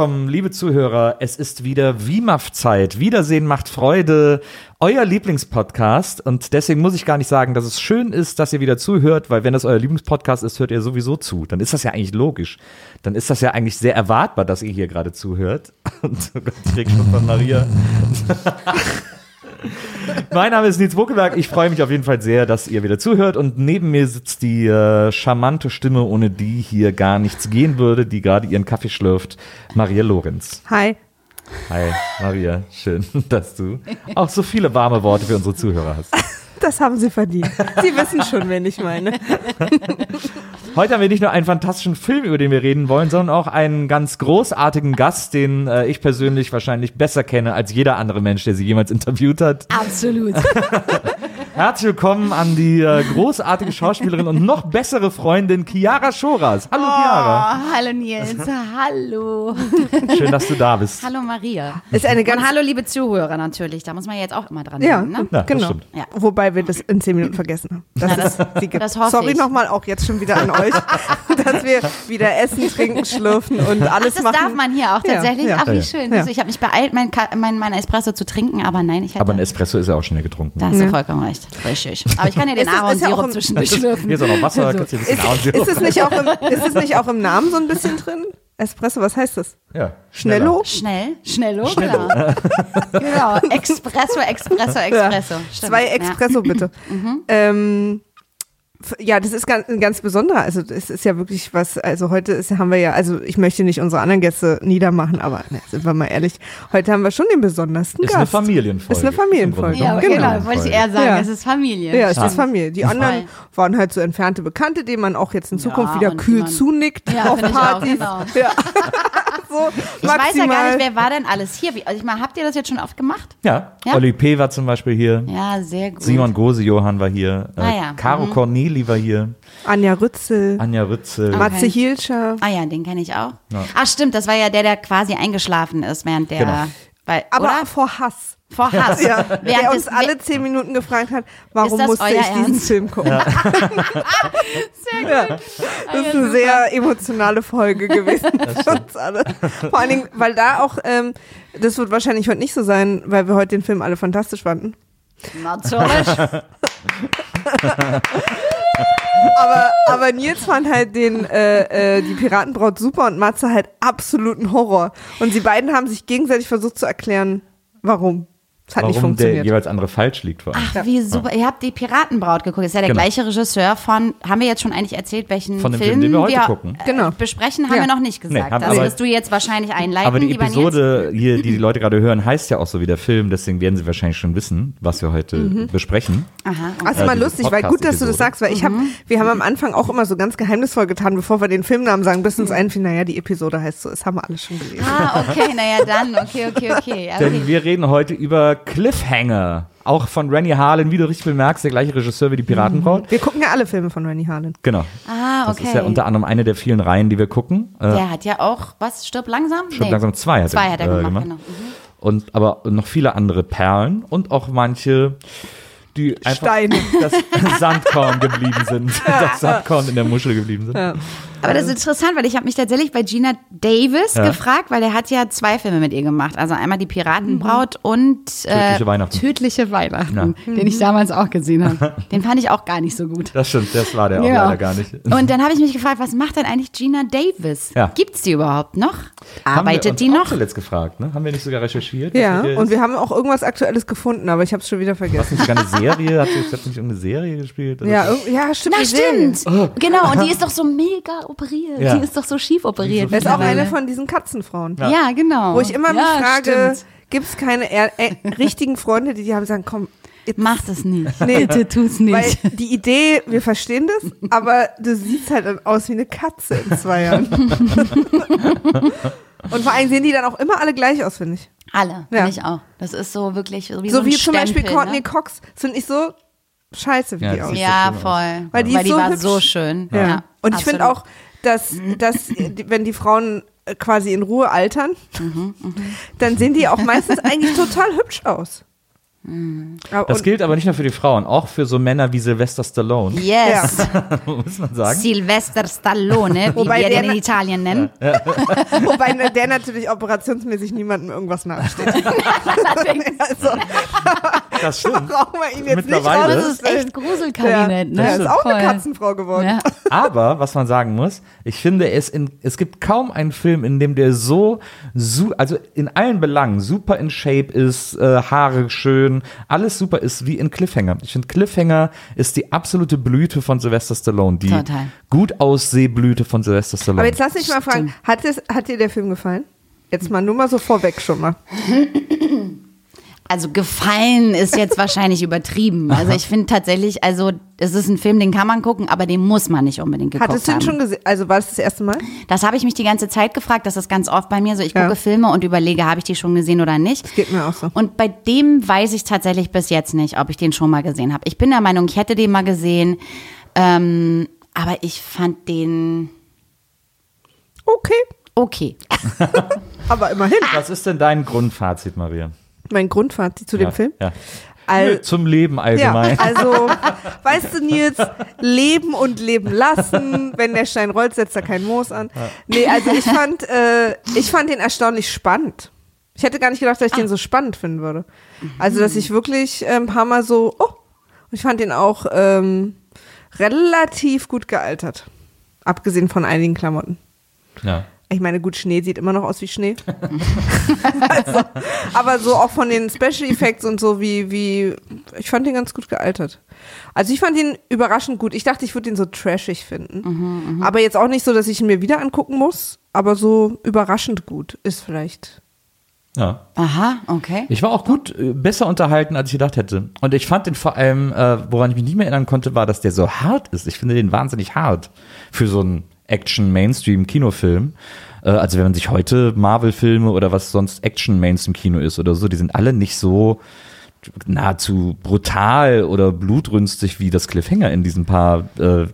willkommen, liebe Zuhörer. Es ist wieder WIMAF-Zeit. Wiedersehen macht Freude. Euer Lieblingspodcast. Und deswegen muss ich gar nicht sagen, dass es schön ist, dass ihr wieder zuhört, weil wenn das euer Lieblingspodcast ist, hört ihr sowieso zu. Dann ist das ja eigentlich logisch. Dann ist das ja eigentlich sehr erwartbar, dass ihr hier gerade zuhört. Und oh Gott, ich krieg schon von Maria. Mein Name ist Nils Buckeberg. Ich freue mich auf jeden Fall sehr, dass ihr wieder zuhört. Und neben mir sitzt die äh, charmante Stimme, ohne die hier gar nichts gehen würde, die gerade ihren Kaffee schlürft, Maria Lorenz. Hi. Hi, Maria. Schön, dass du auch so viele warme Worte für unsere Zuhörer hast. Das haben Sie verdient. Sie wissen schon, wen ich meine. Heute haben wir nicht nur einen fantastischen Film, über den wir reden wollen, sondern auch einen ganz großartigen Gast, den äh, ich persönlich wahrscheinlich besser kenne als jeder andere Mensch, der sie jemals interviewt hat. Absolut. Herzlich willkommen an die äh, großartige Schauspielerin und noch bessere Freundin Chiara Schoras. Hallo Chiara. Oh, hallo Nils. Hallo. Schön, dass du da bist. Hallo Maria. Ist eine ganz Und hallo liebe Zuhörer natürlich. Da muss man jetzt auch immer dran ja, denken. Ne? Ja, das genau. stimmt. Ja. Wobei wir das in zehn Minuten vergessen haben. Das Ja, das- ist, das hoffe Sorry ich. nochmal auch jetzt schon wieder an euch, dass wir wieder essen, trinken, schlürfen und Ach, alles das machen. darf man hier auch Ja, tatsächlich. ja. Ach, wie Ja. schön. Ja. Also ich habe mich beeilt, mein, Ka- mein, mein Espresso zu trinken, aber nein, ich hätte. Aber ein Espresso ist ja auch schnell getrunken. da hast du vollkommen recht. Richtig. Aber ich kann ja den ja Ahornsirup im- zwischendurch schlürfen. Hier ist auch noch Wasser, kannst du ein bisschen Ist, Ahornsirup- ist, es nicht auch im, ist es nicht auch im Namen so ein bisschen drin? Espresso, was heißt das? ja, Schnello? Schnell, schnello, genau. genau. Espresso, Espresso, Espresso. Stimmt. Zwei Ja. Mhm. Expresso bitte. Ähm, f- ja, das ist ganz, ein ganz besonderer. Also es ist ja wirklich was, also heute ist, haben wir ja, also ich möchte nicht unsere anderen Gäste niedermachen, aber ne, sind wir mal ehrlich, heute haben wir schon den besondersten Ist eine Gast. Familienfolge. Ist eine Familienfolge. Im Grunde Ja, genommen. genau, wollte ich eher sagen, Ja. es ist Familie. Ja, es ist Familie. Die anderen waren halt so entfernte Bekannte, denen man auch jetzt in Zukunft wieder und kühl zunickt Ja, auf ich auch, Partys. genau. Ja. so, Ich weiß ja gar nicht, wer war denn alles hier? Wie, also ich meine, habt ihr das jetzt schon oft gemacht? Ja, Ja? Oli P. war zum Beispiel hier. Ja, sehr gut. Simon Gose-Johann war hier. Äh, Ah ja, Caro mhm. Corneli war hier. Anja Rützel, Anja Rützel. Matze Hilscher. Ah ja, den kenne ich auch. Ja. Ach stimmt, das war ja der, der quasi eingeschlafen ist während der. Genau. Bei, Aber oder? vor Hass. Vor Hass. Ja, der uns alle zehn Minuten gefragt hat, warum musste ich diesen Ernst? Film gucken. Sehr Ja. gut. Das ist eine sehr emotionale Folge gewesen für uns alle. Vor allen Dingen, weil da auch, ähm, das wird wahrscheinlich heute nicht so sein, weil wir heute den Film alle fantastisch fanden. Natürlich. Aber, aber Nils fand halt den, äh, äh, die Piratenbraut super und Matze halt absoluten Horror. Und sie beiden haben sich gegenseitig versucht zu erklären, warum. Es hat nicht Warum der funktioniert. jeweils andere falsch liegt vor allem. Ach, wie super. Ihr habt die Piratenbraut geguckt. Ist ja der Genau. gleiche Regisseur von, haben wir jetzt schon eigentlich erzählt, welchen Von dem Film, Film, den wir heute gucken. äh, Genau. besprechen, haben Ja. wir noch nicht Nee, gesagt. haben- das aber- wirst du jetzt wahrscheinlich einleiten, Aber die. Episode hier, die die Leute gerade hören, heißt ja auch so wie der Film. Deswegen werden sie wahrscheinlich schon wissen, was wir heute Mhm. besprechen. Aha. Das ist Äh, immer diese lustig, weil gut, dass du das sagst, weil ich habe, wir haben am Anfang auch immer so ganz geheimnisvoll getan, bevor wir den Filmnamen sagen, bis uns einfiel, naja, die Episode heißt so, das haben wir alles schon gelesen. Ah, okay, naja, dann. Okay, okay, okay. Ja, Denn okay. wir reden heute über Cliffhanger. Auch von Rennie Harlan, wie du richtig bemerkst, der gleiche Regisseur wie die Piratenbraut. Wir gucken ja alle Filme von Rennie Harlan. Genau. Ah, Das okay. ist ja unter anderem eine der vielen Reihen, die wir gucken. Äh, Der hat ja auch, was, stirb langsam? Stirb langsam zwei hat zwei er, hat er äh, gemacht, gemacht. genau. Mhm. und aber noch viele andere Perlen und auch manche, die einfach Steine. das Sandkorn geblieben sind. Das Sandkorn in der Muschel geblieben sind. Ja. Aber das ist interessant, weil ich habe mich tatsächlich bei Gina Davis Ja. gefragt, weil er hat ja zwei Filme mit ihr gemacht. Also einmal die Piratenbraut und äh, Tödliche Weihnachten. Tödliche Weihnachten, den ich damals auch gesehen habe. Den fand ich auch gar nicht so gut. Das stimmt, das war der auch Ja. leider gar nicht. Und dann habe ich mich gefragt, was macht denn eigentlich Gina Davis? Ja. Gibt's die überhaupt noch? Haben wir Arbeitet uns die noch? zuletzt gefragt, ne? Haben wir nicht sogar recherchiert? Ja, und wir haben auch irgendwas Aktuelles gefunden, aber ich habe es schon wieder Was vergessen. nicht eine Serie? Hat sie jetzt nicht irgendeine Serie gespielt? Ja, ja stimmt. Na stimmt, genau. Und die ist doch so mega operiert. Ja. Die ist doch so schief operiert. Das ist auch eine von diesen Katzenfrauen. Ja, genau. Wo ich immer mich ja, frage, gibt es keine äh, richtigen Freunde, die die haben sagen, komm, jetzt Mach das nicht. Nee. Bitte tu's nicht. Weil die Idee, wir verstehen das, aber du siehst halt aus wie eine Katze in zwei Jahren. Und vor allem sehen die dann auch immer alle gleich aus, finde ich. Alle, Ja. finde ich auch. Das ist so wirklich so wie so, So wie zum Beispiel Stempel, Courtney ne? Cox. Das finde ich so, scheiße, wie Ja, die sieht Ja, so voll. Weil die ist so war hübsch. so schön. Ja. Ja. Und ich finde auch, dass, dass die- wenn die Frauen äh, quasi in Ruhe altern, Mhm, dann sehen die auch meistens eigentlich total hübsch aus. Mhm. Das gilt aber nicht nur für die Frauen, auch für so Männer wie Sylvester Stallone, Yes. muss man sagen. Sylvester Stallone, wie Wobei wir der den in Italien nennen. Wobei ne- der natürlich operationsmäßig niemandem irgendwas nachsteht. also Das stimmt. brauchen wir ihn jetzt nicht Mittlerweile. Das ist echt Gruselkabinett, ne? Er ist auch eine Voll. Katzenfrau geworden. Ja. Aber, was man sagen muss, ich finde, es, in, es gibt kaum einen Film, in dem der so, su also in allen Belangen super in Shape ist, äh, Haare schön, alles super ist, wie in Cliffhanger. Ich finde, Cliffhanger ist die absolute Blüte von Sylvester Stallone, die Total. gut Aussehblüte von Sylvester Stallone. Aber jetzt lass mich mal fragen, hat, es, hat dir der Film gefallen? Jetzt mal nur mal so vorweg schon mal. Also gefallen ist jetzt wahrscheinlich übertrieben. Also ich finde tatsächlich, also es ist ein Film, den kann man gucken, aber den muss man nicht unbedingt geguckt Hattest du ihn haben. schon gesehen? Also war das das erste Mal? Das habe ich mich die ganze Zeit gefragt. Das ist ganz oft bei mir so. Ich Ja. gucke Filme und überlege, habe ich die schon gesehen oder nicht. Geht mir auch so. Und bei dem weiß ich tatsächlich bis jetzt nicht, ob ich den schon mal gesehen habe. Ich bin der Meinung, ich hätte den mal gesehen. Ähm, aber ich fand den Okay, okay. aber immerhin. was ist denn dein Grundfazit, Maria? Mein Grundfazit zu dem ja, Film. Ja. Al- Nö, Zum Leben Ja, allgemein. also, weißt du, Nils, leben und leben lassen. Wenn der Stein rollt, setzt er kein Moos an. Nee, also ich fand, äh, ich fand den erstaunlich spannend. Ich hätte gar nicht gedacht, dass ich den so spannend finden würde. Also, dass ich wirklich äh, ein paar Mal so, oh, und ich fand den auch ähm, relativ gut gealtert. Abgesehen von einigen Klamotten. Ja. Ich meine, gut, Schnee sieht immer noch aus wie Schnee. also, aber so auch von den Special Effects und so wie, wie, ich fand den ganz gut gealtert. Also ich fand ihn überraschend gut. Ich dachte, ich würde ihn so trashig finden. aber jetzt auch nicht so, dass ich ihn mir wieder angucken muss, aber so überraschend gut ist vielleicht. ja. Aha, okay. Ich war auch gut, äh, besser unterhalten, als ich gedacht hätte. Und ich fand den vor allem, äh, woran ich mich nicht mehr erinnern konnte, war, dass der so hart ist. Ich finde den wahnsinnig hart für so einen Action-Mainstream-Kinofilm. Äh, also wenn man sich heute Marvel-Filme oder was sonst Action-Mainstream-Kino ist oder so, die sind alle nicht so nahezu brutal oder blutrünstig, wie das Cliffhanger in diesen paar äh,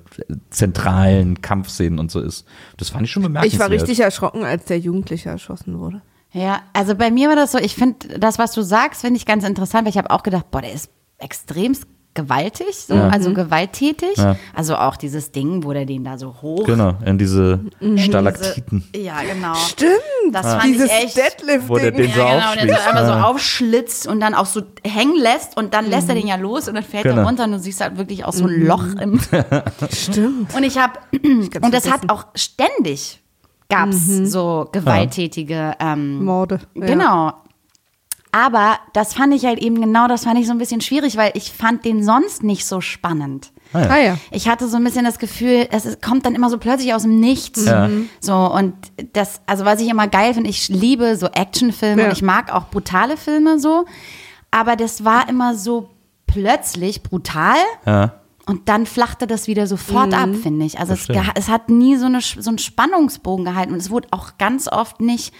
zentralen Kampfszenen und so ist. Das fand ich schon bemerkenswert. Ich war richtig erschrocken, als der Jugendliche erschossen wurde. Ja, also bei mir war das so, ich finde das, was du sagst, finde ich ganz interessant, weil ich habe auch gedacht, boah, der ist extremst gewaltig, so, Ja. also gewalttätig. Ja. Also auch dieses Ding, wo der den da so hoch. Genau, in diese in Stalaktiten. Diese, ja, genau. Stimmt. Das fand Dieses ich echt. Deadlifting. Wo der den so ja, genau, und der so einmal so Ja. aufschlitzt und dann auch so hängen lässt und dann lässt er den ja los und dann fällt Genau. er runter und du siehst halt wirklich auch so ein Loch im. Stimmt. Und ich habe, und das hat auch ständig gab's so gewalttätige ähm, Morde. Ja. Genau. Aber das fand ich halt eben genau, das fand ich so ein bisschen schwierig, weil ich fand den sonst nicht so spannend. Ah ja. Ich hatte so ein bisschen das Gefühl, es kommt dann immer so plötzlich aus dem Nichts. Ja. So, und das, also was ich immer geil finde, ich liebe so Actionfilme Ja. und ich mag auch brutale Filme so. Aber das war immer so plötzlich brutal Ja. und dann flachte das wieder sofort ab, finde ich. Also es, es hat nie so, eine, so einen Spannungsbogen gehalten und es wurde auch ganz oft nicht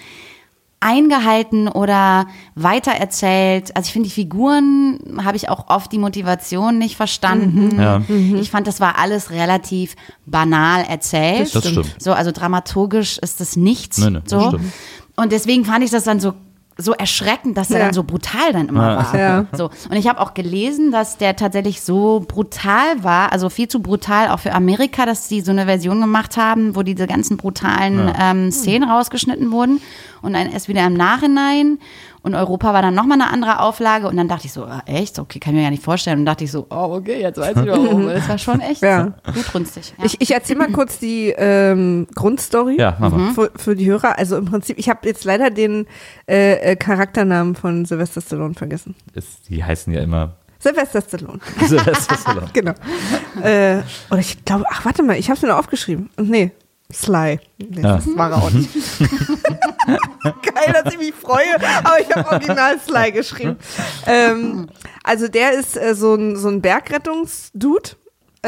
eingehalten oder weitererzählt. Also ich finde, die Figuren habe ich auch oft die Motivation nicht verstanden. Ja. Ich fand, das war alles relativ banal erzählt. Das stimmt. So, also dramaturgisch ist das nichts. Nee, nee, das so. stimmt. Und deswegen fand ich das dann so so erschreckend, dass er Ja. dann so brutal dann immer war. Ja. So. Und ich habe auch gelesen, dass der tatsächlich so brutal war, also viel zu brutal auch für Amerika, dass sie so eine Version gemacht haben, wo diese ganzen brutalen ähm, Szenen rausgeschnitten wurden und dann erst wieder im Nachhinein. Und Europa war dann nochmal eine andere Auflage und dann dachte ich so, ah, echt? Okay, kann ich mir gar nicht vorstellen. Und dachte ich so, oh, okay, jetzt weiß ich warum. Das war schon echt Ja. blutrünstig. Ja. Ich, ich erzähle mal kurz die ähm, Grundstory Ja, mal. für, für die Hörer. Also im Prinzip, ich habe jetzt leider den äh, äh, Charakternamen von Sylvester Stallone vergessen. Ist, die heißen ja immer Sylvester Stallone, Sylvester Stallone. genau. äh, oder ich glaube, ach warte mal, ich habe es mir noch aufgeschrieben. Nee, Sly. Nee, Ja. Das war er auch nicht. Geil, dass ich mich freue, aber ich habe original Sly geschrieben. Ähm, also der ist äh, so ein, so ein Bergrettungsdude.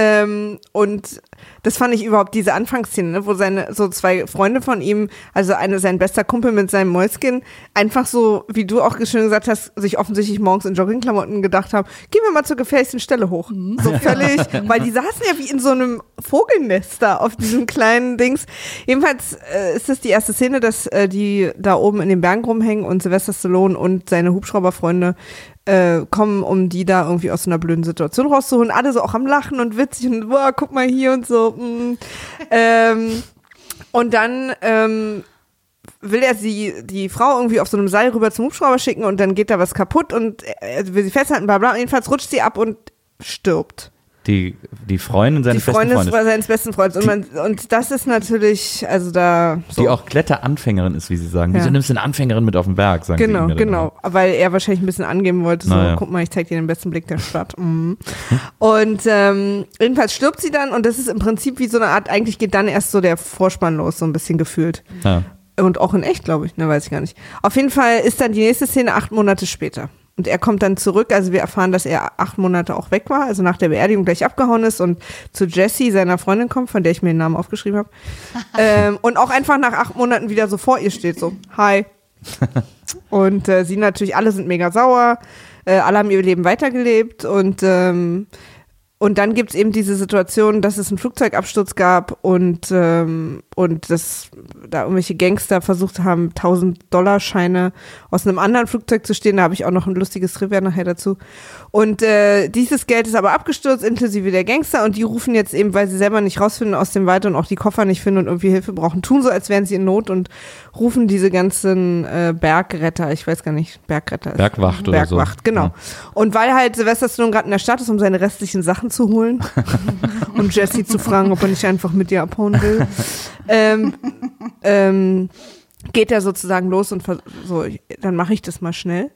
Ähm, und das fand ich überhaupt diese Anfangsszene, ne, wo seine so zwei Freunde von ihm, also eine sein bester Kumpel mit seinem Mäuschen, einfach so, wie du auch schön gesagt hast, sich offensichtlich morgens in Joggingklamotten gedacht haben, gehen wir mal zur gefährlichsten Stelle hoch. So völlig, weil die saßen ja wie in so einem Vogelnest da auf diesem kleinen Dings. Jedenfalls äh, ist das die erste Szene, dass äh, die da oben in den Bergen rumhängen und Sylvester Stallone und seine Hubschrauberfreunde äh, kommen, um die da irgendwie aus so einer blöden Situation rauszuholen. Alle so auch am Lachen und witzig und boah, guck mal hier und so. Mm. Ähm, und dann ähm, will er sie, die Frau irgendwie auf so einem Seil rüber zum Hubschrauber schicken und dann geht da was kaputt und er will sie festhalten, bla bla. Jedenfalls rutscht sie ab und stirbt. Die, die Freundin Die seines besten Freundin Freundes. war seines besten Freundes. Und, man, und das ist natürlich, also da. So. Die auch Kletteranfängerin ist, wie sie sagen. Ja. Wieso nimmst du eine Anfängerin mit auf den Berg? Sagen sie Genau, ihm ja dann genau. Weil er wahrscheinlich ein bisschen angeben wollte, so, Naja. guck mal, ich zeig dir den besten Blick der Stadt. Mhm. Und ähm, jedenfalls stirbt sie dann und das ist im Prinzip wie so eine Art, eigentlich geht dann erst so der Vorspann los, so ein bisschen gefühlt. Ja. Und auch in echt, glaube ich, ne, weiß ich gar nicht. Auf jeden Fall ist dann die nächste Szene acht Monate später. Und er kommt dann zurück, also wir erfahren, dass er acht Monate auch weg war, also nach der Beerdigung gleich abgehauen ist und zu Jessie, seiner Freundin, kommt, von der ich mir den Namen aufgeschrieben habe. ähm, und auch einfach nach acht Monaten wieder so vor ihr steht, so, hi. und äh, sie natürlich, alle sind mega sauer, äh, alle haben ihr Leben weitergelebt und ähm, und dann gibt's eben diese Situation, dass es einen Flugzeugabsturz gab und, ähm, und dass da irgendwelche Gangster versucht haben, 1000 Dollar Scheine aus einem anderen Flugzeug zu stehlen. Da habe ich auch noch ein lustiges Trivia nachher dazu. Und äh, dieses Geld ist aber abgestürzt, inklusive der Gangster. Und die rufen jetzt eben, weil sie selber nicht rausfinden aus dem Wald und auch die Koffer nicht finden und irgendwie Hilfe brauchen, tun so, als wären sie in Not und rufen diese ganzen äh, Bergretter, ich weiß gar nicht, Bergretter. ist- Bergwacht oder so. Bergwacht, genau. Ja. Und weil halt Sylvester Stallone gerade in der Stadt ist, um seine restlichen Sachen zu holen und Jesse zu fragen, ob er nicht einfach mit dir abhauen will, ähm, ähm, geht er sozusagen los und so, dann mache ich das mal schnell.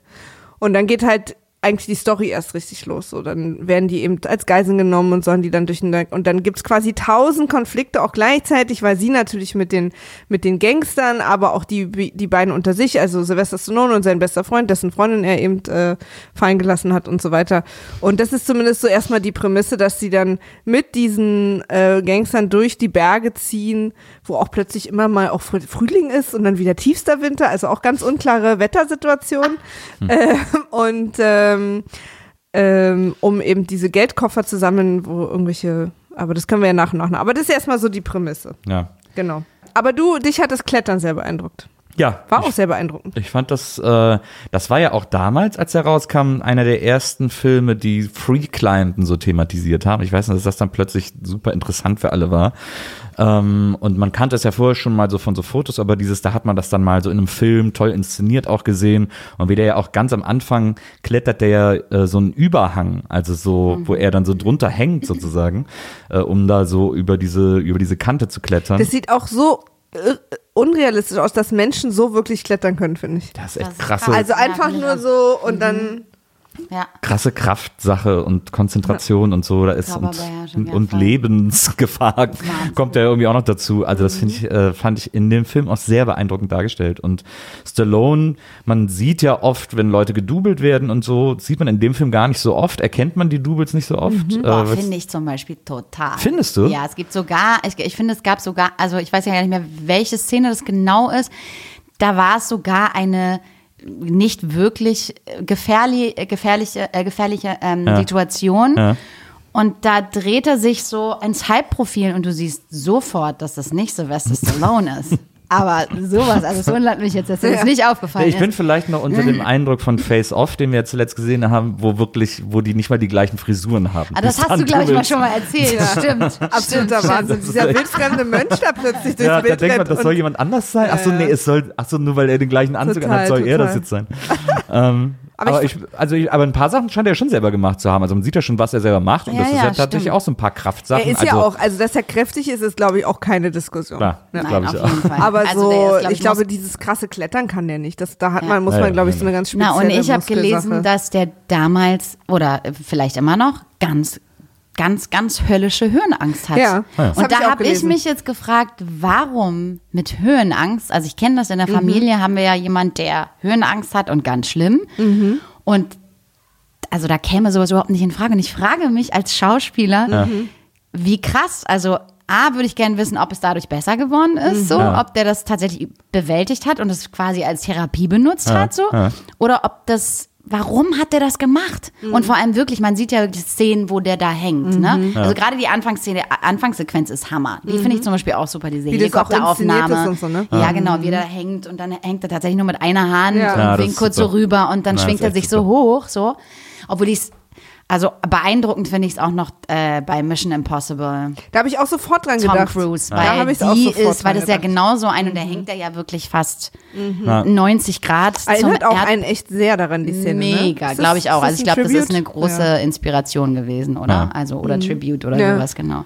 Und dann geht halt eigentlich die Story erst richtig los. So, dann werden die eben als Geiseln genommen und sollen die dann durch den und dann gibt's quasi tausend Konflikte auch gleichzeitig, weil sie natürlich mit den mit den Gangstern, aber auch die die beiden unter sich, also Sylvester Stallone und sein bester Freund, dessen Freundin er eben äh, fallen gelassen hat und so weiter. Und das ist zumindest so erstmal die Prämisse, dass sie dann mit diesen äh, Gangstern durch die Berge ziehen, wo auch plötzlich immer mal auch Frü- Frühling ist und dann wieder tiefster Winter, also auch ganz unklare Wettersituation. Ähm, und ähm, ähm, um eben diese Geldkoffer zu sammeln, wo irgendwelche, aber das können wir ja nach und nach. Aber das ist erstmal so die Prämisse. Ja. Genau. Aber du, dich hat das Klettern sehr beeindruckt. Ja. War ich, auch sehr beeindruckend. ich fand das, äh, das war ja auch damals, als er rauskam, einer der ersten Filme, die Free Clienten so thematisiert haben. Ich weiß nicht, dass das dann plötzlich super interessant für alle war. Ähm, und man kannte es ja vorher schon mal so von so Fotos, aber dieses, da hat man das dann mal so in einem Film toll inszeniert auch gesehen. Und wie der ja auch ganz am Anfang klettert der ja äh, so einen Überhang, also so, wo er dann so drunter hängt sozusagen, äh, um da so über diese, über diese Kante zu klettern. Das sieht auch so äh, unrealistisch aus, dass Menschen so wirklich klettern können, finde ich. Das ist echt ist krasse, krass. Also einfach nur so und dann Ja. krasse Kraftsache und Konzentration und so da ist und, und, ja. Lebensgefahr Wahnsinn. kommt ja irgendwie auch noch dazu. Also das finde ich, äh, fand ich in dem Film auch sehr beeindruckend dargestellt. Und Stallone, man sieht ja oft, wenn Leute gedoubelt werden und so, sieht man in dem Film gar nicht so oft, erkennt man die Doubles nicht so oft. Äh, Boah, was- finde ich zum Beispiel total. Findest du? Ja, es gibt sogar, ich, ich finde, es gab sogar, also ich weiß ja gar nicht mehr, welche Szene das genau ist. Da war es sogar eine nicht wirklich gefährlich, gefährliche, äh, gefährliche ähm, Ja. Situation. Ja. Und da dreht er sich so ins Halbprofil und du siehst sofort, dass das nicht Sylvester Stallone ist. Aber sowas, also es wundert mich jetzt, dass dir das nicht aufgefallen ich bin ist. vielleicht noch unter dem Eindruck von Face Off, den wir ja zuletzt gesehen haben, wo wirklich, wo die nicht mal die gleichen Frisuren haben. Ah, das hast du, glaube ich, mal schon mal erzählt. Stimmt. absoluter Wahnsinn. Dieser wildfremde Mönch da plötzlich durchs Ja, da Bild denkt man, das soll jemand anders sein. Ach so, Ja, nee, ja. es soll, ach so, nur weil er den gleichen Anzug Total, anhat, soll er das total. jetzt sein. ähm, Aber aber, ich- ich, also ich, aber ein paar Sachen scheint er schon selber gemacht zu haben. Also man sieht ja schon, was er selber macht. Und Ja, das ist ja, ja tatsächlich stimmt. auch so ein paar Kraftsachen. Er ist also, ja auch, also dass er kräftig ist, ist glaube ich auch keine Diskussion. Ja. glaube Nein, ich auf auch. jeden Fall. Aber Also so, ist, glaub ich, glaube, muss- dieses krasse Klettern kann der nicht. Das, da hat Ja. man, muss Ja, man, ja, glaube ich, ja. so eine ganz spezielle Na, und ich habe gelesen, dass der damals oder vielleicht immer noch ganz, ganz, ganz höllische Höhenangst hat. Ja, das hab Und ich da habe ich mich jetzt gefragt, warum mit Höhenangst? Also ich kenne das in Mhm. der Familie, haben wir ja jemand, der Höhenangst hat und ganz schlimm. Mhm. Und also da käme sowas überhaupt nicht in Frage. Und ich frage mich als Schauspieler, Mhm. wie krass, also A, würde ich gerne wissen, ob es dadurch besser geworden ist, so, Ja. ob der das tatsächlich bewältigt hat und es quasi als Therapie benutzt hat, so, ja. oder ob das, warum hat der das gemacht? Und vor allem wirklich, man sieht ja wirklich Szenen, wo der da hängt, ne? Also gerade die Anfangsszene, Anfangssequenz ist Hammer. Die finde ich zum Beispiel auch super, diese Helikopteraufnahme. und so, ne? Ja, genau, wie der hängt und dann hängt er tatsächlich nur mit einer Hand Ja. und Ja, winkt kurz so super. rüber und dann Ja, schwingt er sich so super. hoch, so. Obwohl ich also beeindruckend finde ich es auch noch äh, bei Mission Impossible. Da habe ich auch sofort dran Tom gedacht. Cruise, Da weil habe ich auch die sofort ist, weil das ja gedacht. genauso ein und der hängt da ja wirklich fast Ja. 90 Grad zum Erinnert auch Erd- einen echt sehr daran, die Szene. Mega, ne? Ist glaube ich auch. ist Also ich glaube, das ist eine große Ja. Inspiration gewesen, oder? Ja. Also oder Tribute oder Ja. sowas, genau.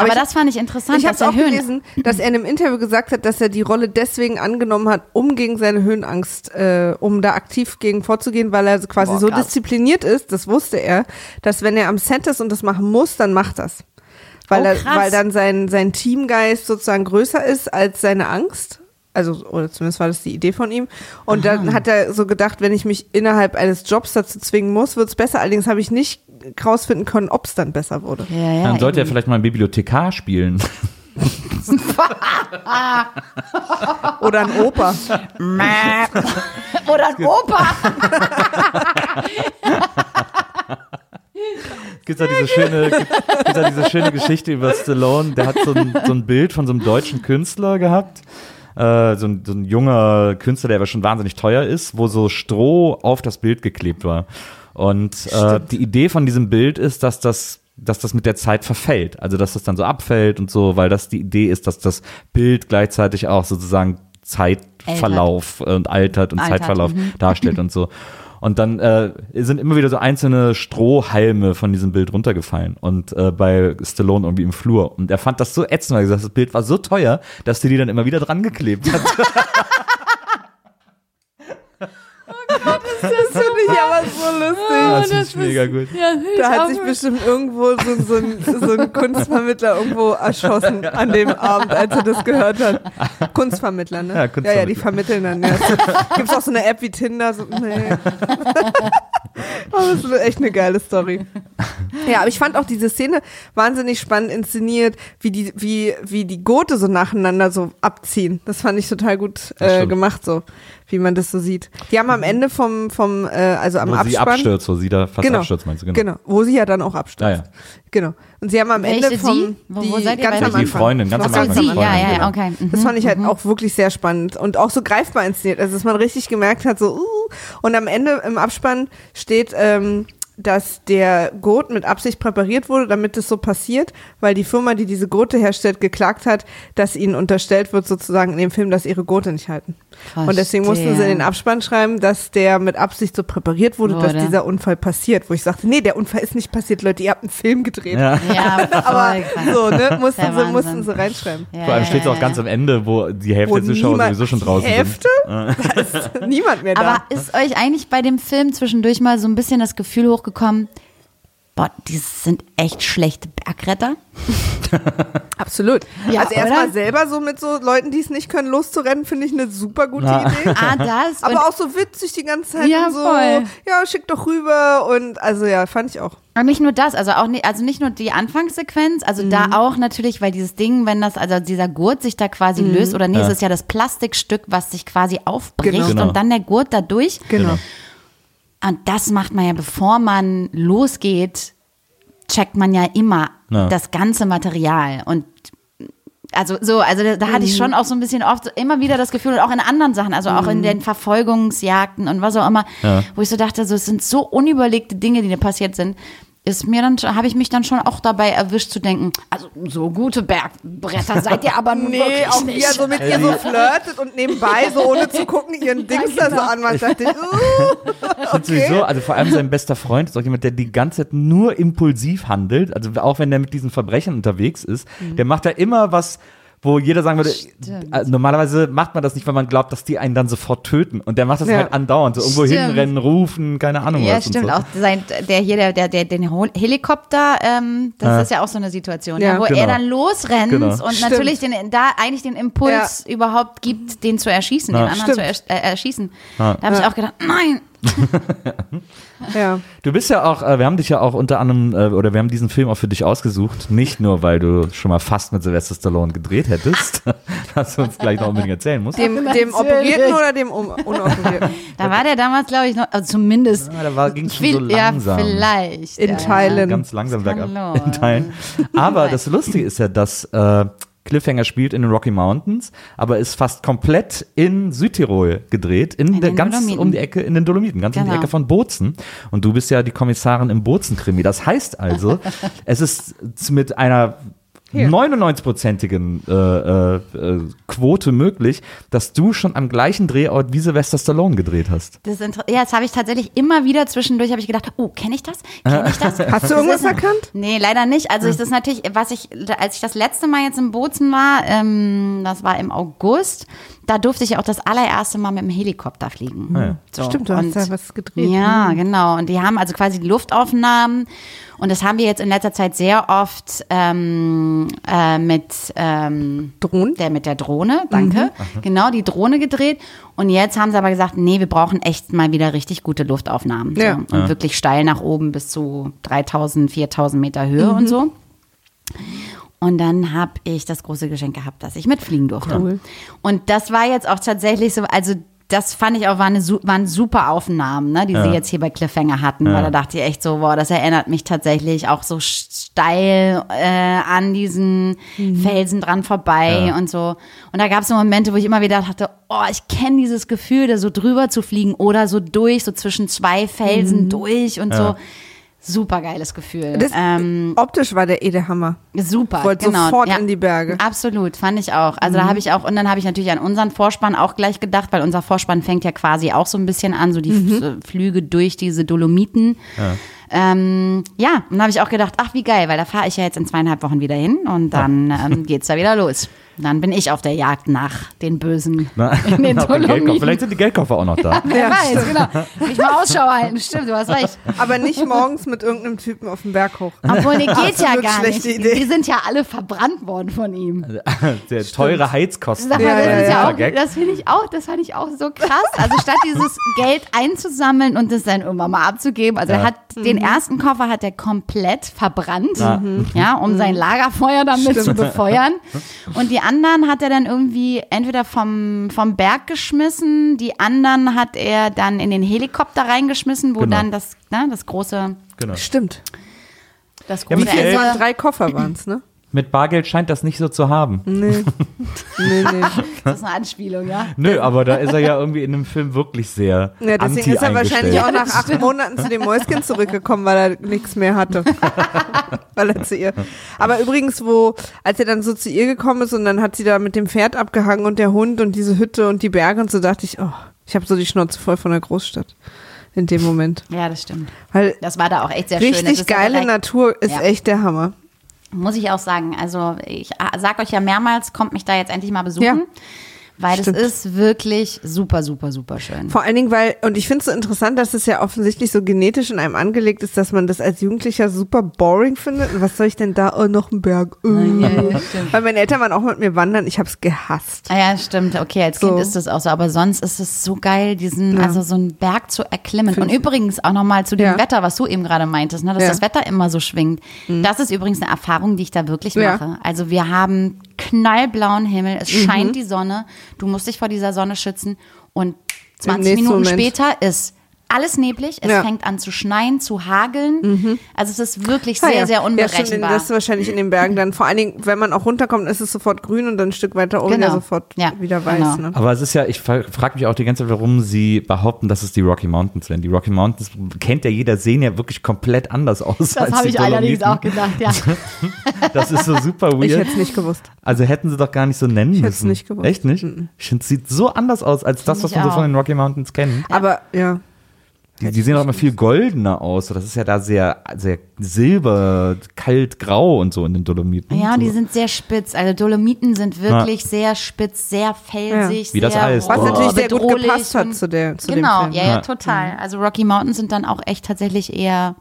Aber, ich- das fand ich interessant, Ich habe auch Höhen. gelesen, dass er in einem Interview gesagt hat, dass er die Rolle deswegen angenommen hat, um gegen seine Höhenangst, äh, um da aktiv gegen vorzugehen, weil er quasi Boah, so diszipliniert ist, das wusste er, dass wenn er am Set ist und das machen muss, dann macht das. Weil, Oh, er, weil dann sein, sein Teamgeist sozusagen größer ist als seine Angst. Also, oder zumindest war das die Idee von ihm. Und dann hat er so gedacht, wenn ich mich innerhalb eines Jobs dazu zwingen muss, wird's besser. Allerdings habe ich nicht rausfinden können, ob's dann besser wurde. Ja, ja, Dann sollte er vielleicht mal ein Bibliothekar spielen. Oder ein Opa. oder ein Opa. Gibt ja diese schöne, gibt's ja diese schöne Geschichte über Stallone. Der hat so ein, so ein Bild von so einem deutschen Künstler gehabt. Äh, so, ein, so ein junger Künstler, der aber schon wahnsinnig teuer ist, wo so Stroh auf das Bild geklebt war. Und äh, die Idee von diesem Bild ist, dass das dass das mit der Zeit verfällt. Also dass das dann so abfällt und so, weil das die Idee ist, dass das Bild gleichzeitig auch sozusagen Zeitverlauf und altert und Altert, Zeitverlauf mhm. darstellt und so. Und dann äh, sind immer wieder so einzelne Strohhalme von diesem Bild runtergefallen und äh, bei Stallone irgendwie im Flur. Und er fand das so ätzend, weil er gesagt hat, das Bild war so teuer, dass die die dann immer wieder dran geklebt hat. Das finde ich aber so lustig. das finde ich mega gut. Da hat sich bestimmt irgendwo so, so, ein, so ein Kunstvermittler irgendwo erschossen an dem Abend, als er das gehört hat. Kunstvermittler, ne? Ja, Ja, ja, die Kunstvermittler. vermitteln dann. Ja. Gibt es auch so eine App wie Tinder? So, nee. aber das ist echt eine geile Story. Ja, aber ich fand auch diese Szene wahnsinnig spannend inszeniert, wie die, wie, wie die Gurte so nacheinander so abziehen. Das fand ich total gut Das äh, gemacht, so wie man das so sieht. Die haben am Ende vom, vom äh, also am Wo sie Abspann. abstürzt, wo sie da fast Genau. abstürzt, meinst du? Genau, wo sie ja dann auch abstürzt. Ah, ja. Genau. Und sie haben am Welche Ende vom sie? Wo- wo die, seid ihr ganz am der- Die Anfang. Freundin, ganz am Anfang. sie, die ja, Freundin, ja, genau. okay. Mhm. Das fand ich halt auch wirklich sehr spannend und auch so greifbar inszeniert. Also, dass man richtig gemerkt hat, so, uh, und am Ende im Abspann steht, ähm, dass der Gurt mit Absicht präpariert wurde, damit es so passiert, weil die Firma, die diese Gurte herstellt, geklagt hat, dass ihnen unterstellt wird, sozusagen in dem Film, dass ihre Gurte nicht halten. Und deswegen mussten sie in den Abspann schreiben, dass der mit Absicht so präpariert wurde, dass Wurde. dieser Unfall passiert. Wo ich sagte, nee, der Unfall ist nicht passiert, Leute, ihr habt einen Film gedreht. Ja. Ja, Aber so, ne, mussten sie, mussten sie reinschreiben. Ja, Vor allem steht es auch ganz am Ende, wo die Hälfte Wo der Zuschauer niemand- sowieso schon die draußen Hälfte? sind. Da ist niemand mehr da. Aber ist euch eigentlich bei dem Film zwischendurch mal so ein bisschen das Gefühl hochgekommen, boah, die sind echt schlechte Bergretter? Absolut. Ja, also erstmal selber so mit so Leuten, die es nicht können, loszurennen, finde ich eine super gute Na. Idee. Ah, das. Aber auch so witzig die ganze Zeit Ja, und so. voll. Ja, schick doch rüber und also ja, fand ich auch. aber nicht nur das, also auch nicht, also nicht nur die Anfangssequenz, also da Mhm. auch natürlich, weil dieses Ding, wenn das, also dieser Gurt sich da quasi Mhm. löst, oder nee, Ja. es ist ja das Plastikstück, was sich quasi aufbricht Genau. Und dann der Gurt da durch. Genau. Und das macht man ja, bevor man losgeht, checkt man ja immer Ja. das ganze Material. Und also so, also da, da hatte ich schon auch so ein bisschen oft so immer wieder das Gefühl, und auch in anderen Sachen, also auch in den Verfolgungsjagden und was auch immer, Ja. wo ich so dachte, so, es sind so unüberlegte Dinge, die da passiert sind. Ist mir dann, habe ich mich dann schon auch dabei erwischt zu denken, also so gute Bergbretter seid ihr aber nun Nee, wirklich auch nicht. er so mit ihr so flirtet und nebenbei so ohne zu gucken ihren Dings da so genau. anmacht, dachte ich, uh, Und sowieso, also vor allem sein bester Freund ist auch jemand, der die ganze Zeit nur impulsiv handelt. Also auch wenn der mit diesen Verbrechern unterwegs ist, der macht da immer was, wo jeder sagen würde, äh, normalerweise macht man das nicht, weil man glaubt, dass die einen dann sofort töten. Und der macht das Ja. halt andauernd. So irgendwo Stimmt. hinrennen, rufen, keine Ahnung Ja, was. stimmt. Und so. Auch sein, der hier, der, der, der den Helikopter, ähm, das Ja. ist ja auch so eine Situation, Ja. ja, wo Genau. er dann losrennt Genau. und Stimmt. natürlich den, da eigentlich den Impuls überhaupt gibt, den zu erschießen, Ja. den anderen zu Stimmt. ersch äh, erschießen. Ja. Da habe ich auch gedacht, nein, Ja. Du bist ja auch, äh, wir haben dich ja auch unter anderem, äh, oder wir haben diesen Film auch für dich ausgesucht, nicht nur, weil du schon mal fast mit Sylvester Stallone gedreht hättest, was du uns gleich noch unbedingt erzählen musst. Dem, dem Operierten oder dem um, Unoperierten? Da war der damals, glaube ich, noch, also zumindest. Ja, da ging es schon so langsam. Ja, vielleicht. In ja. Teilen. Ganz langsam bergab in Teilen. Aber das Lustige ist ja, dass äh, Cliffhanger spielt in den Rocky Mountains, aber ist fast komplett in Südtirol gedreht, in, In der ganz Dolomiten. um die Ecke, in den Dolomiten, ganz um die Genau. Ecke von Bozen. Und du bist ja die Kommissarin im Bozen-Krimi. Das heißt also, es ist mit einer 99-prozentigen äh, äh, äh, Quote möglich, dass du schon am gleichen Drehort wie Sylvester Stallone gedreht hast. Das ist inter- ja, das habe ich tatsächlich immer wieder zwischendurch habe ich gedacht, oh, kenne ich das? Kenne ich das? Hast du irgendwas erkannt? Nee, leider nicht. Also ich das natürlich, was ich, als ich das letzte Mal jetzt in Bozen war, ähm, das war im August, da durfte ich ja auch das allererste Mal mit dem Helikopter fliegen. ja. So, Stimmt, du hast und- da was gedreht. Ja, genau. Und die haben also quasi die Luftaufnahmen. Und das haben wir jetzt in letzter Zeit sehr oft ähm, äh, mit ähm, Drohnen? Der mit der Drohne, danke. Genau, die Drohne gedreht. Und jetzt haben sie aber gesagt, nee, wir brauchen echt mal wieder richtig gute Luftaufnahmen. So. Ja. Und wirklich steil nach oben bis zu 3000, 4000 Meter Höhe und so. Und dann habe ich das große Geschenk gehabt, dass ich mitfliegen durfte. Cool. Und das war jetzt auch tatsächlich so, also das fand ich auch, war eine, waren super Aufnahmen, ne, die sie jetzt hier bei Cliffhanger hatten, weil da dachte ich echt so, boah, das erinnert mich tatsächlich auch so steil äh, an diesen Felsen dran vorbei und so. Und da gab es so Momente, wo ich immer wieder dachte, oh, ich kenne dieses Gefühl, da so drüber zu fliegen oder so durch, so zwischen zwei Felsen durch und so. Super geiles Gefühl. Das, ähm, optisch war der eh der Hammer. Super, Wollte genau. sofort in die Berge. Absolut, fand ich auch. Also da habe ich auch, und dann habe ich natürlich an unseren Vorspann auch gleich gedacht, weil unser Vorspann fängt ja quasi auch so ein bisschen an, so die F- äh, Flüge durch diese Dolomiten. Ja, ähm, ja und dann habe ich auch gedacht, ach wie geil, weil da fahre ich ja jetzt in zweieinhalb Wochen wieder hin und dann ähm, geht's da wieder los. Dann bin ich auf der Jagd nach den Bösen Na, in den. Dolomiten. Vielleicht sind die Geldkoffer auch noch da. Wer weiß, genau. Nicht mal Ausschau halten, stimmt, du hast recht. Aber nicht morgens mit irgendeinem Typen auf den Berg hoch. Obwohl, nee, geht ja gar nicht. Idee. Die sind ja alle verbrannt worden von ihm. Der teure Heizkosten. Sag mal, Ja, das, ja, ist ja ja. das finde ich auch, das fand ich auch so krass. Also statt dieses Geld einzusammeln und das dann irgendwann mal abzugeben, also er hat den ersten Koffer hat er komplett verbrannt, ja, um sein Lagerfeuer damit zu befeuern. Und die anderen hat er dann irgendwie entweder vom, vom Berg geschmissen, die anderen hat er dann in den Helikopter reingeschmissen, wo Genau. dann das, ne, das große, Genau. Stimmt. das Ja, große Ende- waren drei Koffer waren es, ne? Mit Bargeld scheint das nicht so zu haben. Nee. nee, nee. Das ist eine Anspielung, ja. Nö, aber da ist er ja irgendwie in dem Film wirklich sehr Ja, deswegen anti ist er wahrscheinlich auch nach acht Monaten zu dem Mäuschen zurückgekommen, weil er nichts mehr hatte. weil er zu ihr. Aber übrigens, wo, als er dann so zu ihr gekommen ist und dann hat sie da mit dem Pferd abgehangen und der Hund und diese Hütte und die Berge und so dachte ich, oh, ich habe so die Schnauze voll von der Großstadt in dem Moment. Ja, das stimmt. Weil Das war da auch echt sehr schön. Richtig ist ja geile direkt- Natur ist Ja. echt der Hammer. Muss ich auch sagen. Also ich ah, sag euch ja mehrmals, kommt mich da jetzt endlich mal besuchen. Ja. Weil Stimmt. es ist wirklich super, super, super schön. Vor allen Dingen, weil, und ich finde es so interessant, dass es ja offensichtlich so genetisch in einem angelegt ist, dass man das als Jugendlicher super boring findet. Und was soll ich denn da? Oh, noch ein Berg. Äh. Weil meine Eltern waren auch mit mir wandern, ich habe es gehasst. Ah ja, stimmt. Okay, als So. Kind ist das auch so. Aber sonst ist es so geil, diesen, Ja. also so einen Berg zu erklimmen. Find Und übrigens auch nochmal zu dem Ja. Wetter, was du eben gerade meintest, ne, dass Ja. das Wetter immer so schwingt. Das ist übrigens eine Erfahrung, die ich da wirklich Ja. mache. Also wir haben knallblauen Himmel, es Mhm. scheint die Sonne, du musst dich vor dieser Sonne schützen und 20 nächsten Minuten Moment. später ist alles neblig, es Ja. fängt an zu schneien, zu hageln. Also es ist wirklich Ah, sehr, ja. sehr Ja, stimmt, unberechenbar. das ist wahrscheinlich in den Bergen dann. Vor allen Dingen, wenn man auch runterkommt, ist es sofort grün und dann ein Stück weiter oben Genau. ja sofort Ja, wieder weiß. genau. Ne? Aber es ist ja, ich frage mich auch die ganze Zeit, warum sie behaupten, dass es die Rocky Mountains sind. Die Rocky Mountains kennt ja jeder, sehen ja wirklich komplett anders aus. das habe ich allerdings auch gedacht, ja. Das ist so super Ich weird. hätte es nicht gewusst. Also hätten sie doch gar nicht so nennen Ich hätte es müssen. nicht gewusst. Echt nicht? Ich finde, es sieht so anders aus als das, was ich man so von den Rocky Mountains kennt. Aber ja. Die, die sehen auch immer viel goldener aus. So, Das ist ja da sehr, sehr silber, kalt, grau und so in den Dolomiten. Ja, so. die sind sehr spitz. Also Dolomiten sind wirklich sehr spitz, sehr felsig, Wie das sehr Eis. Was natürlich sehr gut gepasst hat zu, der, zu Genau, dem Film. ja, ja, Ja. total. Also Rocky Mountains sind dann auch echt tatsächlich eher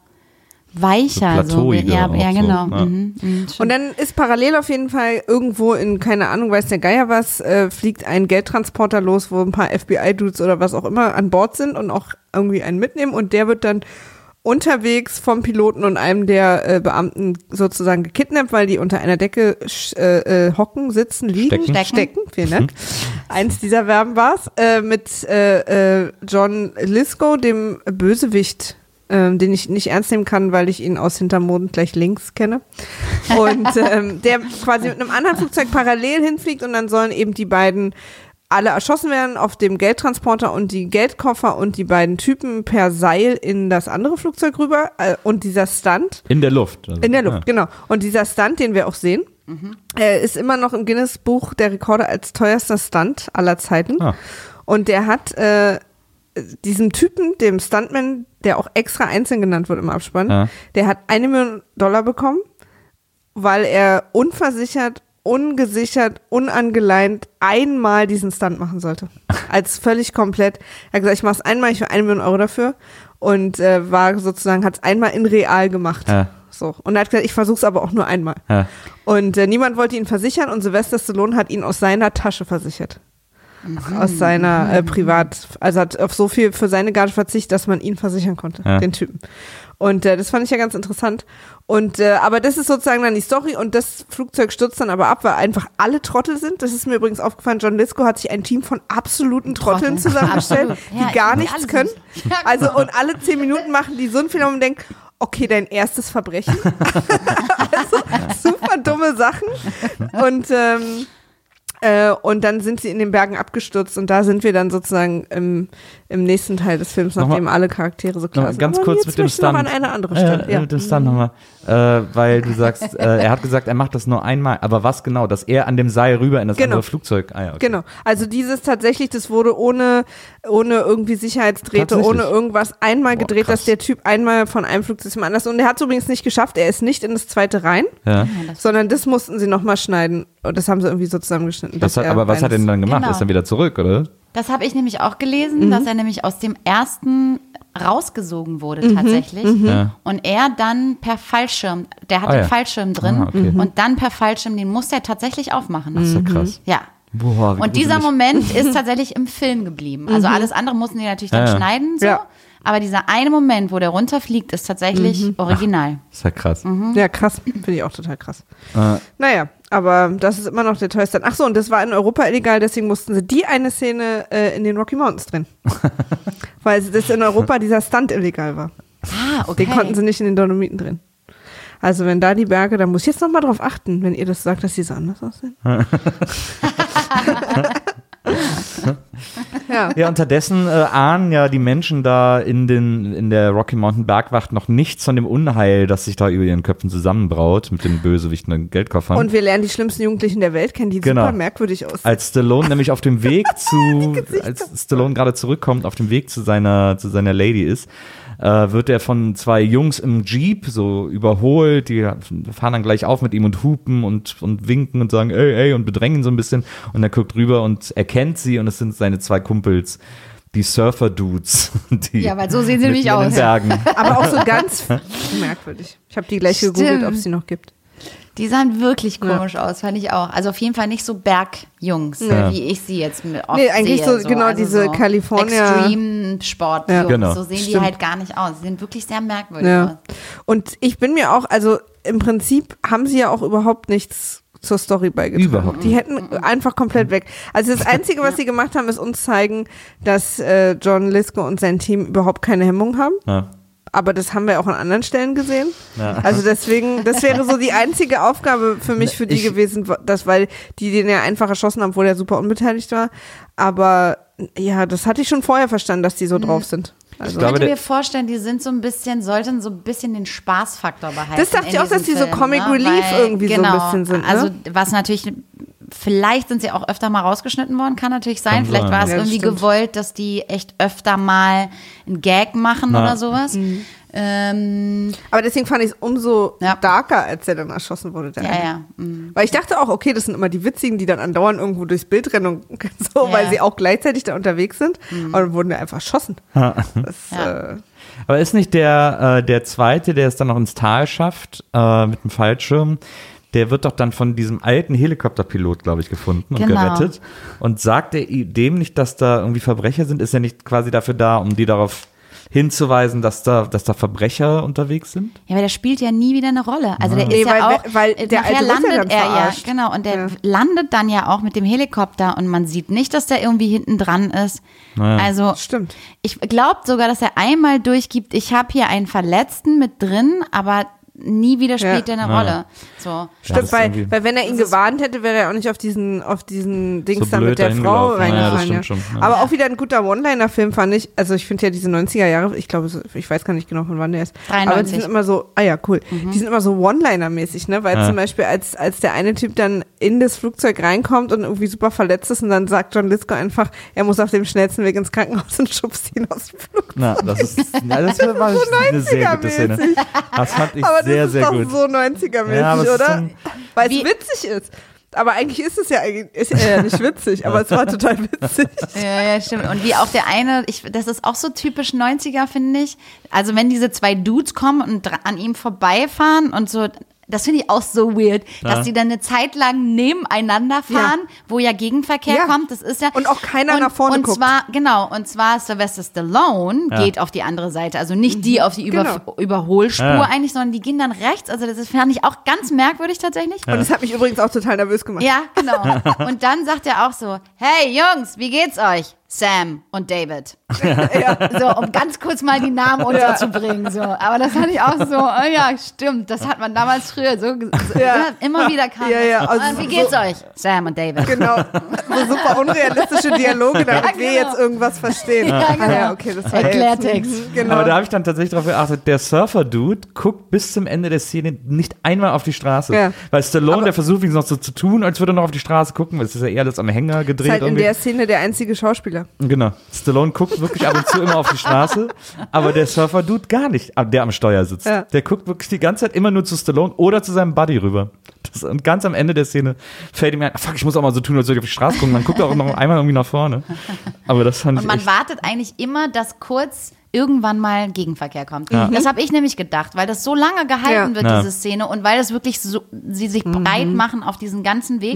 weicher. So So, ja, ja, so, genau. ja. Mhm, mhm. Und dann ist parallel auf jeden Fall irgendwo in, keine Ahnung, weiß der Geier was, äh, fliegt ein Geldtransporter los, wo ein paar FBI-Dudes oder was auch immer an Bord sind und auch irgendwie einen mitnehmen und der wird dann unterwegs vom Piloten und einem der äh, Beamten sozusagen gekidnappt, weil die unter einer Decke sch- äh, äh, hocken, sitzen, liegen, Stecken. Stecken. vielen Dank. Eins dieser Verben war's, äh, mit äh, äh, John Lisco, dem Bösewicht, ähm, den ich nicht ernst nehmen kann, weil ich ihn aus Hintermond gleich links kenne. Und ähm, der quasi mit einem anderen Flugzeug parallel hinfliegt und dann sollen eben die beiden alle erschossen werden auf dem Geldtransporter und die Geldkoffer und die beiden Typen per Seil in das andere Flugzeug rüber. Äh, und dieser Stunt In der Luft. Also, in der Luft, ja. genau. Und dieser Stunt, den wir auch sehen, äh, ist immer noch im Guinness-Buch der Rekorde als teuerster Stunt aller Zeiten. Ah. Und der hat äh, diesem Typen, dem Stuntman, der auch extra einzeln genannt wird im Abspann, Ja. der hat eine Million Dollar bekommen, weil er unversichert, ungesichert, unangeleint einmal diesen Stunt machen sollte. Als völlig komplett. Er hat gesagt, ich mach's einmal, ich will eine Million Euro dafür. Und äh, war sozusagen, hat's einmal in real gemacht. Ja. So. Und er hat gesagt, ich versuch's aber auch nur einmal. Ja. Und äh, niemand wollte ihn versichern und Sylvester Stallone hat ihn aus seiner Tasche versichert. Aus seiner äh, Privat, also hat auf so viel für seine Gage verzichtet, dass man ihn versichern konnte, Ja. den Typen. Und äh, das fand ich ja ganz interessant. Und äh, aber das ist sozusagen dann die Story und das Flugzeug stürzt dann aber ab, weil einfach alle Trottel sind. Das ist mir übrigens aufgefallen. John Lisco hat sich ein Team von absoluten Trotteln Trotteln. zusammengestellt, Absolut. die Ja, gar nichts können. Ja, Also und alle zehn Minuten machen die so einen Fehler und denkt, okay, dein erstes Verbrechen. also super dumme Sachen. Und ähm, äh, und dann sind sie in den Bergen abgestürzt und da sind wir dann sozusagen im, im nächsten Teil des Films, Nochmal- nachdem alle Charaktere so klar sind. ganz Aber kurz mit dem ich noch Stunt. an eine andere Äh, Stelle. äh, ja. mit dem Stunt nochmal. Äh, weil du sagst, äh, er hat gesagt, er macht das nur einmal. Aber was genau? Dass er an dem Seil rüber in das Genau. andere Flugzeug. Ah, ja, okay. Genau. Also dieses tatsächlich, das wurde ohne, ohne irgendwie Sicherheitsdrähte, ohne irgendwas einmal Boah, gedreht, krass. dass der Typ einmal von einem Flugzeug zum anderen. Und er hat es übrigens nicht geschafft. Er ist nicht in das zweite rein, Ja. sondern das mussten sie nochmal schneiden. Und das haben sie irgendwie so zusammengeschnitten. Hat, er aber was hat er denn dann gemacht? Genau. Ist er wieder zurück, oder? Das habe ich nämlich auch gelesen, Mhm. dass er nämlich aus dem ersten rausgesogen wurde Mhm. tatsächlich. Ja. Und er dann per Fallschirm, der hat Ah, den ja. Fallschirm drin Ah, okay. und dann per Fallschirm, den muss er tatsächlich aufmachen. Das ist ja krass. Ja. Boah, Und dieser. Moment ist tatsächlich im Film geblieben. Also alles andere mussten die natürlich dann Ja, ja. schneiden, so. Ja. Aber dieser eine Moment, wo der runterfliegt, ist tatsächlich Mhm. original. Das ist ja krass. Ja, krass. Finde ich auch total krass. Äh, Naja, aber das ist immer noch der teuerste. Ach so, und das war in Europa illegal, deswegen mussten sie die eine Szene äh, in den Rocky Mountains drehen. Weil das in Europa dieser Stunt illegal war. Ah, okay. Den konnten sie nicht in den Dolomiten drehen. Also wenn da die Berge, da muss ich jetzt nochmal drauf achten, wenn ihr das sagt, dass die so anders aussehen. ja. Ja, unterdessen äh, ahnen ja die Menschen da in, den, in der Rocky Mountain Bergwacht noch nichts von dem Unheil, das sich da über ihren Köpfen zusammenbraut mit den Bösewichten und Geldkoffern. Und wir lernen die schlimmsten Jugendlichen der Welt kennen, die Genau. super merkwürdig aussehen. als Stallone nämlich auf dem Weg zu, als Stallone gerade zurückkommt, auf dem Weg zu seiner, zu seiner Lady ist, äh, wird er von zwei Jungs im Jeep so überholt, die fahren dann gleich auf mit ihm und hupen und, und winken und sagen, ey, ey, und bedrängen so ein bisschen. Und er guckt rüber und erkennt sie und es sind seine zwei Kumpels, die Surfer-Dudes. Die Ja, weil so sehen sie nämlich aus. Bergen. Aber auch so ganz merkwürdig. Ich habe die gleich gegoogelt, Stimmt. ob es die noch gibt. Die sahen wirklich komisch aus, fand ich auch. Also auf jeden Fall nicht so Bergjungs, Ja. wie ich sie jetzt mit oft Nee, eigentlich sehe, so, genau, diese California- Extreme Sport. Ja. Genau. So sehen Stimmt. die halt gar nicht aus. Sie sehen wirklich sehr merkwürdig aus. Ja. Und ich bin mir auch, also im Prinzip haben sie ja auch überhaupt nichts zur Story beigetragen. Überhaupt Die hätten einfach komplett weg. Also das Einzige, was sie gemacht haben, ist uns zeigen, dass äh, John Lisco und sein Team überhaupt keine Hemmung haben. Ja. Aber das haben wir auch an anderen Stellen gesehen. Ja. Also deswegen, das wäre so die einzige Aufgabe für mich, für die Ich- gewesen, dass, weil die den ja einfach erschossen haben, obwohl er super unbeteiligt war. Aber ja, das hatte ich schon vorher verstanden, dass die so drauf sind. Also, Ich könnte mir vorstellen, die sind so ein bisschen, sollten so ein bisschen den Spaßfaktor behalten. Das dachte in ich auch, dass die so Comic ne? Relief Weil, irgendwie so ein genau, bisschen sind, ne? Also was natürlich, vielleicht sind sie auch öfter mal rausgeschnitten worden, kann natürlich sein. Kann vielleicht sein. war es Ja, irgendwie stimmt. gewollt, dass die echt öfter mal einen Gag machen Na. oder sowas. Mhm. Ähm, Aber deswegen fand ich es umso Ja. darker, als er dann erschossen wurde. Der ja, eine. ja. mm. Weil ich dachte auch, okay, das sind immer die Witzigen, die dann andauernd irgendwo durchs Bild rennen und so, Ja. weil sie auch gleichzeitig da unterwegs sind. Aber dann wurden wir einfach erschossen. Das, Ja. äh, Aber ist nicht der, äh, der zweite, der es dann noch ins Tal schafft, äh, mit dem Fallschirm, der wird doch dann von diesem alten Helikopterpilot, glaube ich, gefunden und Genau. gerettet. Und sagt er dem nicht, dass da irgendwie Verbrecher sind? Ist er nicht quasi dafür da, um die darauf hinzuweisen, dass da, dass da Verbrecher unterwegs sind? Ja, aber der spielt ja nie wieder eine Rolle. Also der Nee, ist ja weil- auch, weil äh, der nachher Alte ja landet dann er ja, genau, und der Ja. landet dann ja auch mit dem Helikopter und man sieht nicht, dass der irgendwie hinten dran ist. Also Stimmt. ich glaube sogar, dass er einmal durchgibt, ich habe hier einen Verletzten mit drin, aber nie wieder spielt Ja. er eine Ja. Rolle. So. Ja, Stimmt, weil, weil wenn er ihn gewarnt hätte, wäre er auch nicht auf diesen, auf diesen Dings So da mit der Frau. Ja, ja, reingefallen. stimmt schon, ja. Aber auch wieder ein guter One-Liner-Film fand ich. Also ich finde ja diese 90er Jahre, ich glaube, so- ich weiß gar nicht genau von wann der ist. Aber die 93. sind immer so, ah ja, cool. Die sind immer so One-Liner-mäßig, ne? Weil Ja. zum Beispiel als, als der eine Typ dann in das Flugzeug reinkommt und irgendwie super verletzt ist und dann sagt John Lisco einfach, er muss auf dem schnellsten Weg ins Krankenhaus und schubst ihn aus dem Flugzeug. Na, das ist, ja, das war eine sehr gute Szene. Das fand ich Aber sehr, das ist sehr doch gut. so 90er-mäßig, Ja, aber oder? Weil es witzig ist. Aber eigentlich ist es ja eigentlich ist ja nicht witzig, aber es war total witzig. Ja, ja, stimmt. Und wie auch der eine, ich, das ist auch so typisch 90er, finde ich. Also wenn diese zwei Dudes kommen und an ihm vorbeifahren und so, das finde ich auch so weird, Ja. dass die dann eine Zeit lang nebeneinander fahren, wo ja Gegenverkehr Ja. kommt. Das ist ja Und auch keiner und, nach vorne und guckt. zwar genau und zwar Sylvester Stallone Ja. geht auf die andere Seite, also nicht die auf die Über Genau. Überholspur Ja. eigentlich, sondern die gehen dann rechts. Also das ist, fand ich auch ganz merkwürdig tatsächlich. Und das hat mich übrigens auch total nervös gemacht. Ja, genau. Und dann sagt er auch so, hey Jungs, wie geht's euch? Sam und David. So, um ganz kurz mal die Namen unterzubringen. So. Aber das fand ich auch so, oh ja, stimmt, das hat man damals früher so, so Ja. immer wieder kam. Ja, ja, also Und wie so- geht's euch? Sam und David. Genau. So super unrealistische Dialoge, damit Ja, wir genau. jetzt irgendwas verstehen. Ja, genau. Ah, ja, okay, das war Erklärtext. Jetzt, genau. Aber da habe ich dann tatsächlich darauf geachtet, der Surfer-Dude guckt bis zum Ende der Szene nicht einmal auf die Straße. Ja. Weil Stallone, der versucht, wenigstens noch so zu tun, als würde er noch auf die Straße gucken, weil es ist ja eher alles am Hänger ist gedreht. halt in irgendwie. der Szene der einzige Schauspieler. Genau. Stallone guckt wirklich ab und zu immer auf die Straße, aber der Surfer-Dude gar nicht, der am Steuer sitzt. Ja. Der guckt wirklich die ganze Zeit immer nur zu Stallone oder zu seinem Buddy rüber. Das, und ganz am Ende der Szene fällt ihm ein, fuck, ich muss auch mal so tun, als würde ich auf die Straße gucken. Dann guckt er auch noch einmal irgendwie nach vorne. Aber das fand Und ich man echt, wartet eigentlich immer, dass kurz irgendwann mal Gegenverkehr kommt. Ja. Das habe ich nämlich gedacht, weil das so lange gehalten Ja. wird, Ja. diese Szene, und weil das wirklich so, sie sich breit machen auf diesen ganzen Weg.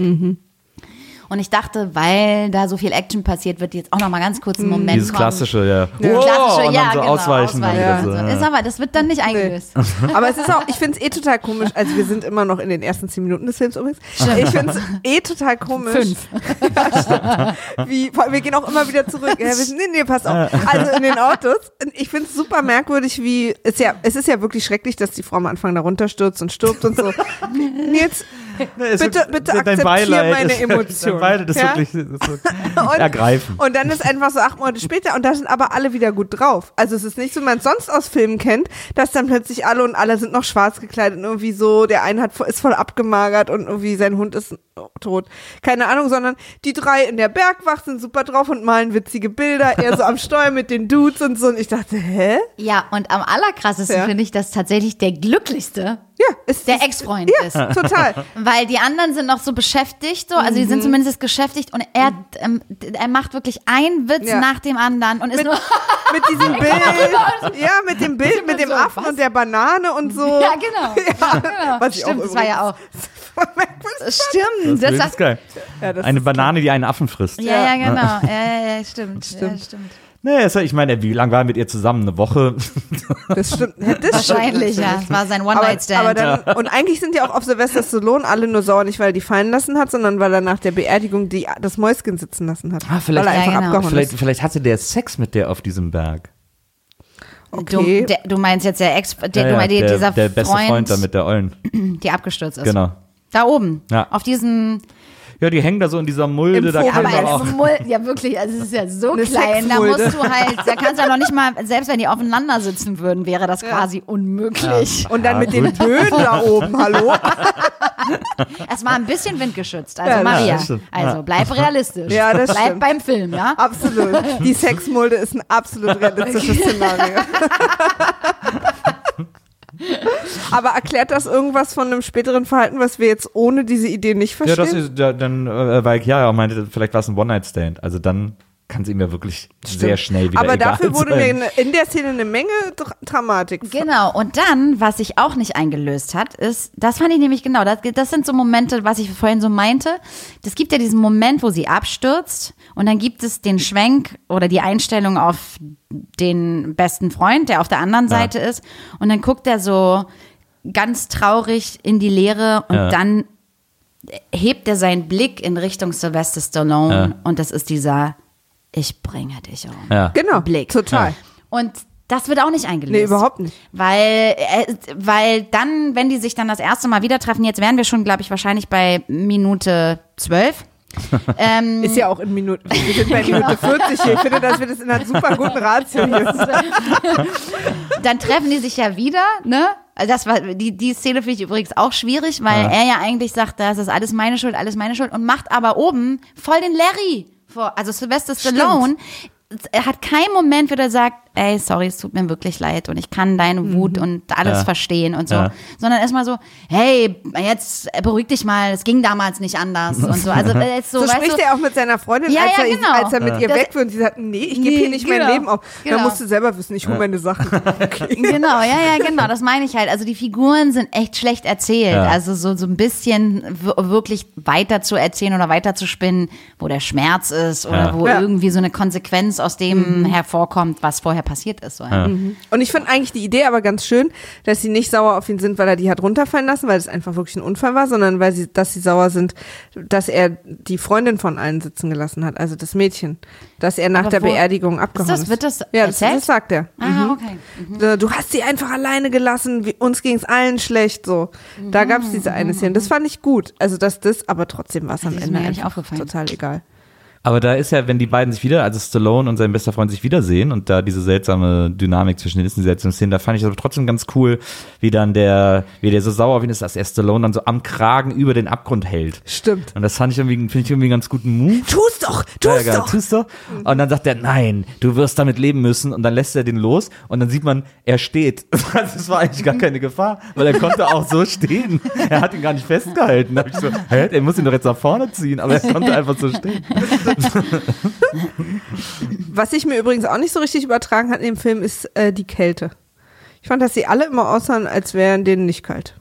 Und ich dachte, weil da so viel Action passiert, wird jetzt auch noch mal ganz kurz ein Moment dieses kommen. klassische, ja. Klassische, Wow, und ja, so genau, ausweichen. wieder und so, ja. Ist aber, das wird dann nicht eingelöst. Aber es ist auch, ich finde es eh total komisch. Also wir sind immer noch in den ersten zehn Minuten des Films übrigens. Ich finde es eh total komisch. Fünf. Ja, stimmt. Wie, wir gehen auch immer wieder zurück. Ja, wir nee, nee, pass auf. Also in den Autos. Ich finde es super merkwürdig, wie, es ja, es ist ja wirklich schrecklich, dass die Frau am Anfang da runterstürzt und stirbt und so. Nils, Nee, Bitte- wird- bitte dein akzeptier Beileid meine ist- Emotionen. Beileid ist Ja? wirklich das ist Und- ergreifend. Und dann ist einfach so acht Monate später und da sind aber alle wieder gut drauf. Also es ist nicht so, wie man es sonst aus Filmen kennt, dass dann plötzlich alle und alle sind noch schwarz gekleidet und irgendwie so, der eine hat, ist voll abgemagert und irgendwie sein Hund ist tot. Keine Ahnung, sondern die drei in der Bergwacht sind super drauf und malen witzige Bilder, er so am Steuer mit den Dudes und so und ich dachte, hä? Ja, und am allerkrassesten Ja. finde ich, dass tatsächlich der glücklichste Ja, ist der Ex-Freund ja, ist. total. Weil die anderen sind noch so beschäftigt, so, also die Mhm. sind zumindest beschäftigt und er, ähm, er macht wirklich einen Witz Ja. nach dem anderen und ist Mit- nur, Mit diesem Bild, ja, mit dem Bild, mit dem so, Affen was? und der Banane und so. ja genau, ja, genau. Was ich stimmt, das war ja auch, stimmt, Das, das, ist geil. Ja, das Eine ist Banane, die einen Affen frisst. ja, ja, genau, ja, ja, ja, stimmt, ja, Stimmt. stimmt. Nee, ja- ich meine, wie lange waren wir mit ihr zusammen? Eine Woche? Das stimmt. Ja, das Wahrscheinlich, stimmt ja, es war sein One-Night-Stand. und eigentlich sind ja auch auf Sylvester Stallone alle nur sauer, nicht weil er die fallen lassen hat, sondern weil er nach der Beerdigung die, das Mäuschen sitzen lassen hat. Ah, vielleicht- weil er Ja, einfach genau. abgehauen Vielleicht, ist. vielleicht hatte der Sex mit der auf diesem Berg. Okay. Du, der, du meinst jetzt der Ex, der, Ja, du ja, meinst der, dieser der beste Freund, Freund, da mit der Ollen. die abgestürzt ist. Genau. Da oben, Ja. auf diesen, Ja, die hängen da so in dieser Mulde. Im Da kann aber auch, ist Mul- ja wirklich, also es ist ja so klein, da musst du halt, da kannst du ja noch nicht mal, selbst wenn die aufeinander sitzen würden, wäre das quasi unmöglich. Und dann Ja, mit den. Böden da oben, hallo? Es war ein bisschen windgeschützt, also Ja, Maria, also bleib realistisch. Ja, das bleib stimmt. beim Film, ja? Absolut. Die Sexmulde ist ein absolut realistisches Szenario. Aber erklärt das irgendwas von einem späteren Verhalten, was wir jetzt ohne diese Idee nicht Ja, verstehen? das ist, ja, dann, äh, weil Chiara auch meinte, vielleicht war es ein One-Night-Stand. Also dann kann es ihm ja wirklich sehr schnell wieder Aber egal dafür wurde sein. mir in der Szene eine Menge Dra Dramatik. Genau, und dann, was sich auch nicht eingelöst hat, ist, das fand ich nämlich genau, das, das sind so Momente, was ich vorhin so meinte. Es gibt ja diesen Moment, wo sie abstürzt und dann gibt es den Schwenk oder die Einstellung auf den besten Freund, der auf der anderen Ja. Seite ist und dann guckt er so ganz traurig in die Leere und Ja. dann hebt er seinen Blick in Richtung Sylvester Stallone Ja. und das ist dieser Ich bringe dich um. Ja. Genau, Blick. total. Und das wird auch nicht eingelöst. Nee, überhaupt nicht. Weil, äh, weil dann, wenn die sich dann das erste Mal wieder treffen, jetzt wären wir schon, glaube ich, wahrscheinlich bei Minute zwölf. ähm, Ist ja auch in Minuten. Wir sind bei Minute 40 hier. Ich finde, dass wir das in einer super guten Ratio hier. dann treffen die sich ja wieder, ne? Also Das war, die, die Szene finde ich übrigens auch schwierig, weil Ja. er ja eigentlich sagt, das ist alles meine Schuld, alles meine Schuld und macht aber oben voll den Larry. Also Sylvester Stallone, er hat keinen Moment, wo er sagt, ey, sorry, es tut mir wirklich leid und ich kann deine Wut und alles Ja. verstehen und so. Ja. Sondern erstmal so, hey, jetzt beruhig dich mal, es ging damals nicht anders und so. Also er ist so, So, weißt spricht du, er auch mit seiner Freundin, Ja, als, ja, er, genau. als er mit ihr Das- weg will und sie sagt, nee, ich gebe Nee, hier nicht mein genau. Leben auf. Genau. Dann musst du selber wissen, ich hole meine Sachen. Okay. Genau, ja, ja, genau, das meine ich halt. Also die Figuren sind echt schlecht erzählt. Ja. Also so, so ein bisschen wirklich weiter zu erzählen oder weiter zu spinnen, wo der Schmerz ist oder Ja. wo Ja. irgendwie so eine Konsequenz aus dem hervorkommt, was vorher passiert ist. So. Ja. Und ich finde eigentlich die Idee aber ganz schön, dass sie nicht sauer auf ihn sind, weil er die hat runterfallen lassen, weil es einfach wirklich ein Unfall war, sondern weil sie, dass sie sauer sind, dass er die Freundin von allen sitzen gelassen hat, also das Mädchen, dass er nach Aber der wo- Beerdigung abgehauen ist. das- wird das ja, das, das sagt er. Ah, okay. Äh, Du hast sie einfach alleine gelassen, wie- uns ging es allen schlecht, so. Da gab es diese eine Szene. Das fand ich gut. Also, dass das, aber trotzdem war es am Das ist Ende mir einfach aufgefallen. total egal. Aber da ist ja, wenn die beiden sich wieder, also Stallone und sein bester Freund sich wiedersehen und da diese seltsame Dynamik zwischen den ist, diese seltsame Szene, da fand ich das aber trotzdem ganz cool, wie dann der, wie der so sauer auf ihn ist, dass er Stallone dann so am Kragen über den Abgrund hält. Stimmt. Und das fand ich irgendwie, finde ich irgendwie einen ganz guten Move. Tu's doch, Ja, tu's ja, doch. tust du? Und dann sagt er, nein, du wirst damit leben müssen. Und dann lässt er den los und dann sieht man, er steht. Es war eigentlich gar keine Gefahr, weil er konnte auch so stehen. Er hat ihn gar nicht festgehalten. Da hab ich so, hä, er muss ihn doch jetzt nach vorne ziehen, aber er konnte einfach so stehen. Was sich mir übrigens auch nicht so richtig übertragen hat in dem Film, ist äh, die Kälte. Ich fand, dass sie alle immer aussahen, als wären denen nicht kalt.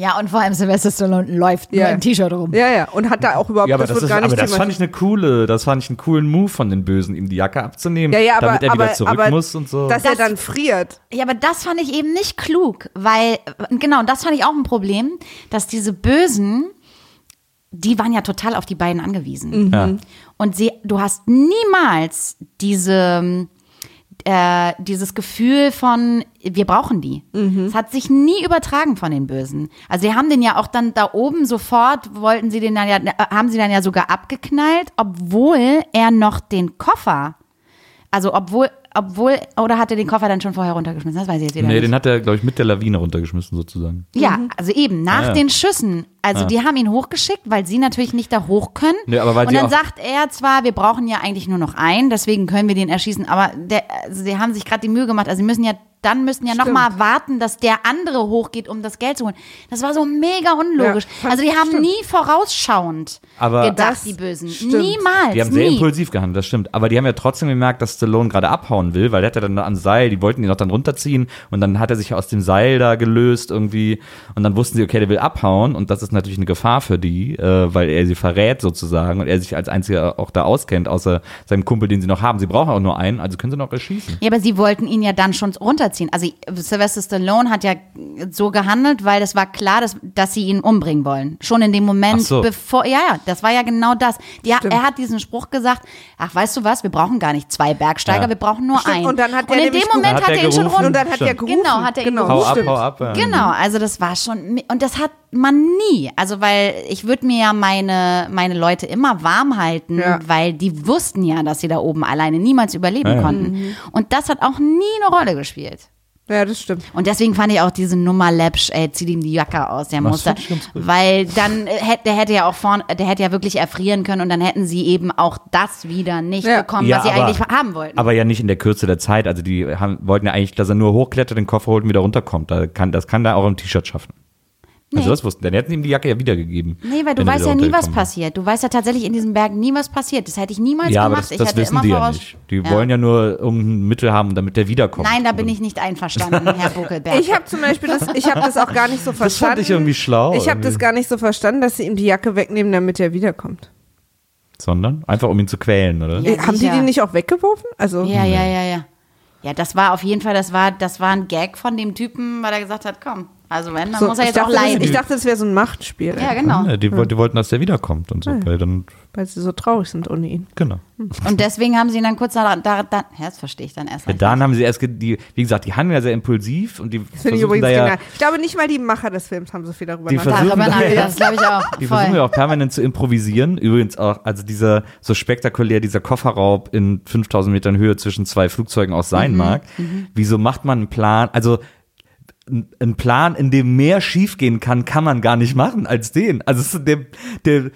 Ja, und vor allem Sylvester Stallone läuft Ja. nur im T-Shirt rum. Ja, ja. Und hat da auch überhaupt, Ja, aber das, das, wird ist, gar nicht aber das fand ich eine coole, das fand ich einen coolen Move von den Bösen, ihm die Jacke abzunehmen, ja, ja, aber, damit er wieder aber, zurück aber, muss und so. Dass Das- er dann friert. Ja, aber das fand ich eben nicht klug, weil, genau, das fand ich auch ein Problem, dass diese Bösen, die waren ja total auf die beiden angewiesen. ja. Und sie, du hast niemals diese, äh, dieses Gefühl von, wir brauchen die. Es hat sich nie übertragen von den Bösen. Also sie haben den ja auch dann da oben sofort, wollten sie den dann ja, äh, haben sie dann ja sogar abgeknallt, obwohl er noch den Koffer, also obwohl, obwohl, oder hat er den Koffer dann schon vorher runtergeschmissen? Das weiß ich jetzt wieder Nee, nicht. den hat er, glaube ich, mit der Lawine runtergeschmissen sozusagen. Ja, also eben, nach Ja, ja. den Schüssen. Also die haben ihn hochgeschickt, weil sie natürlich nicht da hoch können. Nee, aber weil und dann auch- sagt er zwar, wir brauchen ja eigentlich nur noch einen, deswegen können wir den erschießen, aber der, also sie haben sich gerade die Mühe gemacht, also sie müssen ja, dann müssen ja nochmal warten, dass der andere hochgeht, um das Geld zu holen. Das war so mega unlogisch. Ja, also die haben stimmt. nie vorausschauend Aber- gedacht, Das die Bösen. stimmt. Niemals. Die haben sehr nie. impulsiv gehandelt, das stimmt. Aber die haben ja trotzdem gemerkt, dass Stallone gerade abhauen will, weil der hat ja dann am Seil, die wollten ihn doch dann runterziehen und dann hat er sich aus dem Seil da gelöst irgendwie und dann wussten sie, okay, der will abhauen und das ist natürlich eine Gefahr für die, äh, weil er sie verrät sozusagen und er sich als einziger auch da auskennt, außer seinem Kumpel, den sie noch haben. Sie brauchen auch nur einen, also können sie noch erschießen. Ja, aber sie wollten ihn ja dann schon runterziehen. Also Sylvester Stallone hat ja so gehandelt, weil es war klar, dass, dass sie ihn umbringen wollen. Schon in dem Moment, Ach so. bevor, ja, ja, das war ja genau das. Die, er hat diesen Spruch gesagt, ach, weißt du was, wir brauchen gar nicht zwei Bergsteiger, Ja. wir brauchen nur Stimmt, einen. und dann hat der in dem Moment hat Hat er ihn schon gerufen? rund. Und dann hat er gerufen. Genau, hat er ihn genau. gerufen. Hau ab, hau ab. ja. Genau, also das war schon, und das hat man nie. Also, weil ich würde mir ja meine, meine Leute immer warm halten, Ja. weil die wussten ja, dass sie da oben alleine niemals überleben Ja, konnten. Und das hat auch nie eine Rolle gespielt. Ja, das stimmt. Und deswegen fand ich auch diese Nummer läppsch, ey, zieh ihm die Jacke aus, der Das gut. Weil dann äh, hätte, der hätte ja auch vorne, der hätte ja wirklich erfrieren können und dann hätten sie eben auch das wieder nicht Ja. bekommen, Ja, was sie aber- eigentlich haben wollten. Aber ja nicht in der Kürze der Zeit. Also die haben, wollten ja eigentlich, dass er nur hochklettert, den Koffer holt und wieder runterkommt. Da kann, das kann er auch im T-Shirt schaffen. Also Nee. das wussten, dann hätten sie ihm die Jacke ja wiedergegeben. Nee, weil du weißt ja nie, was runtergekommen passiert. Du weißt ja tatsächlich in diesem Berg nie, was passiert. Das hätte ich niemals Ja, aber gemacht. das, ich das hätte wissen immer die ja nicht. Die wollen ja nur irgendein Mittel haben, damit der wiederkommt. Nein, da bin ich nicht einverstanden, Herr Buckelberg. Ich habe zum Beispiel das, ich habe das auch gar nicht so Das verstanden. fand ich irgendwie schlau. Ich habe das gar nicht so verstanden, dass sie ihm die Jacke wegnehmen, damit er wiederkommt. Sondern einfach um ihn zu quälen, oder? Ja, Äh, Haben die sicher. die nicht auch weggeworfen? Also Ja, ja, ja, ja. Ja, das war auf jeden Fall, das war, das war ein Gag von dem Typen, weil er gesagt hat, komm, also wenn, dann so, muss er jetzt auch dachte, das, leiden. ich dachte, das wäre so ein Machtspiel, ja, genau. Ja, die, woll- die wollten, dass der wiederkommt und so. Weil dann, weil sie so traurig sind ohne ihn. genau. Und deswegen haben sie ihn dann kurz da, da, da ja, das verstehe ich dann erst. Ja, dann haben sie erst, die, wie gesagt, die handeln ja sehr impulsiv und die Das finde ich übrigens da ja, genial. Ich glaube, nicht mal die Macher des Films haben so viel darüber Die nachgedacht. versuchen Darüber da ja- nachgedacht, das glaube ich auch. Die versuchen ja Voll. auch permanent zu improvisieren. Übrigens auch, also dieser so spektakulär, dieser Kofferraub in 5000 Metern Höhe zwischen zwei Flugzeugen aus sein Mhm, mag. Wieso macht man einen Plan? Also ein ein Plan, in dem mehr schiefgehen kann, kann man gar nicht machen als den. Also es ist der, der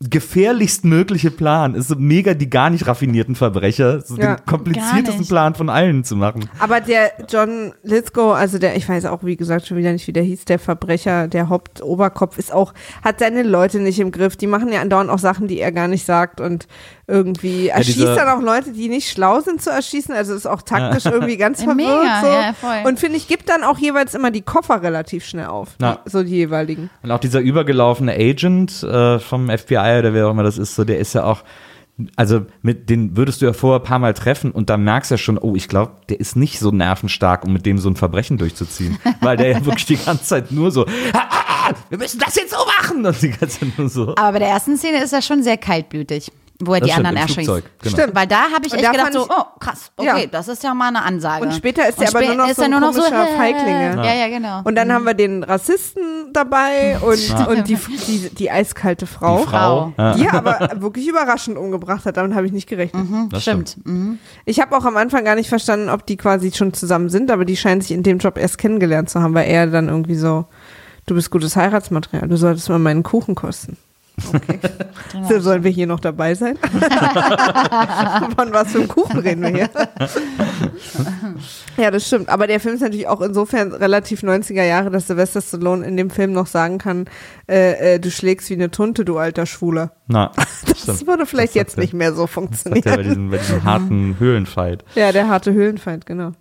gefährlichst mögliche Plan ist so mega die gar nicht raffinierten Verbrecher, so Ja, den kompliziertesten. Plan von allen zu machen. Aber der John Lithgow, also der, ich weiß auch, wie gesagt, schon wieder nicht, wie der hieß, der Verbrecher, der Hauptoberkopf, ist auch, hat seine Leute nicht im Griff. Die machen ja andauernd auch Sachen, die er gar nicht sagt und irgendwie erschießt dieser- dann auch Leute, die nicht schlau sind zu erschießen. Also ist auch taktisch irgendwie ganz Ja, verwirrt. mega, so. ja, voll. Und finde ich, gibt dann auch jeweils immer die Koffer relativ schnell auf. Ja. So die jeweiligen. Und auch dieser übergelaufene Agent äh, vom FBI oder wer auch immer das ist, so der ist ja auch, also mit den würdest du ja vorher ein paar Mal treffen und da merkst du ja schon, oh, ich glaube, der ist nicht so nervenstark, um mit dem so ein Verbrechen durchzuziehen. Weil der ja wirklich die ganze Zeit nur so, ah, ah, ah, wir müssen das jetzt so machen. Und die ganze Zeit nur so. Aber bei der ersten Szene ist er schon sehr kaltblütig, wo er Das die stimmt, anderen erschießt. Genau. Stimmt. Weil da habe ich Und echt da gedacht so, oh krass, okay, Ja. das ist ja mal eine Ansage. Und später ist Und er aber nur noch ist so ein nur noch so, komischer äh, Feiglinge. Ja, ja, genau. Und dann haben wir den Rassisten dabei und, und die, die, die eiskalte Frau. Die Frau. Ja. Die er aber wirklich überraschend umgebracht hat. Damit habe ich nicht gerechnet. Das Stimmt. Mhm. Ich habe auch am Anfang gar nicht verstanden, ob die quasi schon zusammen sind, aber die scheinen sich in dem Job erst kennengelernt zu haben, weil er dann irgendwie so, du bist gutes Heiratsmaterial, du solltest mal meinen Kuchen kosten. Okay. So, sollen wir hier noch dabei sein? Von was für einem Kuchen reden wir hier? ja, das stimmt. Aber der Film ist natürlich auch insofern relativ 90er Jahre, dass Sylvester Stallone in dem Film noch sagen kann, äh, äh, du schlägst wie eine Tunte, du alter Schwuler. Na, Das würde vielleicht Das jetzt sagt er. nicht mehr so das sagt er bei funktionieren. diesem, bei diesem harten Höhlenfight. Ja, der harte Höhlenfeind, genau.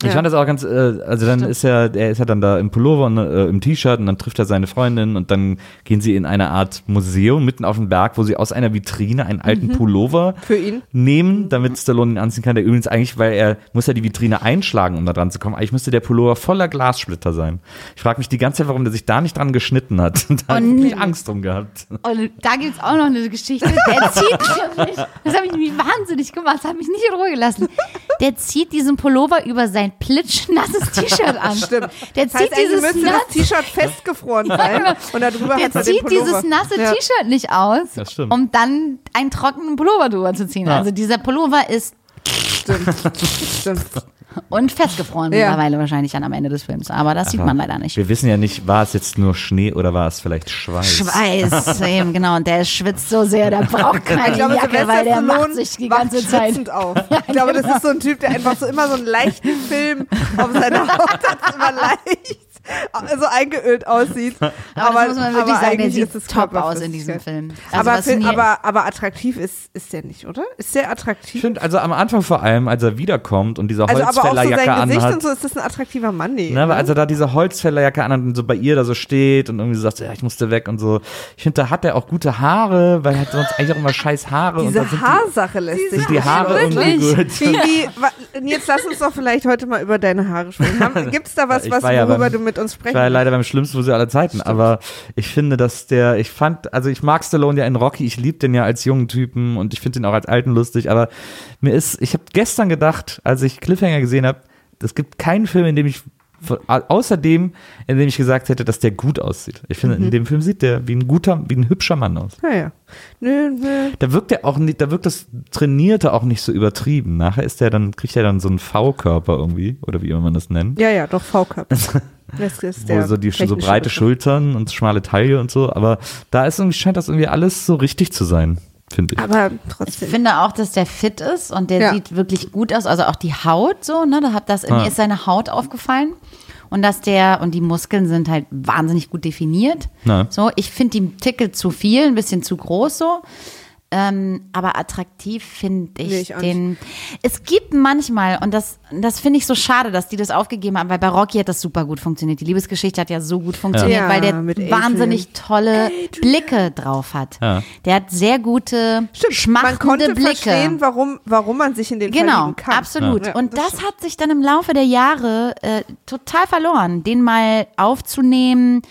Ich Ja. fand das auch ganz, äh, also dann ist er, er ist ja dann da im Pullover und äh, im T-Shirt und dann trifft er seine Freundin und dann gehen sie in eine Art Museum mitten auf dem Berg, wo sie aus einer Vitrine einen alten Pullover Für ihn. nehmen, damit Stallone ihn anziehen kann. Der übrigens eigentlich, weil er muss ja die Vitrine einschlagen, um da dran zu kommen. Eigentlich müsste der Pullover voller Glassplitter sein. Ich frage mich die ganze Zeit, warum der sich da nicht dran geschnitten hat. da habe ich wirklich Angst drum gehabt. Und da gibt es auch noch eine Geschichte. Der zieht das habe ich mich wahnsinnig gemacht, das hat mich nicht in Ruhe gelassen. Der zieht diesen Pullover über sein plitschnasses T-Shirt an. Stimmt. Der Das heißt, zieht eigentlich dieses müsste nass, das T-Shirt festgefroren sein und darüber hat der er den zieht dieses nasse Ja. T-Shirt nicht aus, Das stimmt. um dann einen trockenen Pullover drüber zu ziehen. Ja. Also dieser Pullover ist Stimmt. Stimmt. und festgefroren Ja. mittlerweile wahrscheinlich dann am Ende des Films. Aber das sieht man leider nicht. Wir wissen ja nicht, war es jetzt nur Schnee oder war es vielleicht Schweiß? Schweiß, eben, genau. Und der schwitzt so sehr, der braucht keine Ich glaube, Jacke, weil der macht sich die ganze Zeit. auf. Ich glaube, das ist so ein Typ, der einfach so immer so einen leichten Film auf seiner Haut hat, immer leicht so eingeölt aussieht. Aber, das muss man wirklich aber sagen, der eigentlich sieht ist es top aus in diesem. Film. Also aber, Film, aber, aber attraktiv ist, ist der nicht, oder? Ist der Ich attraktiv? finde, also am Anfang vor allem, als er wiederkommt und diese Also aber auch so Holzfällerjacke sein Gesicht anhat. und so ist das ein attraktiver Mann, nee. Ne, aber ne? als er da diese Holzfällerjacke anhat und so bei ihr da so steht und irgendwie so sagt, ja, ich musste weg und so. Ich finde, da hat er auch gute Haare, weil er hat sonst eigentlich auch immer scheiß Haare. und Diese sind Haarsache lässt die, sich sind die Haare irgendwie gut. Wie, jetzt lass uns doch vielleicht heute mal über deine Haare sprechen. Gibt es da was, was ja worüber beim- du mit uns Ich sprechen war ja leider beim schlimmsten Friseur aller Zeiten, aber ich finde, dass der, ich fand, also ich mag Stallone ja in Rocky, ich liebe den ja als jungen Typen und ich finde ihn auch als alten lustig, aber mir ist, ich habe gestern gedacht, als ich Cliffhanger gesehen habe, es gibt keinen Film, in dem ich von- außer dem, in dem ich gesagt hätte, dass der gut aussieht. Ich finde, Mhm. in dem Film sieht der wie ein guter, wie ein hübscher Mann aus. Ja, ja. Nö, nö. Da wirkt er auch nicht, da wirkt das Trainierte auch nicht so übertrieben. Nachher ist der dann, kriegt er dann so einen V-Körper irgendwie, oder wie immer man das nennt. Ja, ja, doch, V-Cup. Das ist Wo der so die so breite. Schultern und schmale Taille und so, aber da ist irgendwie, scheint das irgendwie alles so richtig zu sein, finde ich. Aber Ich trotzdem. finde auch, dass der fit ist und der Ja. sieht wirklich gut aus. Also auch die Haut so, ne? Da hat das, Ah. mir ist seine Haut aufgefallen. Und dass der, und die Muskeln sind halt wahnsinnig gut definiert. Na. So, ich finde die Tickel zu viel, ein bisschen zu groß so. Ähm, aber attraktiv finde ich Nee, ich den. Es gibt manchmal, und das, das finde ich so schade, dass die das aufgegeben haben, weil bei Rocky hat das super gut funktioniert. Die Liebesgeschichte hat ja so gut funktioniert, Ja. weil der mit Adrian. wahnsinnig tolle Blicke drauf hat. Ja. Der hat sehr gute, Stimmt, man schmachtende konnte Blicke. verstehen, warum, warum man sich in den Genau, verlieben kann. absolut. Ja, und das das, hat sich dann im Laufe der Jahre äh, total verloren, den mal aufzunehmen,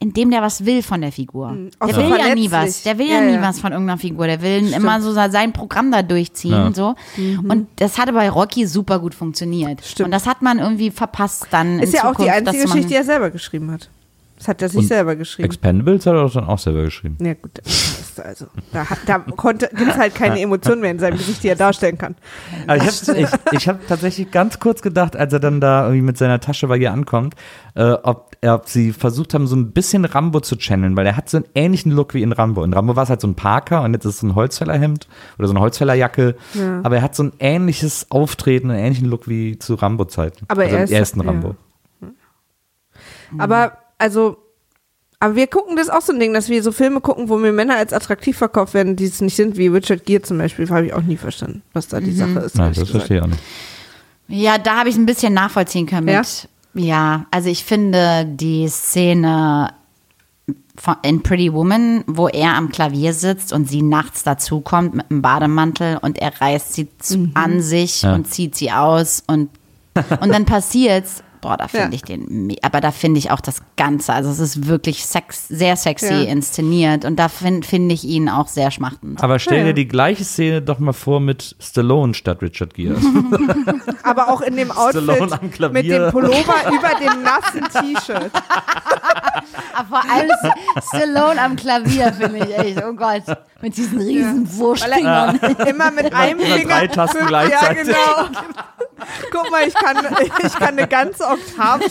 indem der was will von der Figur. Auch Der so will ja nie was. Der will ja, Ja, nie was von irgendeiner Figur. Der will immer so sein Programm da durchziehen. Ja. So. Und das hatte bei Rocky super gut funktioniert. Mhm. Stimmt. Und das hat man irgendwie verpasst dann. Ist in ja auch die Zukunft, einzige Geschichte, die er selber geschrieben hat. Das hat er sich Und selber geschrieben. Expendables hat er doch dann auch selber geschrieben. Ja gut, also da, hat- da konnte gibt es halt keine Emotionen mehr in seinem Gesicht, die er darstellen kann. Aber ich habe ich, ich hab tatsächlich ganz kurz gedacht, als er dann da irgendwie mit seiner Tasche bei ihr ankommt, äh, ob, ob sie versucht haben, so ein bisschen Rambo zu channeln, weil er hat so einen ähnlichen Look wie in Rambo. In Rambo war es halt so ein Parker und jetzt ist es so ein Holzfällerhemd oder so eine Holzfällerjacke. Aber er hat so ein ähnliches Auftreten, einen ähnlichen Look wie zu Rambo-Zeiten. Aber also er im ist- ersten ja. Rambo. Aber also aber wir gucken das ist auch so ein Ding, dass wir so Filme gucken, wo mir Männer als attraktiv verkauft werden, die es nicht sind, wie Richard Gere zum Beispiel, habe ich auch nie verstanden, was da die Sache ist. Nein, das verstehe ich auch nicht. Ja, da habe ich es ein bisschen nachvollziehen können mit. Ja? also ich finde die Szene von, in Pretty Woman, wo er am Klavier sitzt und sie nachts dazukommt mit einem Bademantel und er reißt sie zu, Mhm. an sich Ja. und zieht sie aus und, und dann passiert's. Boah, da finde Ja. ich den, aber da finde ich auch das Ganze, also es ist wirklich sex, sehr sexy Ja. inszeniert und da finde find ich ihn auch sehr schmachtend. Aber stell Ja, dir ja. die gleiche Szene doch mal vor mit Stallone statt Richard Gere. Aber auch in dem Stallone Outfit am Klavier. mit dem Pullover über dem nassen T-Shirt. Aber vor allem Stallone am Klavier, finde ich echt. Oh Gott. Mit diesen riesen Weil Wurstfingern. er immer mit einem immer Finger. drei Tasten Ja, gleichzeitig. genau. Guck mal, ich kann, ich kann eine ganze Oktave.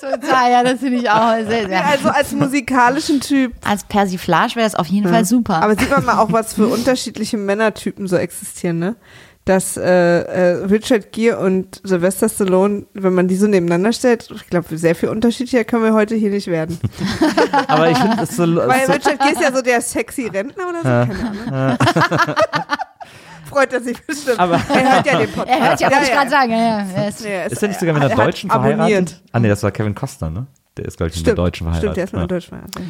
Total, ja, das finde ich auch sehr, sehr. Also als musikalischen Typ. Als Persiflage wäre es auf jeden Fall super. Aber sieht man mal auch, was für unterschiedliche Männertypen so existieren, ne? Dass äh, äh, Richard Gere und Sylvester Stallone, wenn man die so nebeneinander stellt, ich glaube, sehr viel unterschiedlicher können wir heute hier nicht werden. Aber ich finde es so, Weil Richard Gere ist ja so der sexy Rentner oder so, keine Ahnung. Freut er sich bestimmt. Aber- er hört ja den Podcast. er hört ja, ja, wollte ich gerade sagen. Ja, ja. Er ist- Ja, Ist er nicht sogar mit einer er Deutschen abonniert. verheiratet? Ah, nee, das war Kevin Costner, ne? Der ist, glaube ich, mit einer Deutschen verheiratet. stimmt, der ist mit einer. Deutschen verheiratet.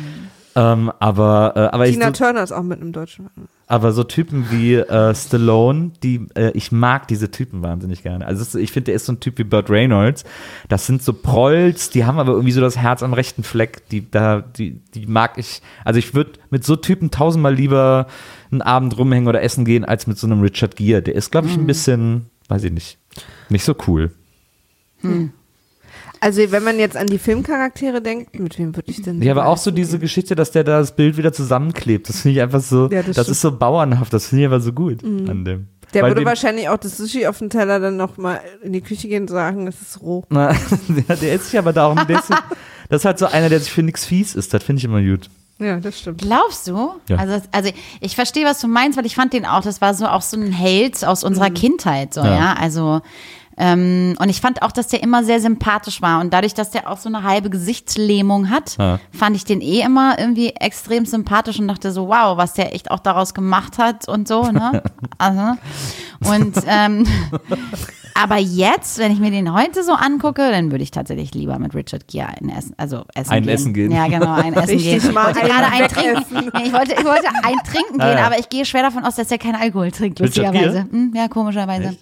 ähm, aber, äh, aber, ich Tina so, Turner ist auch mit einem Deutschen aber so Typen wie äh, Stallone, die, äh, ich mag diese Typen wahnsinnig gerne. Also ist, ich finde, der ist so ein Typ wie Burt Reynolds. Das sind so Prolls, die haben aber irgendwie so das Herz am rechten Fleck. Die, da, die, die mag ich. Also ich würde mit so Typen tausendmal lieber einen Abend rumhängen oder essen gehen, als mit so einem Richard Gere. Der ist, glaube ich, ein bisschen, weiß ich nicht, nicht so cool. Also wenn man jetzt an die Filmcharaktere denkt, mit wem würde ich denn? Ja, aber auch so diese Geschichte, dass der da das Bild wieder zusammenklebt. Das finde ich einfach so, Ja, das, das ist so bauernhaft. Das finde ich einfach so gut an dem. Der Weil würde dem- wahrscheinlich auch das Sushi auf den Teller dann noch mal in die Küche gehen und sagen, es ist roh. Na, der, der ist sich aber darum, der ist, das ist halt so einer, der sich für nichts fies ist. Das finde ich immer gut. Ja, das stimmt. Glaubst du? Ja. Also, also ich verstehe, was du meinst, weil ich fand den auch, das war so auch so ein Held aus unserer Kindheit, so, Ja. ja. Also, ähm, und ich fand auch, dass der immer sehr sympathisch war. Und dadurch, dass der auch so eine halbe Gesichtslähmung hat, Ja. fand ich den eh immer irgendwie extrem sympathisch und dachte so, wow, was der echt auch daraus gemacht hat und so, ne? also, und ähm, aber jetzt, wenn ich mir den heute so angucke, dann würde ich tatsächlich lieber mit Richard Gere ein Essen, also essen Ein gehen. Essen gehen. Ja, genau, ein Essen Richtig gehen. mal Ich wollte einen gerade ein. Trinken. Ich, wollte, ich wollte ein Trinken Ah, gehen, ja. aber ich gehe schwer davon aus, dass er keinen Alkohol trinkt, lustigerweise. Hm, ja, komischerweise.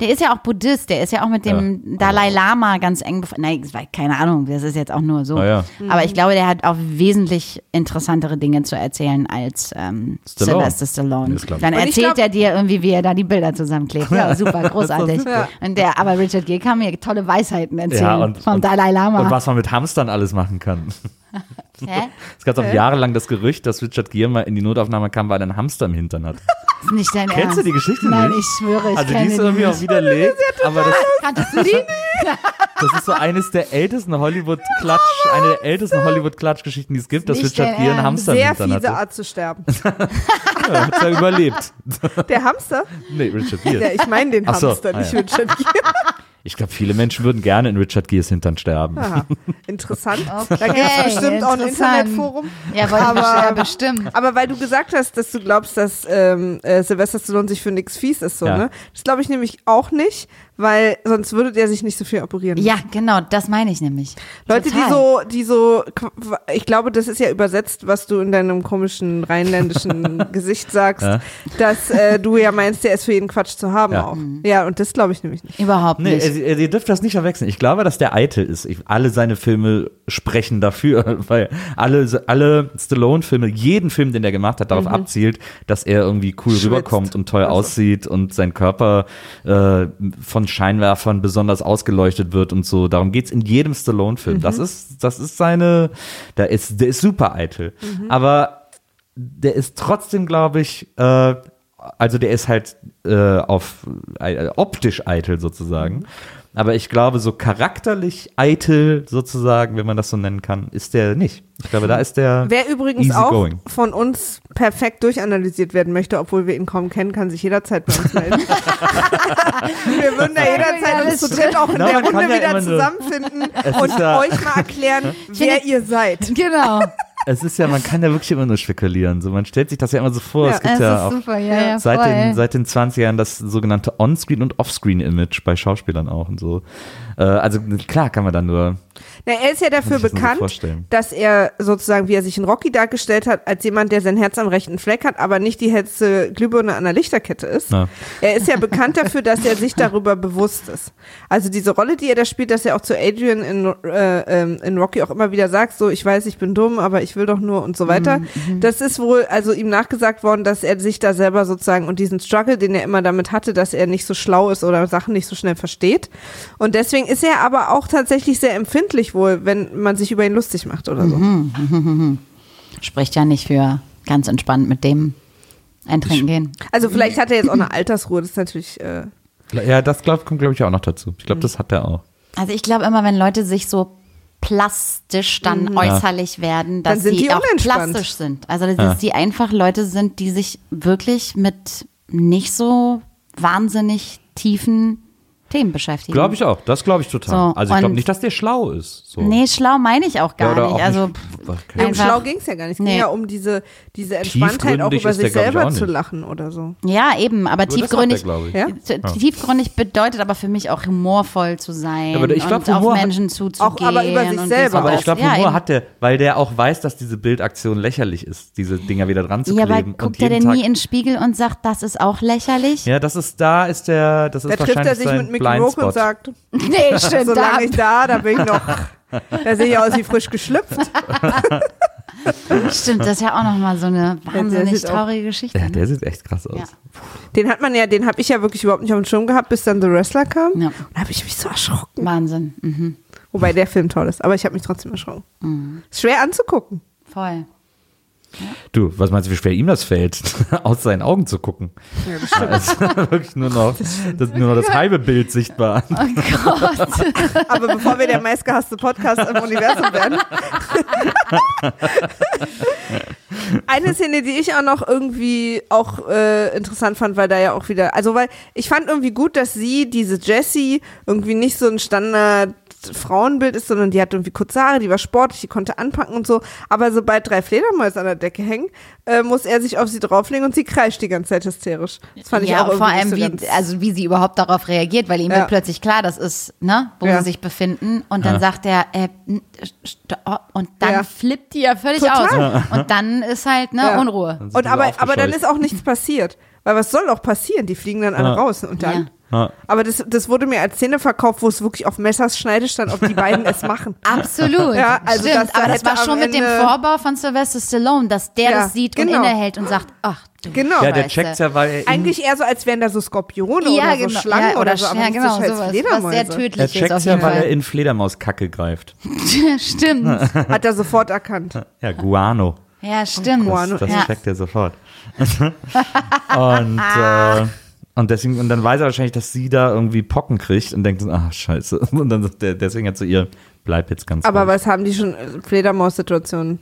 Der ist ja auch Buddhist, der ist ja auch mit dem Dalai Lama ganz eng befreundet. Nein, keine Ahnung, das ist jetzt auch nur so. Ah, ja. Aber ich glaube, der hat auch wesentlich interessantere Dinge zu erzählen als ähm, Stallone. Sylvester Stallone. Dann erzählt glaub- er dir irgendwie, wie er da die Bilder zusammenklebt. Ja, super, großartig. Ja. Und der, aber Richard Gere kann mir tolle Weisheiten erzählen Ja, und, vom und, Dalai Lama. und was man mit Hamstern alles machen kann. Hä? Es gab auch jahrelang das Gerücht, dass Richard Gere mal in die Notaufnahme kam, weil er einen Hamster im Hintern hat. Ist nicht dein Kennst Ernst. du die Geschichte Nein, nicht? ich schwöre, ich Also die ist irgendwie nicht. auch widerlegt, aber das, Kanntest du die? das ist so eines der ältesten Hollywood-Klatsch, eine der ältesten Hollywood-Klatsch-Geschichten, die es gibt, dass Richard Gere einen. Hamster Sehr im Hintern fiese hatte. Art zu sterben. Ja, hat er überlebt. Der Hamster? Nee, Richard Gere. Ja, ich meine den Ach so, Hamster, ah, nicht ja. Richard Gere. Ich glaube, viele Menschen würden gerne in Richard Geres Hintern sterben. Aha, interessant. Okay, da gibt es bestimmt auch ein. Internetforum. Ja, wollte Aber- ja, bestimmt. Aber weil du gesagt hast, dass du glaubst, dass ähm, äh, Sylvester Stallone sich für nichts fies ist, so, Ja. ne? Das glaube ich nämlich auch nicht, weil sonst würde der sich nicht so viel operieren. Ja, genau, das meine ich nämlich. Leute, Total. die so, die so, ich glaube, das ist ja übersetzt, was du in deinem komischen rheinländischen Gesicht sagst, Ja. dass äh, du ja meinst, der ist für jeden Quatsch zu haben Ja. auch. Ja, und das glaube ich nämlich nicht. Überhaupt Nee, nicht. ihr, ihr dürft das nicht verwechseln. Ich glaube, dass der eitel ist. Ich, alle seine Filme sprechen dafür, weil alle, alle Stallone-Filme, jeden Film, den er gemacht hat, darauf abzielt, dass er irgendwie cool Schwitzt. rüberkommt und toll Also. aussieht und sein Körper äh, von Scheinwerfern besonders ausgeleuchtet wird und so. Darum geht's in jedem Stallone-Film. Das ist, das ist seine, da ist, der ist super eitel. Aber der ist trotzdem, glaube ich, äh, also der ist halt äh, auf äh, optisch eitel sozusagen. Aber ich glaube, so charakterlich eitel sozusagen, wenn man das so nennen kann, ist der nicht. Ich glaube, da ist der Wer übrigens easy auch going. von uns perfekt durchanalysiert werden möchte, obwohl wir ihn kaum kennen, kann sich jederzeit bei uns melden. wir würden da jederzeit uns zu dritt auch in Na, der Runde ja wieder zusammenfinden Es und euch mal erklären, wer ihr seid. genau. Es ist ja, man kann ja wirklich immer nur spekulieren. So, man stellt sich das ja immer so vor. Ja, es gibt Das ja ist auch super, ja, ja, seit, voll. den, seit den 20 Jahren das sogenannte On-Screen- und Off-Screen-Image bei Schauspielern auch und so. Äh, also klar kann man dann nur Na, er ist ja dafür bekannt, dass er sozusagen, wie er sich in Rocky dargestellt hat, als jemand, der sein Herz am rechten Fleck hat, aber nicht die hellste Glühbirne an der Lichterkette ist. Ja. Er ist ja bekannt dafür, dass er sich darüber bewusst ist. Also diese Rolle, die er da spielt, dass er auch zu Adrian in, äh, ähm, in Rocky auch immer wieder sagt, so ich weiß, ich bin dumm, aber ich will doch nur und so weiter. Das ist wohl also ihm nachgesagt worden, dass er sich da selber sozusagen und diesen Struggle, den er immer damit hatte, dass er nicht so schlau ist oder Sachen nicht so schnell versteht. Und deswegen ist er aber auch tatsächlich sehr empfindlich wohl, wenn man sich über ihn lustig macht oder so. Spricht ja nicht für ganz entspannt mit dem eintrinken gehen. Also vielleicht hat er jetzt auch eine Altersruhe, das ist natürlich äh, Ja, das glaub, kommt, glaube ich, auch noch dazu. Ich Mhm. glaube, das hat er auch. Also ich glaube immer, wenn Leute sich so plastisch dann äußerlich werden, dass Mhm. Dann sind sie die auch plastisch sind. Also dass die einfach Leute sind, die sich wirklich mit nicht so wahnsinnig tiefen Themen beschäftigen. Glaube ich auch. Das glaube ich total. So, also ich glaube nicht, dass der schlau ist. So. Nee, schlau meine ich auch gar Ja, nicht. auch Also nicht- Nee, um schlau ging es ja gar nicht. Es ging Nee. ja um diese, diese Entspanntheit auch über sich selber zu lachen oder so. ja, eben, aber Nur tiefgründig. er. Ja? Tiefgründig bedeutet aber für mich auch humorvoll zu sein Aber ich glaub, und auf Humor hat- Menschen zuzugehen. Auch aber über sich selber. Aber ich glaube, ja, Humor eben. hat der, weil der auch weiß, dass diese Bildaktion lächerlich ist, diese Dinger wieder dran zu Ja, aber kleben. und guckt er denn Tag, nie in den Spiegel und sagt, das ist auch lächerlich? Ja, das ist, da ist der, das ist Da trifft er wahrscheinlich sich sein mit Mickey. Rourke und sagt, Nee, stimmt. solange ich da, da bin ich noch, da sehe ich aus wie frisch geschlüpft. Stimmt, das ist ja auch nochmal so eine wahnsinnig sieht auch- traurige Geschichte. Ja, ne? der sieht echt krass aus. Ja. Den hat man ja, den habe ich ja wirklich überhaupt nicht auf dem Schirm gehabt, bis dann The Wrestler kam. Ja. Und da habe ich mich so erschrocken. Wahnsinn. Mhm. Wobei der Film toll ist, aber ich habe mich trotzdem erschrocken. Ist schwer anzugucken. Voll. Du, was meinst du, wie schwer ihm das fällt, aus seinen Augen zu gucken? Ja, das stimmt. Also wirklich nur noch das, nur noch das halbe Bild sichtbar. Oh Gott. Aber bevor wir der meistgehasste Podcast im Universum werden. Eine Szene, die ich auch noch irgendwie auch äh, interessant fand, weil da ja auch wieder, also weil ich fand irgendwie gut, dass sie, diese Jessie, irgendwie nicht so ein Standard Frauenbild ist, sondern die hat irgendwie kurze Haare, die war sportlich, die konnte anpacken und so. Aber sobald drei Fledermäuse an der Decke hängen, äh, muss er sich auf sie drauflegen und sie kreischt die ganze Zeit hysterisch. Das fand ich ja, auch irgendwie vor allem, nicht so wie, also wie sie überhaupt darauf reagiert, weil ihm Ja. wird plötzlich klar, das ist, ne, wo Ja. sie sich befinden. Und dann Ja. sagt er, äh, oh, und dann Ja. flippt die ja völlig Total. aus. Und dann ist halt, ne, Ja. Unruhe. Und aber, aber dann ist auch nichts passiert. Weil was soll auch passieren? Die fliegen dann alle Ja. raus. Und dann, Ja. Ja. Aber das, das wurde mir als Szene verkauft, wo es wirklich auf Messers Schneide stand, ob die beiden es machen. Absolut. Ja, also Stimmt, das- da aber das war schon mit dem Vorbau von Sylvester Stallone, dass der Ja, das sieht und genau. innehält und sagt, ach du Genau. Ja, der checkt's ja, weil er, Eigentlich eher so, als wären da so Skorpione oder so genau. Schlangen ja, oder, so, aber ja, genau, so scheiß sowas, was Fledermäuse. sehr er tödlich checkt's auf ja, weil er in Fledermauskacke greift. Stimmt. Hat er sofort erkannt. Ja, Guano. Ja, stimmt. Guano. Das ja. checkt er sofort. und, äh, und deswegen, und dann weiß er wahrscheinlich, dass sie da irgendwie Pocken kriegt und denkt, so, ah, scheiße. Und dann sagt der, deswegen hat sie ihr, bleib jetzt ganz Aber ruhig. was haben die schon äh, Fledermaus-Situationen?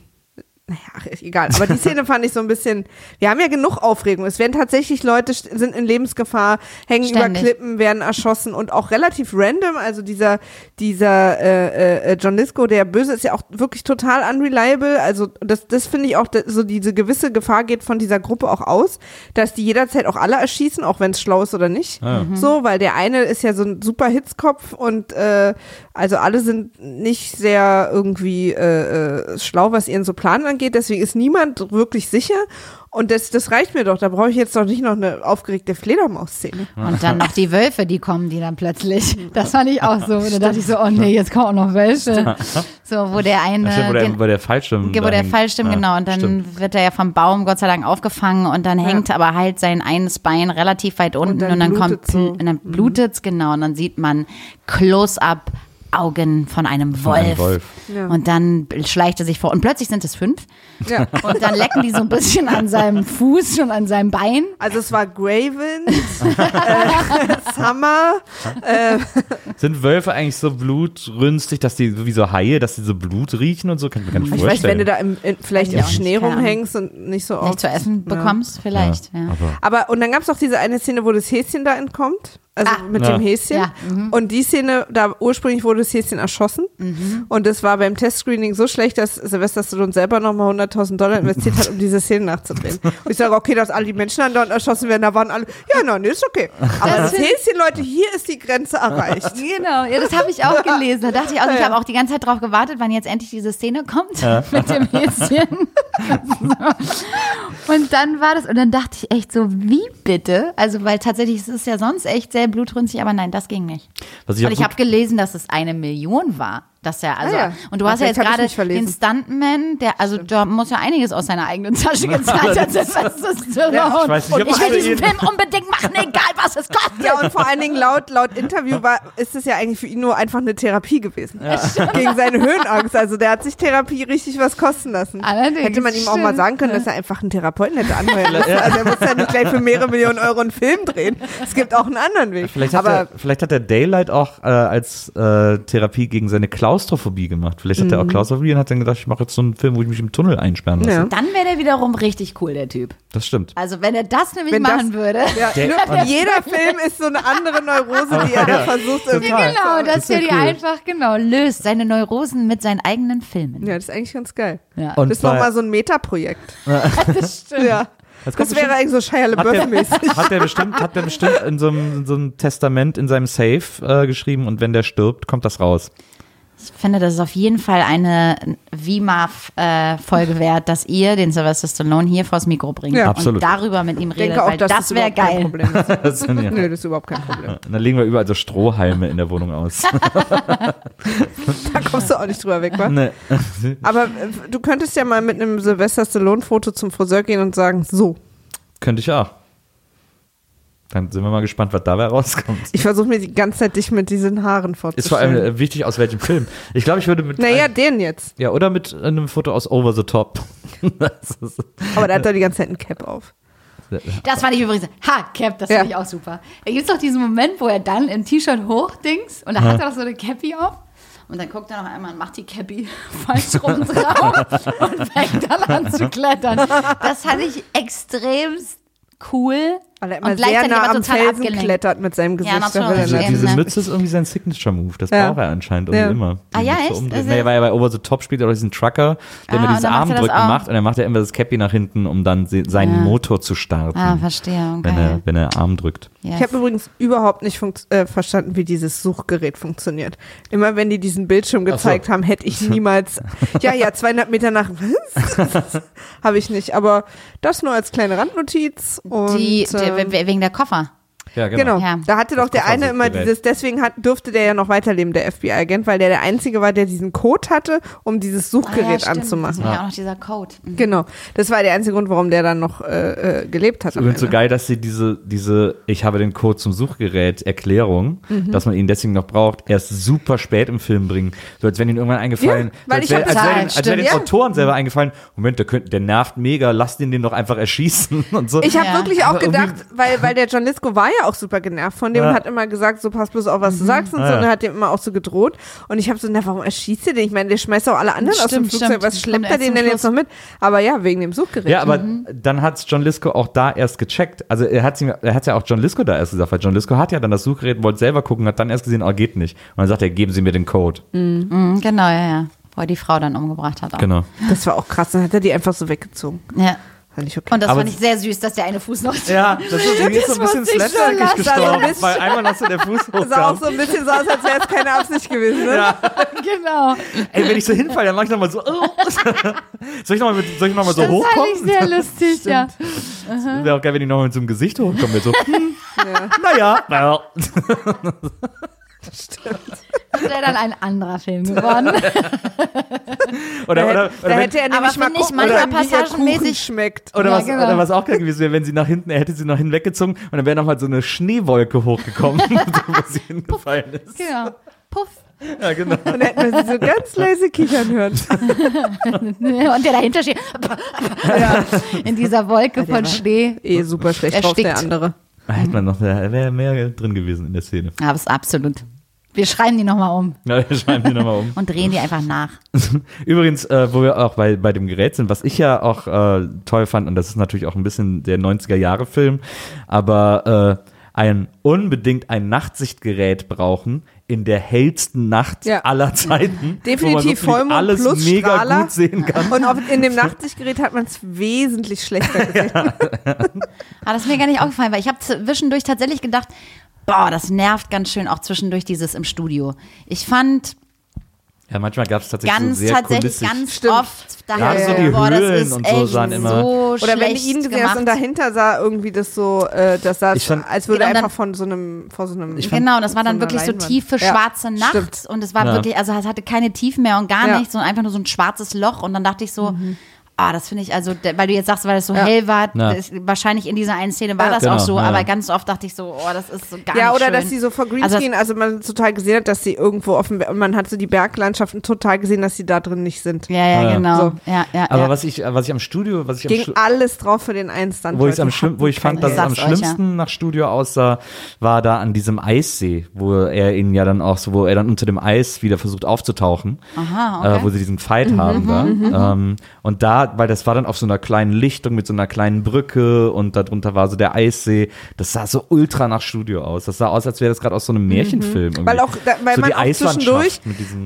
Naja, egal. Aber die Szene fand ich so ein bisschen. Wir haben ja genug Aufregung. Es werden tatsächlich Leute sind in Lebensgefahr, hängen Ständig. über Klippen, werden erschossen und auch relativ random. Also dieser dieser äh, äh, John Lisco, der Böse, ist ja auch wirklich total unreliable. Also das das finde ich auch so diese gewisse Gefahr geht von dieser Gruppe auch aus, dass die jederzeit auch alle erschießen, auch wenn es schlau ist oder nicht. So, weil der eine ist ja so ein super Hitzkopf und äh, also alle sind nicht sehr irgendwie äh, äh, schlau, was ihren so Plan angeht. Deswegen ist niemand wirklich sicher. Und das, das reicht mir doch. Da brauche ich jetzt doch nicht noch eine aufgeregte Fledermaus-Szene. Und dann noch die Wölfe, die kommen, die dann plötzlich. Das fand ich auch so. Da dachte ich so, oh nee, jetzt kommen auch noch Wölfe. So, wo der eine. Ja, stimmt, wo der, den- wo der Fallschirm. Wo der. Fallschirm, Ja, genau. Und dann stimmt. wird er ja vom Baum Gott sei Dank aufgefangen und dann hängt aber halt sein eines Bein relativ weit unten dann und dann, kommt, so. und dann blutet's, genau. Und dann sieht man Close-up Augen von einem Wolf. einem Wolf. Ja. Und dann schleicht er sich vor. Und plötzlich sind es fünf. Ja. Und dann lecken die so ein bisschen an seinem Fuß und an seinem Bein. Also es war Graven, äh, Summer, äh, Sind Wölfe eigentlich so blutrünstig, dass die so wie so Haie, dass die so Blut riechen und so? Kann ich mir gar nicht ich weiß, wenn du da im, in, vielleicht Ja, im auch Schnee rumhängst und nicht so oft. Nicht zu essen bekommst, vielleicht. Ja. aber Aber und dann gab es noch diese eine Szene, wo das Häschen da entkommt. Also Ah. mit Ja. dem Häschen. Ja, mhm. Und die Szene, da ursprünglich wurde das Häschen erschossen. Und es war beim Testscreening so schlecht, dass Sylvester Stallone selber nochmal 100.000 Dollar investiert hat, um diese Szene nachzudrehen. Und ich sage, okay, dass alle die Menschen dann dort erschossen werden, da waren alle, ja, nein, ist okay. Aber das Häschen, Leute, hier ist die Grenze erreicht. Genau, ja, das habe ich auch gelesen. Da dachte ich auch, ich habe auch die ganze Zeit drauf gewartet, wann jetzt endlich diese Szene kommt mit dem Häschen. und dann war das, und dann dachte ich echt so, wie bitte? Also, weil tatsächlich es ist ja sonst echt sehr blutrünstig, aber nein, das ging nicht. was ich Und ich habe gelesen, dass es eine Million war. Dass er, also, Ah ja. und du hast ja jetzt gerade den Stuntman, der, also da muss ja einiges aus seiner eigenen Tasche gezahlt Stallone. Ja, ich weiß nicht, und ich will diesen Film unbedingt machen, egal was es kostet. Ja, und vor allen Dingen laut, laut Interview war, ist es ja eigentlich für ihn nur einfach eine Therapie gewesen. Gegen seine Höhenangst. Also der hat sich Therapie richtig was kosten lassen. Allerdings, Hätte man ihm auch mal sagen können, dass er einfach einen Therapeuten hätte anheuern müssen. Also er muss ja nicht gleich für mehrere Millionen Euro einen Film drehen. Es gibt auch einen anderen Weg. Vielleicht hat, Aber er, vielleicht hat er Daylight auch äh, als äh, Therapie gegen seine Klaustrophobie gemacht. Vielleicht hat er auch Klaustrophobie und hat dann gedacht, ich mache jetzt so einen Film, wo ich mich im Tunnel einsperren lasse. Ja. Dann wäre der wiederum richtig cool, der Typ. Das stimmt. Also wenn er das nämlich Wenn das- machen würde. ja, Der- nur- jeder Film ist so eine andere Neurose, die er da versucht irgendwie Genau, zu- dass Das wär die cool. einfach genau löst, seine Neurosen mit seinen eigenen Filmen. Ja, das ist eigentlich ganz geil. Ja. Und Das ist nochmal so ein Metaprojekt. das stimmt. Ja. Das Das wäre eigentlich so Shia Hat LaBeouf-mäßig. der, hat der bestimmt, hat der bestimmt in so einem, in so einem Testament in seinem Safe äh, geschrieben und wenn der stirbt, kommt das raus. Ich finde, das ist auf jeden Fall eine VMAF-Folge wert, dass ihr den Sylvester Stallone hier vors Mikro bringt Ja. und Absolut. darüber mit ihm redet, auch, weil das wäre geil. Das ja, Nö, das ist überhaupt kein Problem. dann legen wir überall so Strohhalme in der Wohnung aus. Da kommst du auch nicht drüber weg, wa? ne. Aber äh, du könntest ja mal mit einem Sylvester Stallone-Foto zum Friseur gehen und sagen, so, Könnte ich auch. Dann sind wir mal gespannt, was dabei rauskommt. ich versuche mir die ganze Zeit dich mit diesen Haaren Ist vor allem vorzustellen. äh, wichtig, aus welchem Film. Ich glaube, ich würde mit. Naja, den jetzt. ja, oder mit einem Foto aus Over the Top. ist, Aber der hat doch die ganze Zeit ein Cap auf. Das fand ich übrigens, ha, Cap, das Ja. finde ich auch super. Da gibt es doch diesen Moment, wo er dann im T-Shirt hochdings und da hat er doch so eine Cappy auf. Und dann guckt er noch einmal und macht die Cappy falsch rum drauf und fängt dann an zu klettern. Das fand ich extremst cool. Weil er und immer sehr gleichzeitig nah am Felsen abgelenkt. klettert mit seinem Gesicht. diese, Ja, nicht. diese ne. Mütze ist irgendwie sein Signature-Move. Das Ja. braucht er anscheinend irgendwie Ja. immer. Die Ah ja, Mütze echt? Also- naja, weil er bei Over the Top spielt, oder diesen Trucker, der Ah, und er das Armdrücken macht und dann macht er immer das Cappy nach hinten, um dann se- seinen Ja. Motor zu starten. Ah, verstehe. Okay. wenn, er, wenn er Arm drückt. Yes. Ich habe übrigens überhaupt nicht funkt- äh, verstanden, wie dieses Suchgerät funktioniert. Immer wenn die diesen Bildschirm so. gezeigt haben, hätte ich niemals, ja, ja, 200 Meter nach, was? habe ich nicht. Aber das nur als kleine Randnotiz. Und, die, die, wegen der Koffer. Ja, Genau. genau. Ja. Da hatte doch der eine immer Koffersuchgerät. dieses, deswegen hat, durfte der ja noch weiterleben, der FBI-Agent, weil der der Einzige war, der diesen Code hatte, um dieses Ah, ja, Suchgerät stimmt. anzumachen. Das war ja auch noch dieser Code. Mhm. Genau. Das war der einzige Grund, warum der dann noch äh, äh, gelebt hat. Übrigens so geil, dass sie diese, diese, ich habe den Code zum Suchgerät Erklärung, Mhm. dass man ihn deswegen noch braucht, erst super spät im Film bringen. So als wenn ihnen irgendwann eingefallen, Ja, weil als ich wäre hab als das- wär den, Stimmt, als wär den ja. Autoren selber eingefallen, Moment, der, könnt, der nervt mega, lasst ihn den doch einfach erschießen und so. Ich habe Ja. wirklich auch irgendwie- gedacht, weil, weil der John Lisco war ja auch super genervt von dem Ja. und hat immer gesagt, so pass bloß auf, was du sagst und Ah, so, ja. und er hat dem immer auch so gedroht. Und ich habe so, na, warum erschießt er den? Ich meine, der schmeißt auch alle anderen aus dem Stimmt, Flugzeug, stimmt. was schleppt Stimmt, er den denn jetzt noch mit? Aber ja, wegen dem Suchgerät. ja, aber dann hat John Lisco auch da erst gecheckt. Also er hat er hat's ja auch John Lisco da erst gesagt, weil John Lisco hat ja dann das Suchgerät, wollte selber gucken, hat dann erst gesehen, oh, geht nicht. Und dann sagt er, geben Sie mir den Code. Mhm, genau, ja, ja. Wo er die Frau dann umgebracht hat. Auch. Genau. Das war auch krass, dann hat er die einfach so weggezogen. Ja. Fand ich okay. Und das Aber- fand ich sehr süß, dass der eine Fuß noch. Ja, das ist, ist so ein bisschen ich slapstickig gestorben, weil einmal hast du der Fuß Das sah auch so ein bisschen so aus, als wäre es keine Absicht gewesen. Ne? genau. Ey, wenn ich so hinfalle, dann mach ich nochmal so. Oh. soll ich nochmal noch mal so Das fand hochkommen? ich sehr lustig, ja. Wäre auch geil, wenn die nochmal mit so einem Gesicht hochkommen. Mit so, hm, naja, naja. Das wäre dann ein anderer Film geworden. Oder, oder, hätte- oder, da wenn, hätte er Aber nämlich mal gucken manchmal können, wie der passagenmäßig- schmeckt. oder, Ja, was, genau. oder was auch geil gewesen wäre, wenn sie nach hinten, er hätte sie nach hinten weggezogen und dann wäre nochmal so eine Schneewolke hochgekommen, wo sie hingefallen ist. genau. Puff. Ja, genau. Und hätten wir sie so ganz leise kichern hören. Und der dahinter steht. In dieser Wolke von Schnee. Eh, super schlecht drauf, der Erstickt. andere. Da hätte man noch, da wäre mehr drin gewesen in der Szene. Aber es ist absolut. Wir schreiben die nochmal um Ja, wir schreiben die nochmal um. und drehen die einfach nach. Übrigens, äh, wo wir auch bei, bei dem Gerät sind, was ich ja auch äh, toll fand, und das ist natürlich auch ein bisschen der 90er-Jahre-Film, aber äh, ein unbedingt ein Nachtsichtgerät brauchen in der hellsten Nacht Ja. aller Zeiten. Definitiv wo man Vollmond alles plus mega Strahler. gut sehen kann. Und auf, in dem Nachtsichtgerät hat man es wesentlich schlechter gesehen. Aber das ist mir gar nicht aufgefallen, weil ich habe zwischendurch tatsächlich gedacht, boah, das nervt ganz schön auch zwischendurch dieses im Studio. Ich fand Ja, manchmal gab es tatsächlich ganz so sehr tatsächlich ganz Stimmt. oft dachte Ja, so so, die boah, das Höhlen ist und so echt sahen immer- so Oder wenn du ihn gesehen und dahinter sah irgendwie das so, äh, das sah fand- als würde Genau, einfach dann- von so einem, vor so einem. Genau, das war dann wirklich so Leinwand. tiefe Ja, schwarze Nacht stimmt. und es war Ja. wirklich, also es hatte keine Tiefen mehr und gar Ja. nichts, sondern einfach nur so ein schwarzes Loch und dann dachte ich so, ah, das finde ich, also, weil du jetzt sagst, weil es so Ja. hell war, Ja. das, wahrscheinlich in dieser einen Szene war Ja. das Genau, auch so, ja. aber ganz oft dachte ich so, oh, das ist so gar Ja, nicht oder schön. dass sie so vor Also Greenscreen, also, man total gesehen hat, dass sie irgendwo offen und man hat so die Berglandschaften total gesehen, dass sie da drin nicht sind. ja, ja, Ja. genau. So. Ja, ja, Aber ja. was ich, was ich am Studio, was ich am Ging alles drauf für den einen Stunt. wo ich am schlimm, wo ich fand, dass es am Sag's euch, schlimmsten nach Studio aussah, war da an diesem Eissee, wo er ihn ja dann auch so, wo er dann unter dem Eis wieder versucht aufzutauchen, Aha, okay. äh, wo sie diesen Fight haben da. Ähm, und da, weil das war dann auf so einer kleinen Lichtung mit so einer kleinen Brücke und darunter war so der Eissee. Das sah so ultra nach Studio aus. Das sah aus, als wäre das gerade aus so einem Märchenfilm. irgendwie. Weil auch, da, weil so man auch zwischendurch,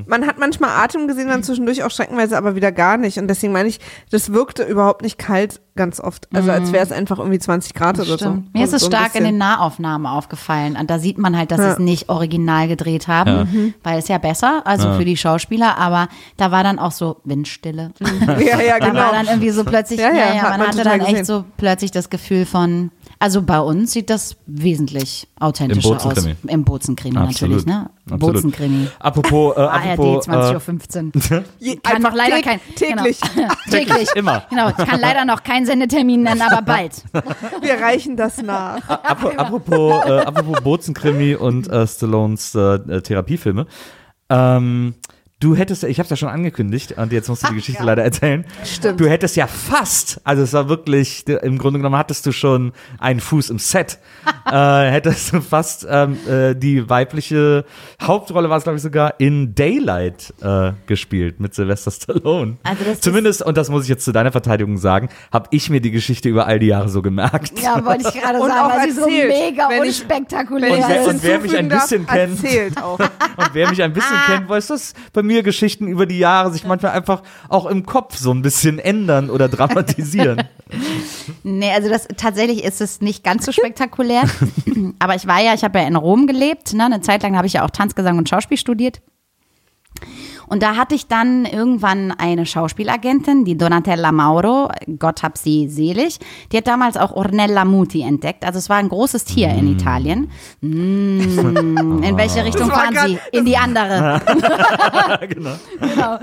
man hat manchmal Atem gesehen, dann zwischendurch auch streckenweise aber wieder gar nicht. Und deswegen meine ich, das wirkte überhaupt nicht kalt ganz oft. Also als wäre es einfach irgendwie 20 Grad oder so. Mhm. Stimmt. Mir ist es so stark in den Nahaufnahmen aufgefallen. Und da sieht man halt, dass sie Ja. es nicht original gedreht haben, weil es ja besser, also für die Schauspieler, aber da war dann auch so Windstille. Ja, ja, genau. Dann irgendwie so plötzlich, Ja, ja, ja, hat man, man hatte dann gesehen. echt so plötzlich das Gefühl von, also bei uns sieht das wesentlich authentischer aus. Bozenkrimi. Im Bozenkrimi natürlich, ne? Absolut. Bozenkrimi. Apropos, äh, ARD apropos, äh, 20.15 Uhr. Je- Kann einfach noch leider kein täglich. Genau. täglich. immer. Genau, ich kann leider noch keinen Sendetermin nennen, aber bald. Wir reichen das nach. Ap apropos, äh, apropos Bozenkrimi und äh, Stallones äh, äh, Therapiefilme. Ähm, du hättest, ich habe es ja schon angekündigt und jetzt musst du die Geschichte leider erzählen. Stimmt. Du hättest ja fast, also es war wirklich, im Grunde genommen hattest du schon einen Fuß im Set. äh, hättest du fast ähm, äh, die weibliche Hauptrolle war es glaube ich sogar in Daylight äh, gespielt mit Sylvester Stallone. Also das ist- Zumindest und das muss ich jetzt zu deiner Verteidigung sagen, habe ich mir die Geschichte über all die Jahre so gemerkt. Ja, wollte ich gerade sagen, auch weil sie so erzählt, mega wenn ich- unspektakulär Wenn ich Und wer- das und wer mich ein hinzufügen darf, bisschen kennt. Erzählt auch. Und wer mich ein bisschen kennt, weiß, dass bei mir Geschichten über die Jahre sich manchmal einfach auch im Kopf so ein bisschen ändern oder dramatisieren. Nee, also das tatsächlich ist es nicht ganz so spektakulär. Aber ich war ja, ich habe ja in Rom gelebt, ne? Eine Zeit lang habe ich ja auch Tanzgesang und Schauspiel studiert. Und da hatte ich dann irgendwann eine Schauspielagentin, die Donatella Mauro, Gott hab sie selig, die hat damals auch Ornella Muti entdeckt. Also es war ein großes Tier in Italien. Mm, in welche Richtung war fahren Sie? In die andere. genau. genau.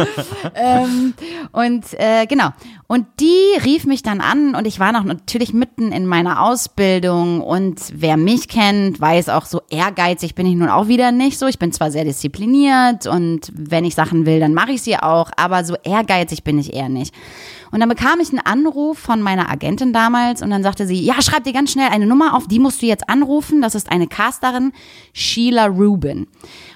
ähm, und äh, genau. Und die rief mich dann an und ich war noch natürlich mitten in meiner Ausbildung und wer mich kennt, weiß auch so ehrgeizig bin ich nun auch wieder nicht so. Ich bin zwar sehr diszipliniert und wenn ich Sachen will, dann mache ich sie auch, aber so ehrgeizig bin ich eher nicht. Und dann bekam ich einen Anruf von meiner Agentin damals und dann sagte sie, ja, schreib dir ganz schnell eine Nummer auf, die musst du jetzt anrufen. Das ist eine Casterin, Sheila Rubin.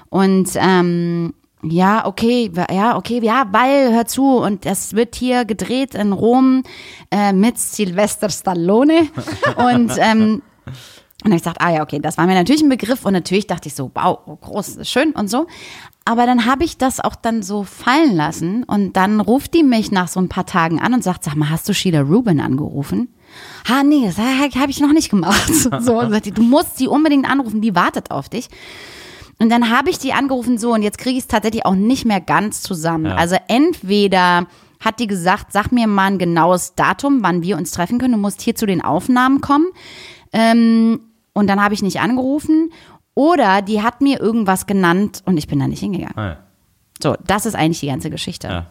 Und ähm, ja, okay, ja, okay, ja, weil, hör zu, und das wird hier gedreht in Rom äh, mit Sylvester Stallone. und ähm, und ich gesagt, ah ja, okay, das war mir natürlich ein Begriff und natürlich dachte ich so, wow, groß, schön und so. Aber dann habe ich das auch dann so fallen lassen und dann ruft die mich nach so ein paar Tagen an und sagt, sag mal, hast du Sheila Rubin angerufen? Ha, nee, das habe ich noch nicht gemacht. So, und sagt die, du musst sie unbedingt anrufen, die wartet auf dich. Und dann habe ich die angerufen so und jetzt kriege ich es tatsächlich auch nicht mehr ganz zusammen. Also entweder hat die gesagt, sag mir mal ein genaues Datum, wann wir uns treffen können. Du musst hier zu den Aufnahmen kommen. Ähm, und dann habe ich nicht angerufen. Oder die hat mir irgendwas genannt und ich bin da nicht hingegangen. Ah, ja. So, das ist eigentlich die ganze Geschichte. Ja.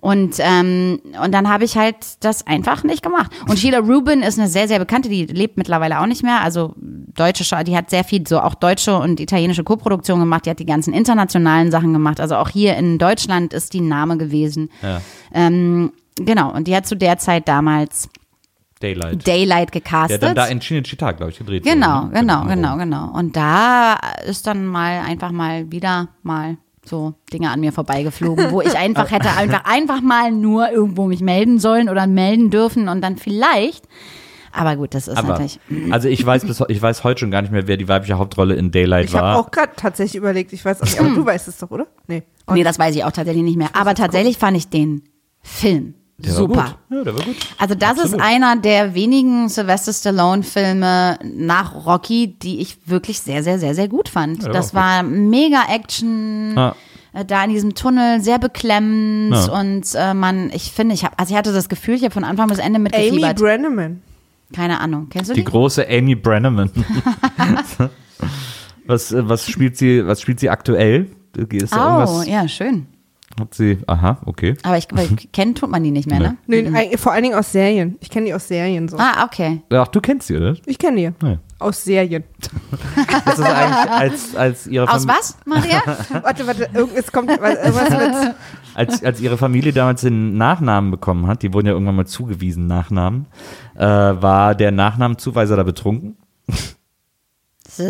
Und, ähm, und dann habe ich halt das einfach nicht gemacht. Und Sheila Rubin ist eine sehr, sehr bekannte, die lebt mittlerweile auch nicht mehr. Also deutsche, die hat sehr viel so auch deutsche und italienische Koproduktionen gemacht. Die hat die ganzen internationalen Sachen gemacht. Also auch hier in Deutschland ist die Name gewesen. Ja. Ähm, genau, und die hat zu der Zeit damals Daylight. Daylight der gecastet. dann da in Cinecittà, glaube ich, gedreht Genau, wurde. ne? genau, genau, Rom. genau. Und da ist dann mal einfach mal wieder mal so Dinge an mir vorbeigeflogen, wo ich einfach hätte einfach einfach mal nur irgendwo mich melden sollen oder melden dürfen und dann vielleicht. Aber gut, das ist Aber, natürlich. also ich weiß bis, ich weiß heute schon gar nicht mehr, wer die weibliche Hauptrolle in Daylight Ich habe war. auch gerade tatsächlich überlegt, ich weiß auch nicht, aber du weißt es doch, oder? Nee. Nee, das weiß ich auch tatsächlich nicht mehr. Aber tatsächlich fand ich den Film Der war super. Gut. Ja, der war gut. Also das Absolut. ist einer der wenigen Sylvester Stallone-Filme nach Rocky, die ich wirklich sehr, sehr, sehr, sehr gut fand. der das war war mega Action. Ja. äh, Da in diesem Tunnel sehr beklemmend Ja. und äh, man, ich finde, ich habe, also ich hatte das Gefühl, ich habe von Anfang bis Ende Amy mitgefiebert. Brenneman. Keine Ahnung, kennst du Die die? große Amy Brenneman. was, äh, was spielt sie, was spielt sie aktuell? Ist Oh, ja, schön. Hat sie, aha, okay. Aber ich, weil kennen tut man die nicht mehr, ne? Nee, äh, vor allen Dingen aus Serien. Ich kenne die aus Serien so. Ah, okay. Ach, du kennst sie, oder? Ich kenne die. Ja. Aus Serien. Das ist eigentlich als, als ihre Aus Fam- was, Maria? Warte, warte, es kommt was, irgendwas mit. als, als ihre Familie damals den Nachnamen bekommen hat, die wurden ja irgendwann mal zugewiesen, Nachnamen, äh, war der Namennamenzuweiser da betrunken? Was?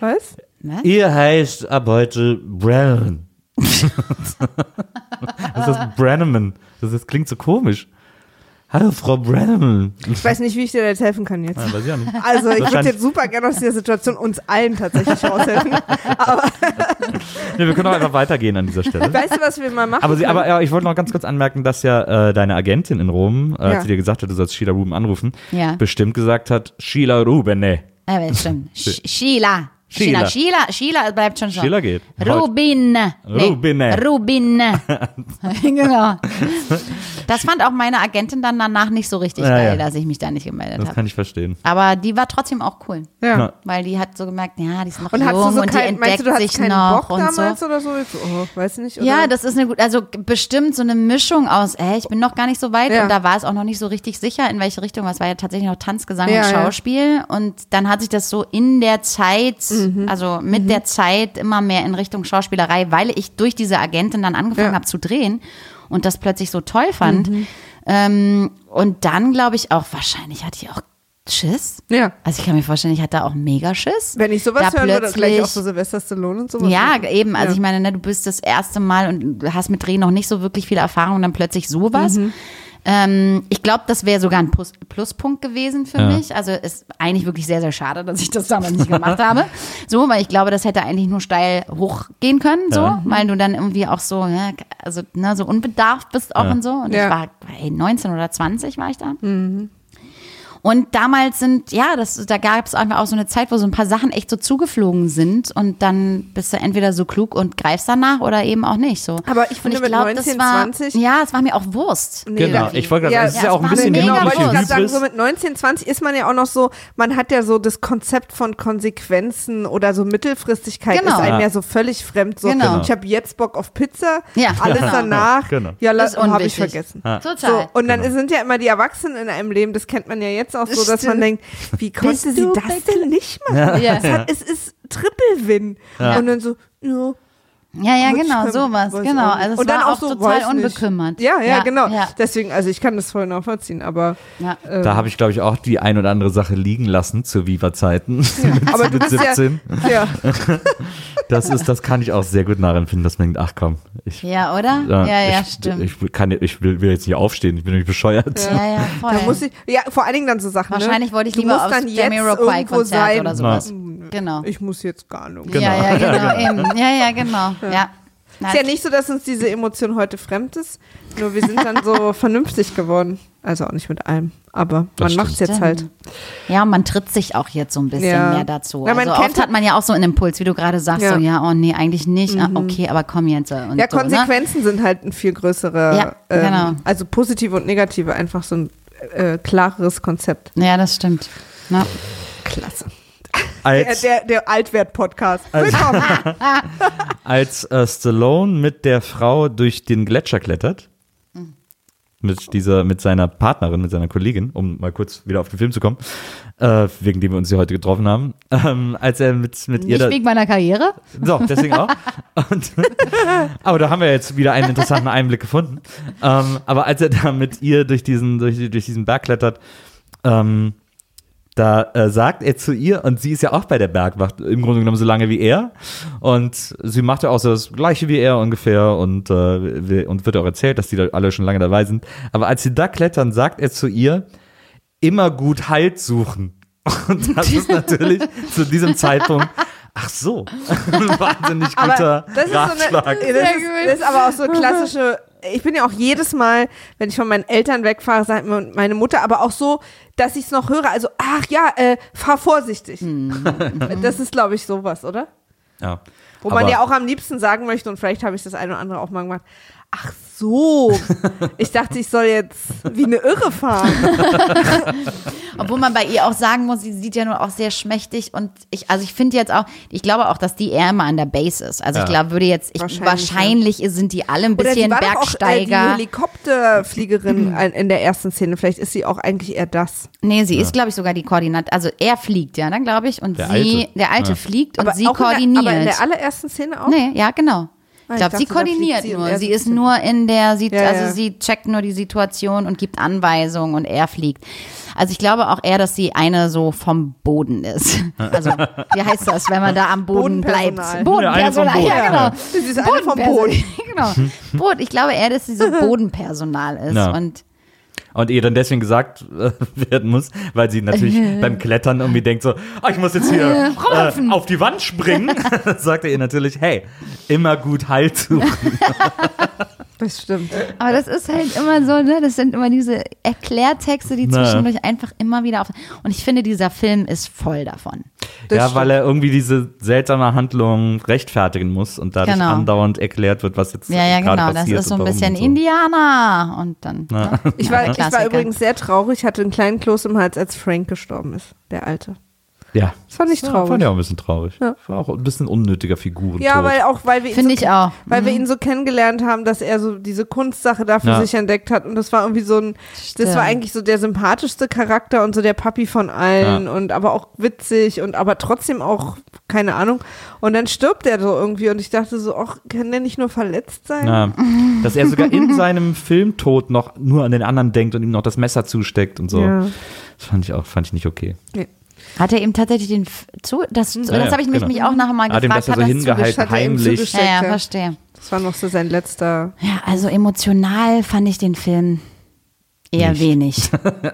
was? Ihr heißt ab heute Brown. das ist Brenneman. Das, ist, klingt so komisch. Hallo, Frau Brenneman. Ich weiß nicht, wie ich dir da jetzt helfen kann jetzt. Ja, weiß ich auch nicht. Also, ich würde jetzt super gerne aus dieser Situation uns allen tatsächlich raushelfen. Aber Nee, wir können auch einfach weitergehen an dieser Stelle. weißt du, was wir mal machen? Aber, sie, aber ja, ich wollte noch ganz kurz anmerken, dass ja äh, deine Agentin in Rom, äh, Ja. als sie dir gesagt hat, du sollst Sheila Ruben anrufen, Ja. bestimmt gesagt hat, Sheila Rubene. Ja, aber stimmt. Sheila. Sheila. Sheila. Sheila, Sheila bleibt schon so. Sheila geht. Rubin. Nee, Rubine. Rubin. genau. Das fand auch meine Agentin dann danach nicht so richtig Ja, geil, ja. dass ich mich da nicht gemeldet Das habe. kann ich verstehen. Aber die war trotzdem auch cool. ja. Weil die hat so gemerkt, ja, die ist noch Und jung so und die kein, meinst entdeckt du, du sich noch Bock und so. damals oder so? Oh, weiß nicht. Oder? Ja, das ist eine gute, also bestimmt so eine Mischung aus, ey, ich bin noch gar nicht so weit Ja. und da war es auch noch nicht so richtig sicher, in welche Richtung, weil es war ja tatsächlich noch Tanz, Gesang Ja, und ja. Schauspiel und dann hat sich das so in der Zeit, Mhm. also mit der Zeit immer mehr in Richtung Schauspielerei, weil ich durch diese Agentin dann angefangen Ja. habe zu drehen und das plötzlich so toll fand. Mhm. Ähm, und dann glaube ich auch, wahrscheinlich hatte ich auch Schiss. Ja. Also ich kann mir vorstellen, ich hatte auch mega Schiss. Wenn ich sowas Da hören würde, gleich auch so Silvester Stallone und sowas. ja, eben. Also Ja. ich meine, ne, du bist das erste Mal und du hast mit Drehen noch nicht so wirklich viel Erfahrung und dann plötzlich sowas. Mhm. Ähm, ich glaube, das wäre sogar ein Plus Pluspunkt gewesen für Ja. mich. Also ist eigentlich wirklich sehr, sehr schade, dass ich das damals nicht gemacht habe. So, weil ich glaube, das hätte eigentlich nur steil hochgehen können, so, Ja. weil du dann irgendwie auch so, ja, also ne, so unbedarft bist auch Ja. und so. Und Ja. ich war, hey, 19 oder 20 war ich da. Und damals sind, ja, das, da gab es einfach auch so eine Zeit, wo so ein paar Sachen echt so zugeflogen sind und dann bist du entweder so klug und greifst danach oder eben auch nicht. So. Aber ich finde, mit glaub, 19, das war, 20 Ja, es war mir auch Wurst. Genau, irgendwie. ich wollte gerade Ja, sagen, es ist ja, ja auch ein bisschen mega Genau, wollte ich gerade sagen, so mit 19, 20 ist man ja auch noch so, man hat ja so das Konzept von Konsequenzen oder so Mittelfristigkeit Genau. ist einem Ja. ja so völlig fremd. So, Genau. ich habe jetzt Bock auf Pizza, Ja. alles Genau. danach, Genau. ja, lass, habe ich vergessen. Total. So, und dann Genau. sind ja immer die Erwachsenen in einem Leben, das kennt man ja jetzt auch so, dass man denkt, wie konnte sie du das denn nicht machen? Ja. Es, hat, es ist Triple-Win. Und dann so, ja. Ja, ja, genau, sowas, genau. Also es Und dann war auch so, total unbekümmert. Ja, ja, genau. Ja. Deswegen, also ich kann das voll nachvollziehen, aber Ja. ähm, Da habe ich, glaube ich, auch die ein oder andere Sache liegen lassen zu Viva-Zeiten. aber du mit bist 17. ja, ja. Das ist, das kann ich auch sehr gut nachempfinden, dass man denkt, ach komm, ich, Ja, oder? Ja, ja, ich, stimmt. Ich, kann, ich will, will jetzt nicht aufstehen, ich bin nämlich bescheuert. ja, ja, voll. Da muss ich, ja, vor allen Dingen dann so Sachen. Wahrscheinlich ne? wollte ich lieber aufs Jamiroquai-Konzert oder sowas. Genau. Ich muss jetzt gar nicht. Ja, ja, genau, eben. Ja, ja, genau. Ja. Na, Ist ja nicht so, dass uns diese Emotion heute fremd ist, nur wir sind dann so vernünftig geworden. Also auch nicht mit allem, aber Das man macht es jetzt halt. Ja, und man tritt sich auch jetzt so ein bisschen Ja. mehr dazu. Na, man also oft hat man ja auch so einen Impuls, wie du gerade sagst, Ja. Mhm. so ja, oh nee, eigentlich nicht. Ah, okay, aber komm jetzt. äh, Und Ja, so, ne? Konsequenzen sind halt ein viel größerer, Ja, ähm, genau. also positive und negative, einfach so ein äh, klareres Konzept. Ja, das stimmt. Na, Klasse. Der, Als, der, der Altwert-Podcast. Willkommen. als äh, Stallone mit der Frau durch den Gletscher klettert, mit dieser, mit seiner Partnerin, mit seiner Kollegin, um mal kurz wieder auf den Film zu kommen, äh, wegen dem wir uns hier heute getroffen haben, ähm, als er mit, mit ihr nicht wegen meiner Karriere. So, deswegen auch. Und, aber da haben wir jetzt wieder einen interessanten Einblick gefunden. Ähm, aber als er da mit ihr durch diesen, durch, durch diesen Berg klettert, ähm, da äh, sagt er zu ihr, und sie ist ja auch bei der Bergwacht, im Grunde genommen so lange wie er. Und sie macht ja auch so das Gleiche wie er ungefähr und, äh, und wird auch erzählt, dass die da alle schon lange dabei sind. Aber als sie da klettern, sagt er zu ihr, immer gut Halt suchen. Und das ist natürlich zu diesem Zeitpunkt, ach so, wahnsinnig guter Aber das ist, so Ratschlag. eine, das, ist, das ist aber auch so klassische. Ich bin ja auch jedes Mal, wenn ich von meinen Eltern wegfahre, sagt meine Mutter, aber auch so, dass ich es noch höre. Also, ach ja, äh, fahr vorsichtig. Das ist, glaube ich, sowas, oder? ja. Wo man ja auch am liebsten sagen möchte, und vielleicht habe ich das eine oder andere auch mal gemacht. Ach so, ich dachte, ich soll jetzt wie eine Irre fahren. Obwohl man bei ihr auch sagen muss, sie sieht ja nur auch sehr schmächtig und ich, also ich finde jetzt auch, ich glaube auch, dass die eher immer an der Base ist. Also ich Ja. glaube, würde jetzt, ich, Wahrscheinlich, wahrscheinlich, sind die alle ein Oder bisschen sie war doch auch, äh, die Bergsteiger. Helikopterfliegerin in der ersten Szene. Vielleicht ist sie auch eigentlich eher das. nee, sie ist, glaube ich, sogar die Koordinat. Also er fliegt ja, dann glaube ich, und Der sie, Alte. der Alte Ja. fliegt und Aber sie koordiniert. In der, aber in der allerersten Szene auch? Nee, ja, genau. Ah, Ich ich glaube, sie koordiniert sie nur. Sie ist nur in der, sie, Ja, also ja. sie checkt nur die Situation und gibt Anweisungen und er fliegt. Also ich glaube auch eher, dass sie eine so vom Boden ist. Also wie heißt das, wenn man da am Boden bleibt? Bodenpersonal, Boden. ja genau. Sie ist eine vom Boden. genau. Boden. Ich glaube eher, dass sie so Bodenpersonal ist. Ja. Und Und ihr dann deswegen gesagt äh, werden muss, weil sie natürlich beim Klettern irgendwie denkt so, ah, ich muss jetzt hier äh, auf die Wand springen, sagt er ihr natürlich, hey, immer gut Halt suchen. Das stimmt. Aber das ist halt immer so, ne? Das sind immer diese Erklärtexte, die zwischendurch einfach immer wieder auf. Und ich finde, dieser Film ist voll davon. Das ja, stimmt. weil er irgendwie diese seltsame Handlung rechtfertigen muss und dadurch Genau. andauernd erklärt wird, was jetzt Ja, ja, gerade genau. Das passiert ist so ein bisschen und so. Indianer. Und dann. Ne? Ich war, Ja, ich war übrigens sehr traurig, hatte einen kleinen Kloß im Hals, als Frank gestorben ist, der Alte. Ja. Das fand ich Ja, traurig. fand ich auch ein bisschen traurig. Ja. War auch ein bisschen unnötiger Figuren. Ja, weil auch, weil wir ihn Finde so, ich auch. weil wir ihn so kennengelernt haben, dass er so diese Kunstsache da für Ja. sich entdeckt hat und das war irgendwie so ein, das war eigentlich so der sympathischste Charakter und so der Papi von allen Ja. und aber auch witzig und aber trotzdem auch, keine Ahnung. Und dann stirbt er so irgendwie und ich dachte so, ach, kann der nicht nur verletzt sein? Ja, dass er sogar in seinem Filmtod noch nur an den anderen denkt und ihm noch das Messer zusteckt und so. Ja. Das fand ich auch, fand ich nicht okay. Hat er ihm tatsächlich den F- zu, das, das ja, habe ich mich, genau. mich auch nachher mal Hat ihm gefragt. das ja so hat das hingehalten, hat er heimlich. ja, ja, Ja. verstehe. Das war noch so sein letzter. Ja, also emotional fand ich den Film eher Nicht. wenig.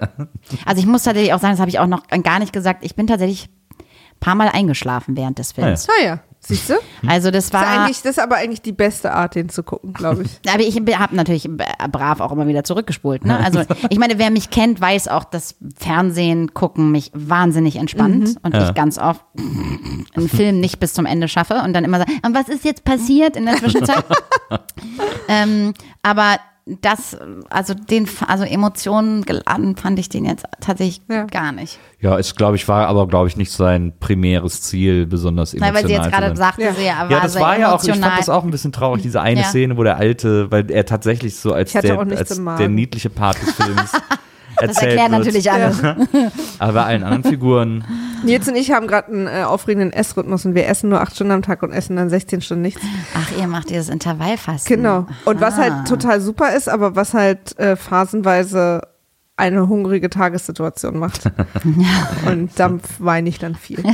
also ich muss tatsächlich auch sagen, das habe ich auch noch gar nicht gesagt, ich bin tatsächlich ein paar Mal eingeschlafen während des Films. Ah ja. Siehst du? Also das Das ist, war. eigentlich, das ist aber eigentlich die beste Art, den zu gucken, glaube ich. Aber ich habe natürlich brav auch immer wieder zurückgespult. Ne? Also ich meine, wer mich kennt, weiß auch, dass Fernsehen gucken mich wahnsinnig entspannt und ich ganz oft einen Film nicht bis zum Ende schaffe und dann immer sage, was ist jetzt passiert in der Zwischenzeit? ähm, aber das, also den, also Emotionen geladen fand ich den jetzt tatsächlich Ja. gar nicht. Ja, es glaube ich war aber glaube ich nicht sein primäres Ziel, besonders Nein, emotional. weil sie jetzt gerade sagte, Ja. sie war ja, das war ja auch, ich fand das auch ein bisschen traurig, diese eine Ja. Szene, wo der Alte, weil er tatsächlich so als, der, als der niedliche Part des Films das erzählt erklärt wird. natürlich alles. Aber bei allen anderen Figuren, Nils und ich haben gerade einen äh, aufregenden Essrhythmus und wir essen nur acht Stunden am Tag und essen dann 16 Stunden nichts. Ach, ihr macht dieses Intervallfasten. Genau. Und was Ah. halt total super ist, aber was halt äh, phasenweise eine hungrige Tagessituation macht. Und Dampf weine ich dann viel.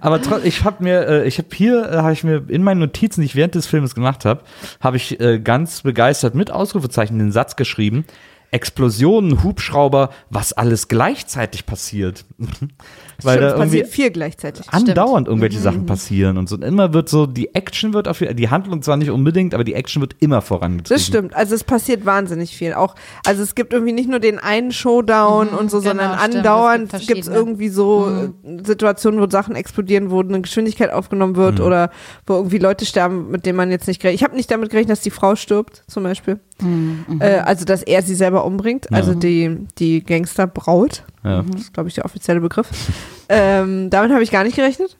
Aber ich habe mir, äh, ich habe hier, äh, habe ich mir in meinen Notizen, die ich während des Films gemacht habe, habe ich äh, ganz begeistert mit Ausrufezeichen den Satz geschrieben: Explosionen, Hubschrauber, was alles gleichzeitig passiert. Weil Stimmt, da es passiert irgendwie viel gleichzeitig. andauernd irgendwelche Sachen passieren und so. Und immer wird so, die Action wird auf, die Handlung zwar nicht unbedingt, aber die Action wird immer vorangetrieben. Das stimmt. Also es passiert wahnsinnig viel. Auch, also es gibt irgendwie nicht nur den einen Showdown und so, genau, sondern stimmt. Es andauernd gibt es irgendwie so äh, Situationen, wo Sachen explodieren, wo eine Geschwindigkeit aufgenommen wird oder wo irgendwie Leute sterben, mit denen man jetzt nicht gerechnet. Ich habe nicht damit gerechnet, dass die Frau stirbt, zum Beispiel. Äh, also dass er sie selber umbringt. Also die, die Gangsterbraut. Ja. Das ist, glaube ich, der offizielle Begriff. ähm, damit habe ich gar nicht gerechnet.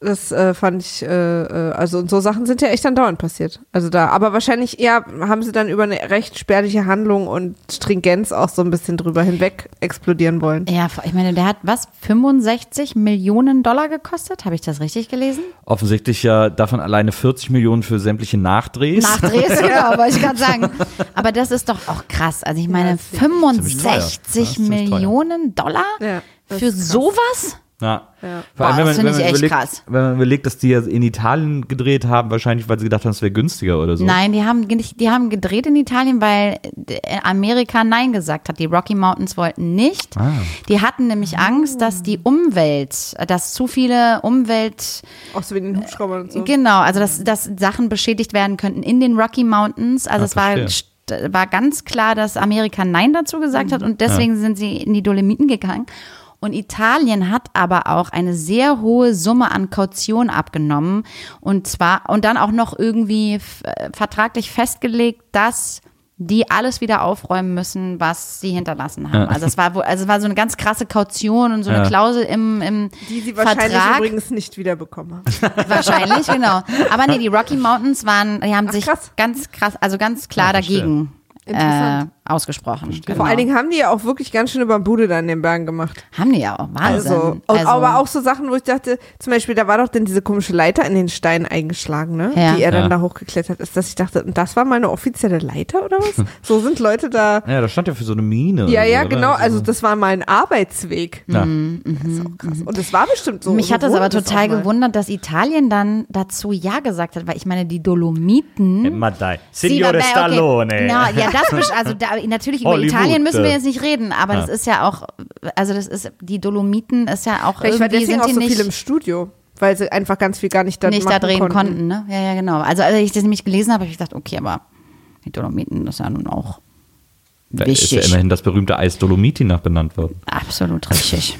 Das äh, fand ich, äh, äh, also und so Sachen sind ja echt dann dauernd passiert. Also da, aber wahrscheinlich eher haben sie dann über eine recht spärliche Handlung und Stringenz auch so ein bisschen drüber hinweg explodieren wollen. Ja, ich meine, der hat was? 65 Millionen Dollar gekostet? Habe ich das richtig gelesen? Offensichtlich ja davon alleine 40 Millionen für sämtliche Nachdrehs. Nachdrehs, genau, wollte ich gerade sagen. Aber das ist doch auch krass. Also ich meine, das ist ziemlich teuer. 65 Ja, das ist ziemlich teuer. Millionen Dollar Ja, für sowas? Ja. Ja. Vor allem, Boah, wenn das man, finde wenn ich man echt überlegt, krass. Wenn man überlegt, dass die ja in Italien gedreht haben, wahrscheinlich, weil sie gedacht haben, es wäre günstiger oder so. Nein, die haben, die haben gedreht in Italien, weil äh, Amerika Nein gesagt hat. Die Rocky Mountains wollten nicht. Ah. Die hatten nämlich Angst, dass die Umwelt, dass zu viele Umwelt Auch so wie den Hubschraubern und so. Genau, also dass, dass Sachen beschädigt werden könnten in den Rocky Mountains. Also Ah, es war, war ganz klar, dass Amerika Nein dazu gesagt hat und deswegen sind sie in die Dolomiten gegangen. Und Italien hat aber auch eine sehr hohe Summe an Kaution abgenommen und zwar und dann auch noch irgendwie äh, vertraglich festgelegt, dass die alles wieder aufräumen müssen, was sie hinterlassen haben. Also es war wohl, also es war so eine ganz krasse Kaution und so eine Ja. Klausel im, im Die sie wahrscheinlich Vertrag. übrigens nicht wiederbekommen haben. Wahrscheinlich, genau. Aber nee, die Rocky Mountains waren, die haben Ach, sich krass. ganz krass, also ganz klar Ja, dagegen äh, Interessant. Ausgesprochen. Genau. Vor allen Dingen haben die ja auch wirklich ganz schön über Bude da in den Bergen gemacht. haben die ja auch. Wahnsinn. Also, und, aber auch so Sachen, wo ich dachte, zum Beispiel, da war doch dann diese komische Leiter in den Stein eingeschlagen, ne? Ja. Die er dann Ja. da hochgeklettert ist, dass ich dachte, und das war meine offizielle Leiter oder was? so sind Leute da. Ja, das stand ja für so eine Mine. Ja, ja, genau. oder? Also das war mein Arbeitsweg. Ja. Das ist auch krass. Und es war bestimmt so. Mich so hat das aber das total mal. gewundert, dass Italien dann dazu Ja gesagt hat, weil ich meine, die Dolomiten. Dai. Sie Signore war- okay. Stallone. Na, ja, das also da, natürlich über Hollywood, Italien müssen wir äh. jetzt nicht reden, aber Ja. das ist ja auch, also das ist, die Dolomiten ist ja auch Vielleicht war irgendwie deswegen sind auch die so nicht, viel im Studio, weil sie einfach ganz viel gar nicht da, nicht da drehen konnten. konnten. ne? Ja, ja, genau. Also als ich das nämlich gelesen habe, habe ich gedacht, okay, aber die Dolomiten, das ist ja nun auch Da ist ja wichtig. immerhin das berühmte Eis Dolomiti nach benannt worden. Absolut richtig.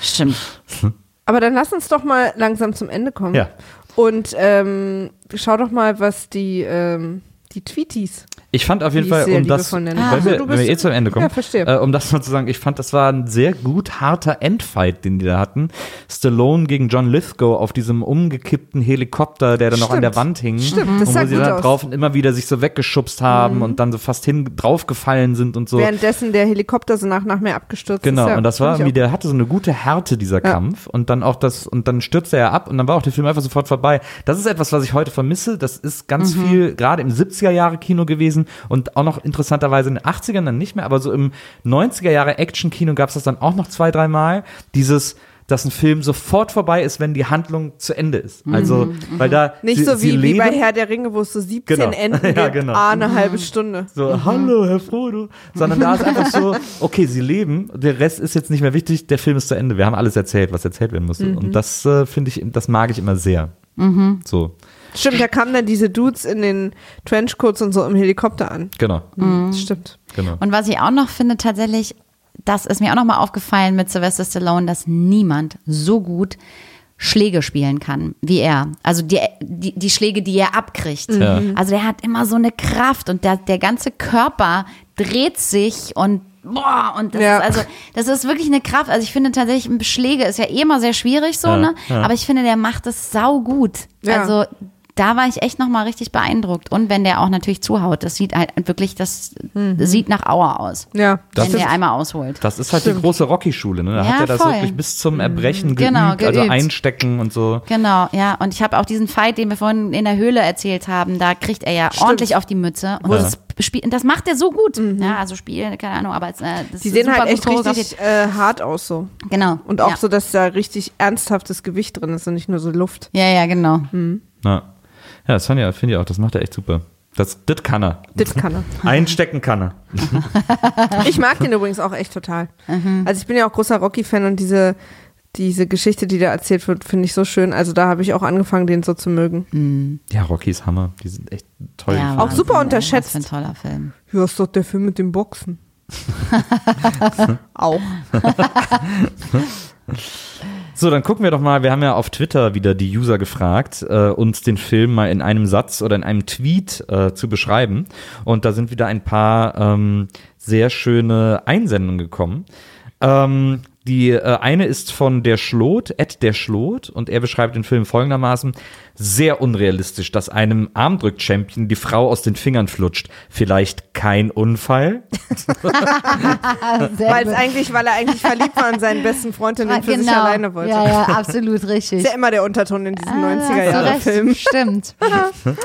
Stimmt. Aber dann lass uns doch mal langsam zum Ende kommen. Ja. Und ähm, schau doch mal, was die, ähm, die Tweeties. Ich fand auf jeden Fall, um das, weil Ah, wir, du wenn wir eh zum Ende kommen, Ja, verstehe. äh, um das mal zu sagen, ich fand, das war ein sehr gut harter Endfight, den die da hatten. Stallone gegen John Lithgow auf diesem umgekippten Helikopter, der dann noch an Stimmt. der Wand hing. Stimmt, das und sah wo sie gut dann aus. Mhm. drauf und immer wieder sich so weggeschubst haben und dann so fast hin draufgefallen sind und so. Währenddessen der Helikopter so nach und nach mehr abgestürzt Genau, ist. Ja, und das war irgendwie, der hatte so eine gute Härte, dieser Kampf. Und dann auch das, und dann stürzte er ab und dann war auch der Film einfach sofort vorbei. Das ist etwas, was ich heute vermisse. Das ist ganz Mhm. viel, gerade im 70er Jahre Kino gewesen und auch noch interessanterweise in den 80ern dann nicht mehr, aber so im 90er Jahre Action-Kino gab es das dann auch noch zwei, dreimal. Dieses, dass ein Film sofort vorbei ist, wenn die Handlung zu Ende ist. Also, weil da Nicht sie, so wie, wie leben, bei Herr der Ringe, wo es so 17 Genau. Enden Ja, gibt, genau. ah, eine halbe Stunde. so, hallo, Herr Frodo. Sondern da ist einfach so, okay, sie leben, der Rest ist jetzt nicht mehr wichtig, der Film ist zu Ende. Wir haben alles erzählt, was erzählt werden musste. Mhm. Und das äh, finde ich, das mag ich immer sehr. So, Stimmt, da kamen dann diese Dudes in den Trenchcoats und so im Helikopter an. genau. Stimmt. genau. Und was ich auch noch finde, tatsächlich, das ist mir auch noch mal aufgefallen mit Sylvester Stallone, dass niemand so gut Schläge spielen kann wie er. Also die, die, die Schläge, die er abkriegt. Ja. Also der hat immer so eine Kraft und der, der ganze Körper dreht sich und boah, und das Ja. ist also, das ist wirklich eine Kraft. Also ich finde tatsächlich, Schläge ist ja eh immer sehr schwierig so, Ja, ne? ja. Aber ich finde, der macht das sau gut. Ja. Also da war ich echt noch mal richtig beeindruckt. Und wenn der auch natürlich zuhaut, das sieht halt wirklich, das sieht nach Auer aus. Ja, Das wenn ist- der einmal ausholt. Das ist halt die große Rocky-Schule, ne? Da Ja, hat er das voll. wirklich bis zum Erbrechen geübt, Genau, also geübt. einstecken und so. Genau, ja. Und ich habe auch diesen Fight, den wir vorhin in der Höhle erzählt haben, da kriegt er ja ordentlich auf die Mütze. Und Ja. das, Spiel, das macht er so gut. Ja, also spielen, keine Ahnung, aber es, äh, das die ist sehen super halt echt richtig äh, hart aus so. Genau. Und auch ja. so, dass da richtig ernsthaftes Gewicht drin ist und nicht nur so Luft. Ja, ja, genau. Ja, ja ich, finde ich auch, das macht er echt super. Das, das kann er. Das kann er. Einstecken kann er. Ich mag den übrigens auch echt total. Also ich bin ja auch großer Rocky-Fan und diese, diese Geschichte, die da erzählt wird, finde ich so schön. Also da habe ich auch angefangen, den so zu mögen. Ja, Rocky ist Hammer. Die sind echt toll. Ja, Auch super unterschätzt. Was für ein toller Film. Ja, ist doch der Film mit dem Boxen. auch. So, dann gucken wir doch mal. Wir haben ja auf Twitter wieder die User gefragt, äh, uns den Film mal in einem Satz oder in einem Tweet äh, zu beschreiben. Und da sind wieder ein paar ähm, sehr schöne Einsendungen gekommen. Ähm, die äh, eine ist von der Schlot, Ed der Schlot, und er beschreibt den Film folgendermaßen: sehr unrealistisch, dass einem Armdrück-Champion die Frau aus den Fingern flutscht. Vielleicht kein Unfall. Weil es eigentlich, weil er eigentlich verliebt war in seinen besten Freund und den für sich alleine wollte. Genau. Ja, ja, absolut richtig. Ist ja immer der Unterton in diesen Ah, hast du 90er-Jahre-Filmen. recht. Stimmt.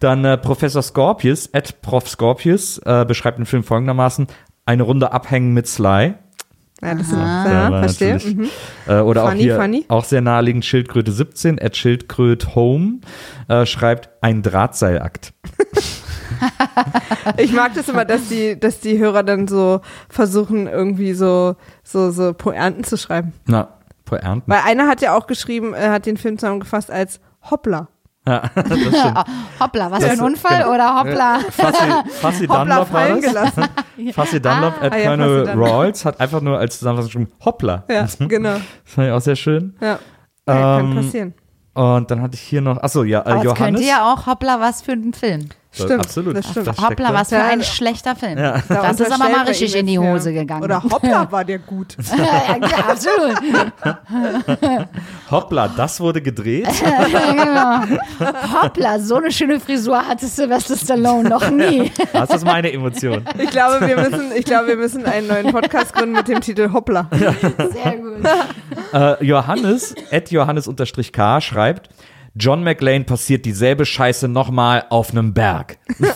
Dann äh, Professor Scorpius, at Prof. Scorpius, äh, beschreibt den Film folgendermaßen: eine Runde abhängen mit Sly. Ja, das sind, Ja, ja, verstehe. Mhm. Äh, oder auch Funny, hier, funny. auch sehr naheliegend, Schildkröte 17, at Schildkröt Home, äh, schreibt ein Drahtseilakt. Ich mag das immer, dass die, dass die Hörer dann so versuchen, irgendwie so, so, so Pointen zu schreiben. Na, Pointen. Weil einer hat ja auch geschrieben, er hat den Film zusammengefasst als Hoppla. Hoppla, was Das- für ein Unfall genau. oder hoppla? Fassi, Dunlop war das. gelassen. Fassi Dunlop at Ah, ja, Colonel. Rawls hat einfach nur als Zusammenfassung geschrieben, hoppla. Ja, genau. Das fand ich auch sehr schön. Ja. ja Ähm, kann passieren. Und dann hatte ich hier noch, achso, ja, äh, Johannes. könnte ja auch Hoppla, was für ein Film. Stimmt, absolut. das stimmt. Das Hoppla, was für ein schlechter Film. Ja. Da Das ist aber mal richtig in die. Hose gegangen. Oder Hoppla war der gut. ja, ja, absolut. Hoppla, das wurde gedreht. genau. Hoppla, so eine schöne Frisur hatte Sylvester Stallone noch nie. Das ist meine Emotion. Ich glaube, wir müssen, ich glaube, wir müssen einen neuen Podcast gründen mit dem Titel Hoppla. Sehr gut. Äh, Johannes, at Johannes-K schreibt, John McLean passiert dieselbe Scheiße nochmal auf einem Berg.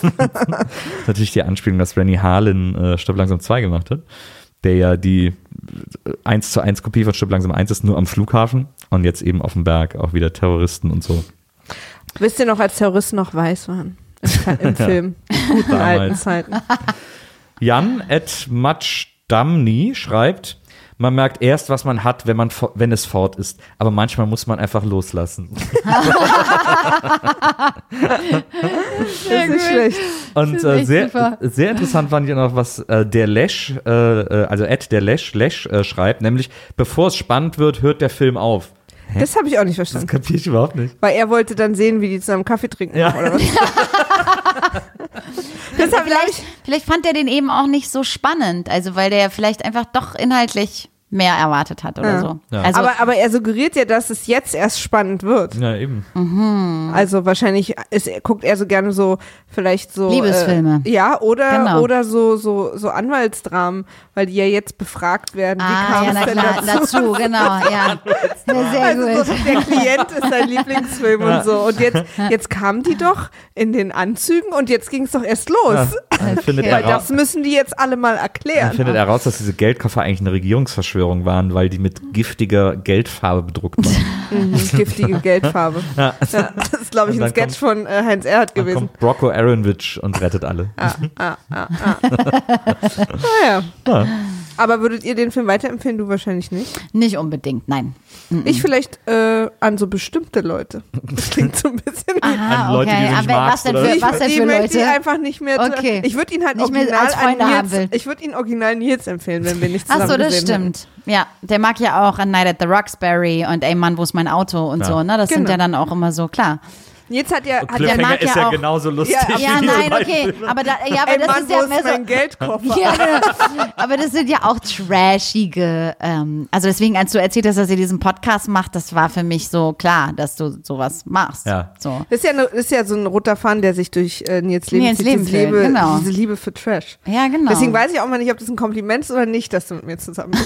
Natürlich die Anspielung, dass Rennie Harlan äh, Stopp langsam 2 gemacht hat, der ja die äh, 1 zu 1 Kopie von Stopp langsam 1 ist, nur am Flughafen und jetzt eben auf dem Berg auch wieder Terroristen und so. Wisst ihr noch, als Terroristen noch weiß waren? Im, im Film. Guten alten Zeiten. Jan at Matchdamni schreibt, man merkt erst, was man hat, wenn, man, wenn es fort ist. Aber manchmal muss man einfach loslassen. Das ist schlecht. Und ist äh, sehr, super. sehr interessant fand ich noch, was äh, der Lesch, äh, äh, also Ed der Lesch, Lesch äh, schreibt, nämlich, bevor es spannend wird, hört der Film auf. Das habe ich auch nicht Das verstanden. kapiere ich überhaupt nicht. Weil er wollte dann sehen, wie die zusammen Kaffee trinken. Ja. Oder was? das Vielleicht, ich. vielleicht fand er den eben auch nicht so spannend. Also, weil der vielleicht einfach doch inhaltlich mehr erwartet hat oder Ja. so. Ja. Also, aber, aber er suggeriert ja, dass es jetzt erst spannend wird. Ja, eben. Also wahrscheinlich ist, guckt er so gerne so vielleicht so Liebesfilme. Äh, ja, oder Genau. oder so so so Anwaltsdramen, weil die ja jetzt befragt werden. Wie ah, kam ja, es na denn klar, dazu? dazu, genau, ja. ja sehr Also gut. so, der Klient ist sein Lieblingsfilm und so. Und jetzt, jetzt kamen die doch in den Anzügen und jetzt ging es doch erst los. Ja, dann findet, Weil er raus, das müssen die jetzt alle mal dann erklären. findet er raus, dass diese Geldkoffer eigentlich eine Regierungsverschwörung Verschwörung waren, weil die mit giftiger Geldfarbe bedruckt waren. Mhm, giftige Geldfarbe. Ja, das ist, glaube ich, ein Sketch von äh, Heinz Erhardt gewesen. kommt Brocco Aronwitch und rettet alle. Ah, ah, ah, ah. naja. Ja. Aber würdet ihr den Film weiterempfehlen? Du wahrscheinlich nicht. Nicht unbedingt, nein. Ich vielleicht äh, an so bestimmte Leute. Das klingt so ein bisschen wie. Aha, An Leute, die du okay. nicht Aber magst, was denn für, Ich, was denn die für möchte ich Leute? einfach nicht mehr. Okay. Ich würde ihn halt Nicht mehr original als Freunde haben Nils, will. Ich würde ihn original Nils empfehlen, wenn wir nicht zusammen Ach so, das stimmt. Ja, der mag ja auch A Night at the Roxbury und Ey Mann, wo ist mein Auto und Ja. so, ne? Das sind Genau. ja dann auch immer so, klar. Nils hat ja, hat ja mag ist ja ja, auch- genauso lustig. Ja, wie Ja, nein, okay. Aber, da, ja, aber Ey, das Mann, ist ja mehr so. Geldkoffer? Ja, genau. aber das sind ja auch trashige. Ähm, also deswegen, als du erzählt hast, dass ihr diesen Podcast macht, das war für mich so klar, dass du sowas machst. Ja. So. Das ist ja, ne, ist ja so ein roter Faden, der sich durch äh, Nils Leben Nils zieht, Leben diese, Liebe, genau. diese Liebe für Trash. Ja, genau. Deswegen weiß ich auch mal nicht, ob das ein Kompliment ist oder nicht, dass du mit mir zusammen bist.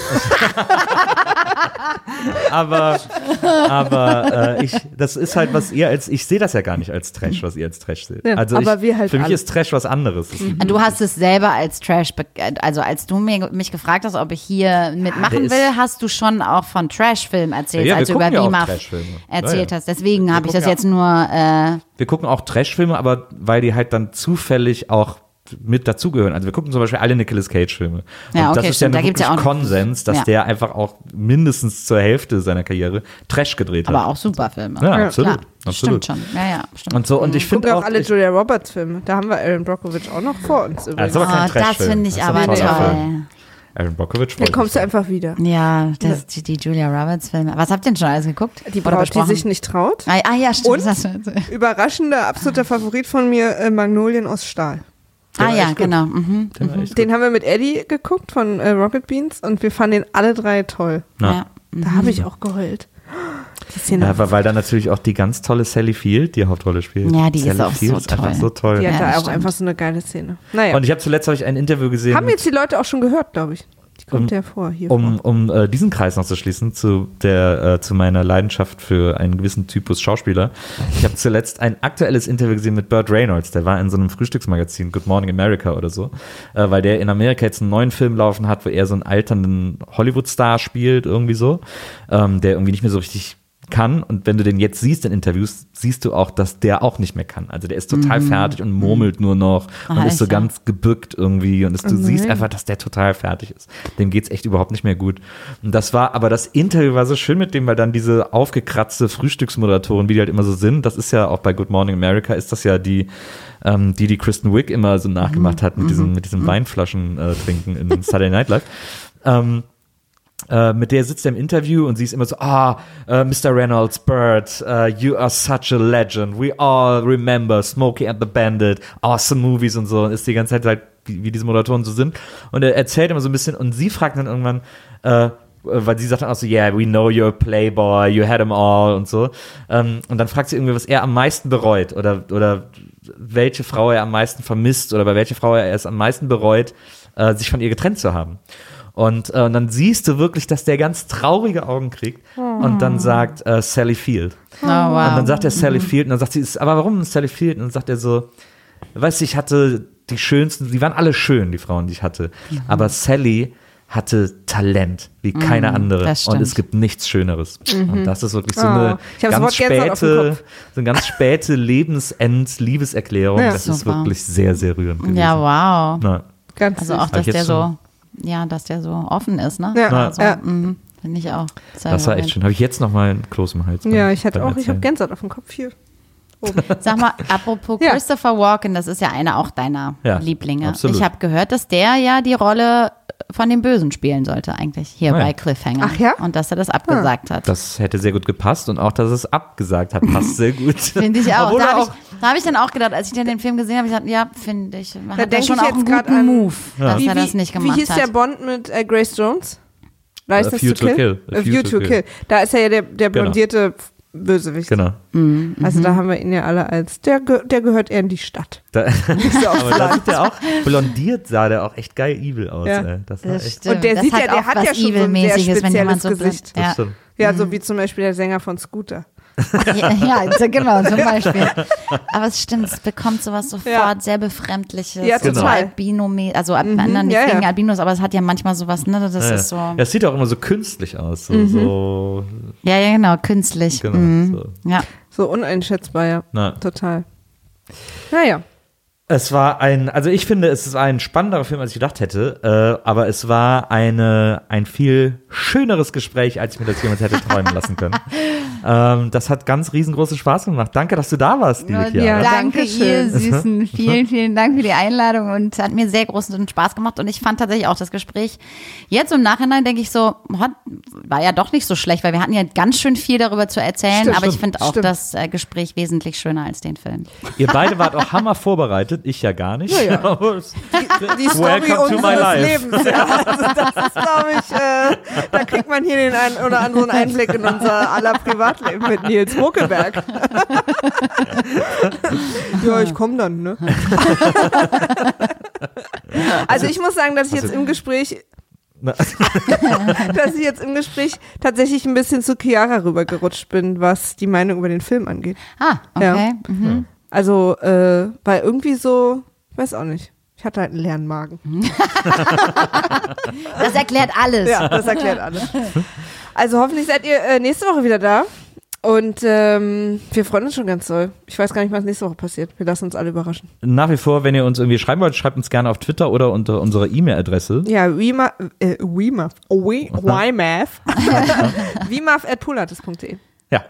aber aber äh, ich, das ist halt, was ihr als, ich sehe das ja gar nicht als Trash, was ihr als Trash seht. Ja, also aber ich, wir halt für mich alle. ist Trash was anderes. Es gibt- Du hast es selber als Trash, also als du mir, mich gefragt hast, ob ich hier mitmachen ist- will, hast du schon auch von Trash-Filmen erzählt, Ja, ja, als du über ja Trash-Filme. erzählt Ja, ja. hast. Deswegen habe ich das jetzt nur, äh, Wir gucken auch Trash-Filme, aber weil die halt dann zufällig auch mit dazugehören. Also wir gucken zum Beispiel alle Nicolas Cage-Filme. Ja, Und das okay, ist ja stimmt. Da nun gibt's ja wirklich auch- Konsens, dass Ja. der einfach auch mindestens zur Hälfte seiner Karriere Trash gedreht hat. aber auch super Filme. Ja, absolut, Klar, absolut. Stimmt schon. Ja, ja, stimmt. Und so, und ich Guck finde auch auch, alle ich, Julia Roberts Filme. Da haben wir Aaron Brockovich auch noch vor uns übrigens. Aber kein oh, das finde ich Das aber ein toll. Film. Aaron Brockovich Dann kommst du einfach wieder. Ja, das, die, die Julia Roberts Filme. Was habt ihr denn schon alles geguckt? Die Braut, die sich nicht traut. Ah, ah ja, stimmt. Und? das. Überraschender, absoluter Favorit von mir, äh, Magnolien aus Stahl. Der Ah ja, genau. Mhm. Echt Den haben wir mit Eddie geguckt von äh, Rocket Beans und wir fanden den alle drei toll. Ja. Da habe ich auch geheult. Die Szene. Ja, weil, weil da natürlich auch die ganz tolle Sally Field die Hauptrolle spielt. Ja, die ist Sally auch Field so ist einfach toll. so toll. die hat Ja, da auch stimmt. einfach so eine geile Szene. Naja. Und ich habe zuletzt hab ich ein Interview gesehen, haben jetzt die Leute auch schon gehört, glaube ich. Die kommt Um- ja vor hier. um, um äh, diesen Kreis noch zu schließen zu der äh, zu meiner Leidenschaft für einen gewissen Typus Schauspieler. Ich habe zuletzt ein aktuelles Interview gesehen mit Burt Reynolds. Der war in so einem Frühstücksmagazin Good Morning America oder so, äh, weil der in Amerika jetzt einen neuen Film laufen hat, wo er so einen alternden Hollywood-Star spielt irgendwie so, ähm, der irgendwie nicht mehr so richtig kann und wenn du den jetzt siehst in Interviews, siehst du auch, dass der auch nicht mehr kann. Also der ist total fertig und murmelt nur noch und Mhm. Ah, ist so ja? ganz gebückt irgendwie und du Oh siehst einfach, dass der total fertig ist. Dem geht's echt überhaupt nicht mehr gut. Und das war, aber das Interview war so schön mit dem, weil dann diese aufgekratzte Frühstücksmoderatoren, wie die halt immer so sind, das ist ja auch bei Good Morning America, ist das ja die, ähm, die die Kristen Wick immer so nachgemacht hat mit diesem, mit diesem Weinflaschen äh, trinken in Saturday Night Live. Ähm, äh, mit der sitzt er im Interview und sie ist immer so, ah, äh, Mr. Reynolds, Bird, uh, you are such a legend. We all remember Smokey and the Bandit, awesome movies und so. Und ist die ganze Zeit halt, wie, wie diese Moderatoren so sind. Und er erzählt immer so ein bisschen und sie fragt dann irgendwann, äh, weil sie sagt dann auch so, yeah, we know you're a Playboy, you had them all und so. Ähm, und dann fragt sie irgendwie, was er am meisten bereut oder, oder welche Frau er am meisten vermisst oder bei welcher Frau er es am meisten bereut, äh, sich von ihr getrennt zu haben. Und, äh, und dann siehst du wirklich, dass der ganz traurige Augen kriegt und dann sagt äh, Sally Field. Oh, wow. Und dann sagt er Sally Field und dann sagt sie, "Ist- aber warum Sally Field? Und dann sagt er so, weißt du, ich hatte die schönsten, die waren alle schön, die Frauen, die ich hatte. Mhm. Aber Sally hatte Talent wie keine andere. das Und es gibt nichts Schöneres. Und das ist wirklich so Oh, eine das ganz späte, so eine ganz späte Lebensend-Liebeserklärung. Ja. das ist Super. wirklich sehr, sehr rührend gewesen. ja, wow. Na, Ganz Also süß. auch, dass der so, ja, dass der so offen ist, ne? Ja, Also, ja. mhm, Finde ich auch. Das war echt schön. Habe ich jetzt noch mal einen Kloß im Hals. Ja, ich hatte auch, ich habe Erzählen. Gänsehaut auf dem Kopf hier. Oben. Sag mal, apropos Ja. Christopher Walken, das ist ja einer auch deiner Ja, Lieblinge. absolut. Ich habe gehört, dass der ja die Rolle von dem Bösen spielen sollte eigentlich hier Ah, ja. bei Cliffhanger. Ach ja? Und dass er das abgesagt hat. Das hätte sehr gut gepasst und auch, dass es abgesagt hat, passt sehr gut. Finde ich auch. Obwohl Da habe ich, da hab ich dann auch gedacht, als ich dann den Film gesehen habe, ich gesagt, ja, finde ich. Man Da hat denk da schon ich auch jetzt einen guten an- Move, dass wie, er das wie- nicht gemacht Wie hieß hat. der Bond mit äh, Grace Jones? License A View to Kill. A View to Kill. Da ist er ja der, der Genau. Bösewicht. Genau. Also Mhm. da haben wir ihn ja alle als, der, der gehört eher in die Stadt. Da, Ist ja auch aber da sieht der auch, blondiert sah der auch echt geil evil aus. Ja. Ey. Das war Das echt, stimmt. Und der das sieht hat ja, der hat ja schon so ein sehr Evil-mäßiges, wenn jemand so spezielles blond- Gesicht. Ja. Ja, Mhm. so wie zum Beispiel der Sänger von Scooter. Ja, ja, so- genau, zum Beispiel. Aber es stimmt, es bekommt sowas sofort Ja. sehr Befremdliches. Ja, so total. Albino, also mhm, nicht ja, wegen ja. Albinos, aber es hat ja manchmal sowas, ne? Das Ja, ist so. ja, es sieht auch immer so künstlich aus. So, Mhm. so Ja, ja, genau, künstlich. genau. Mhm. So. Ja. So uneinschätzbar, ja. Na. Total. Naja. Es war ein, also ich finde, es ist ein spannenderer Film, als ich gedacht hätte, äh, aber es war eine, ein viel schöneres Gespräch, als ich mir das jemals hätte träumen lassen können. ähm, das hat ganz riesengroßen Spaß gemacht. Danke, dass du da warst, liebe Ja, Chiara. Danke, Dankeschön. ihr Süßen. Vielen, vielen Dank für die Einladung und hat mir sehr großen Spaß gemacht. Und ich fand tatsächlich auch das Gespräch jetzt im Nachhinein denke ich so, hat, war ja doch nicht so schlecht, weil wir hatten ja ganz schön viel darüber zu erzählen. Stimmt, aber ich finde auch stimmt. das äh, Gespräch wesentlich schöner als den Film. Ihr beide wart auch hammer vorbereitet, ich ja gar nicht. Ja, ja. Es- Die Story Welcome to my unseres life. Lebens. Ja, also das ist, glaube ich, äh, da kriegt man hier den einen oder anderen Einblick in unser aller Privatleben mit Nils Muckeberg. ja, ich komme dann, ne? Also ich muss sagen, dass ich jetzt im Gespräch, dass ich jetzt im Gespräch tatsächlich ein bisschen zu Chiara rübergerutscht bin, was die Meinung über den Film angeht. Ah, okay. Mhm. Also, äh, weil irgendwie so, ich weiß auch nicht. Ich hatte halt einen leeren Magen. Das erklärt alles. Ja, das erklärt alles. Also hoffentlich seid ihr äh, nächste Woche wieder da. Und ähm, wir freuen uns schon ganz doll. Ich weiß gar nicht, was nächste Woche passiert. Wir lassen uns alle überraschen. nach wie vor, wenn ihr uns irgendwie schreiben wollt, schreibt uns gerne auf Twitter oder unter unserer E-Mail-Adresse. Ja, Wima, äh, Wima, We- Wymath. Wimaf at pulates.de. Ja.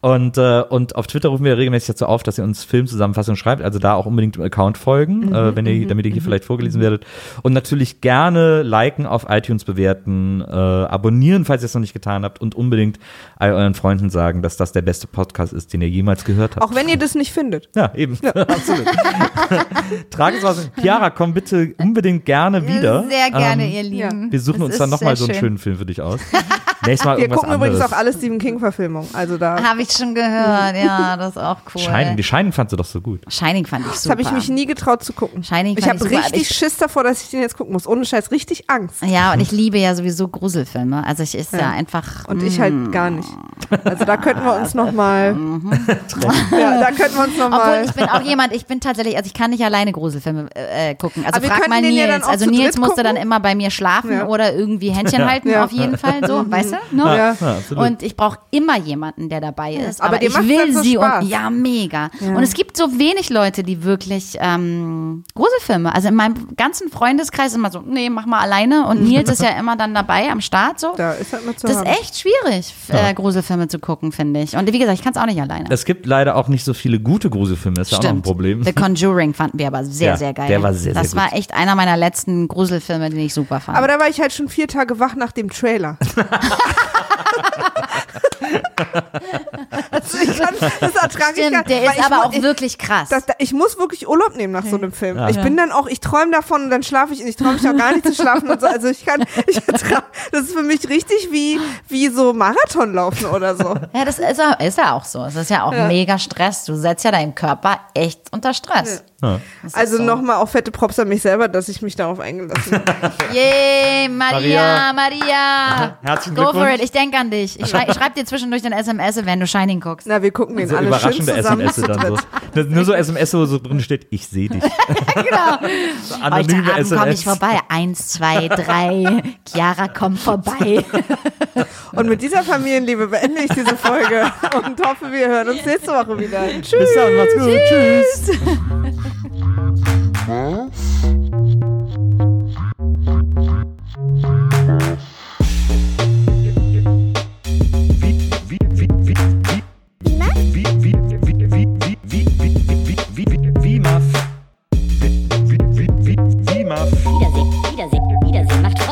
Und, äh, und auf Twitter rufen wir regelmäßig dazu auf, dass ihr uns Filmzusammenfassungen schreibt. Also da auch unbedingt im Account folgen, äh, wenn ihr, damit ihr hier vielleicht vorgelesen werdet. Und natürlich gerne liken, auf iTunes bewerten, äh, abonnieren, falls ihr es noch nicht getan habt. Und unbedingt all euren Freunden sagen, dass das der beste Podcast ist, den ihr jemals gehört habt. Auch wenn ihr das nicht findet. ja, eben. Absolut. Trages was. Chiara, komm bitte unbedingt gerne wieder. Sehr gerne, Ähm, ihr Lieben. wir suchen Das uns dann nochmal so einen schön. schönen Film für dich aus. Nächstes Mal Wir irgendwas gucken anderes. übrigens auch alle Stephen King-Verfilmungen. Also da. Habe ich schon gehört, ja, das ist auch cool. Shining, die Shining fandst du doch so gut. Shining fand ich Das super. habe ich mich nie getraut zu gucken. Shining ich fand habe ich super, aber richtig ich- Schiss davor, dass ich den jetzt gucken muss. Ohne Scheiß, richtig Angst. Ja, und ich liebe ja sowieso Gruselfilme. Also ich ist ja, Ja. einfach. Und ich mm. halt gar nicht. Also da könnten wir uns nochmal. ja, da könnten wir uns Obwohl nochmal. ich bin auch jemand, ich bin tatsächlich, also ich kann nicht alleine Gruselfilme äh, gucken. Also Aber frag mal ja Nils. dann auch also zu Nils dritt musste dann gucken. immer bei mir schlafen Ja. oder irgendwie Händchen halten, Ja. auf jeden Fall so, weißt du? Ne? Ja. Ja. Und ich brauche immer jemanden, der dabei ist. Aber Aber, ich will dann so sie Spaß. und ja, mega. Ja. Und es gibt so wenig Leute, die wirklich ähm, Gruselfilme. Also in meinem ganzen Freundeskreis ist immer so, nee, mach mal alleine. Und Nils ist ja immer dann dabei am Start so. Da ist halt mal zu Das ist haben. echt schwierig, äh, Gruselfilme zu gucken, finde ich. Und wie gesagt, ich kann es auch nicht alleine. Es gibt leider auch nicht so viele gute Gruselfilme, das ist ja auch noch ein Problem. The Conjuring fanden wir aber sehr, Ja, sehr geil. der war sehr, sehr Das gut. war echt einer meiner letzten Gruselfilme, den ich super fand. Aber da war ich halt schon vier Tage wach nach dem Trailer. ハハハハ! also ich kann, das ertrage ich gar Stimmt, der ist ich aber auch ich, wirklich krass. das, ich muss wirklich Urlaub nehmen nach so einem Film. Ja. Ich bin dann auch, ich träume davon und dann schlafe ich und ich träume mich auch gar nicht zu schlafen und so. Also ich kann, ich ertrage, das ist für mich richtig wie, wie so Marathon laufen oder so. ja, das ist, ja- ist ja auch so. Es ist ja auch mega Stress. Du setzt ja deinen Körper echt unter Stress. Ja. Also so. nochmal auch fette Props an mich selber, dass ich mich darauf eingelassen habe. Yay, Maria, Maria. Herzlichen Go for Glückwunsch. it. Ich denke an dich. Ich, schrei, ich schreibe dir zwischendurch dann SMS, wenn du Shining guckst. Na, wir gucken den So alle schön überraschende zusammen. SMS dann so. Nur so SMS, wo so drin steht, ich sehe dich. genau. So Heute anonyme Abend komme ich vorbei. Eins, zwei, drei. Chiara kommt vorbei. Und mit dieser Familienliebe beende ich diese Folge und hoffe, wir hören uns nächste Woche wieder. Tschüss. Bis dann, macht's gut. Tschüss. Wiedersehen,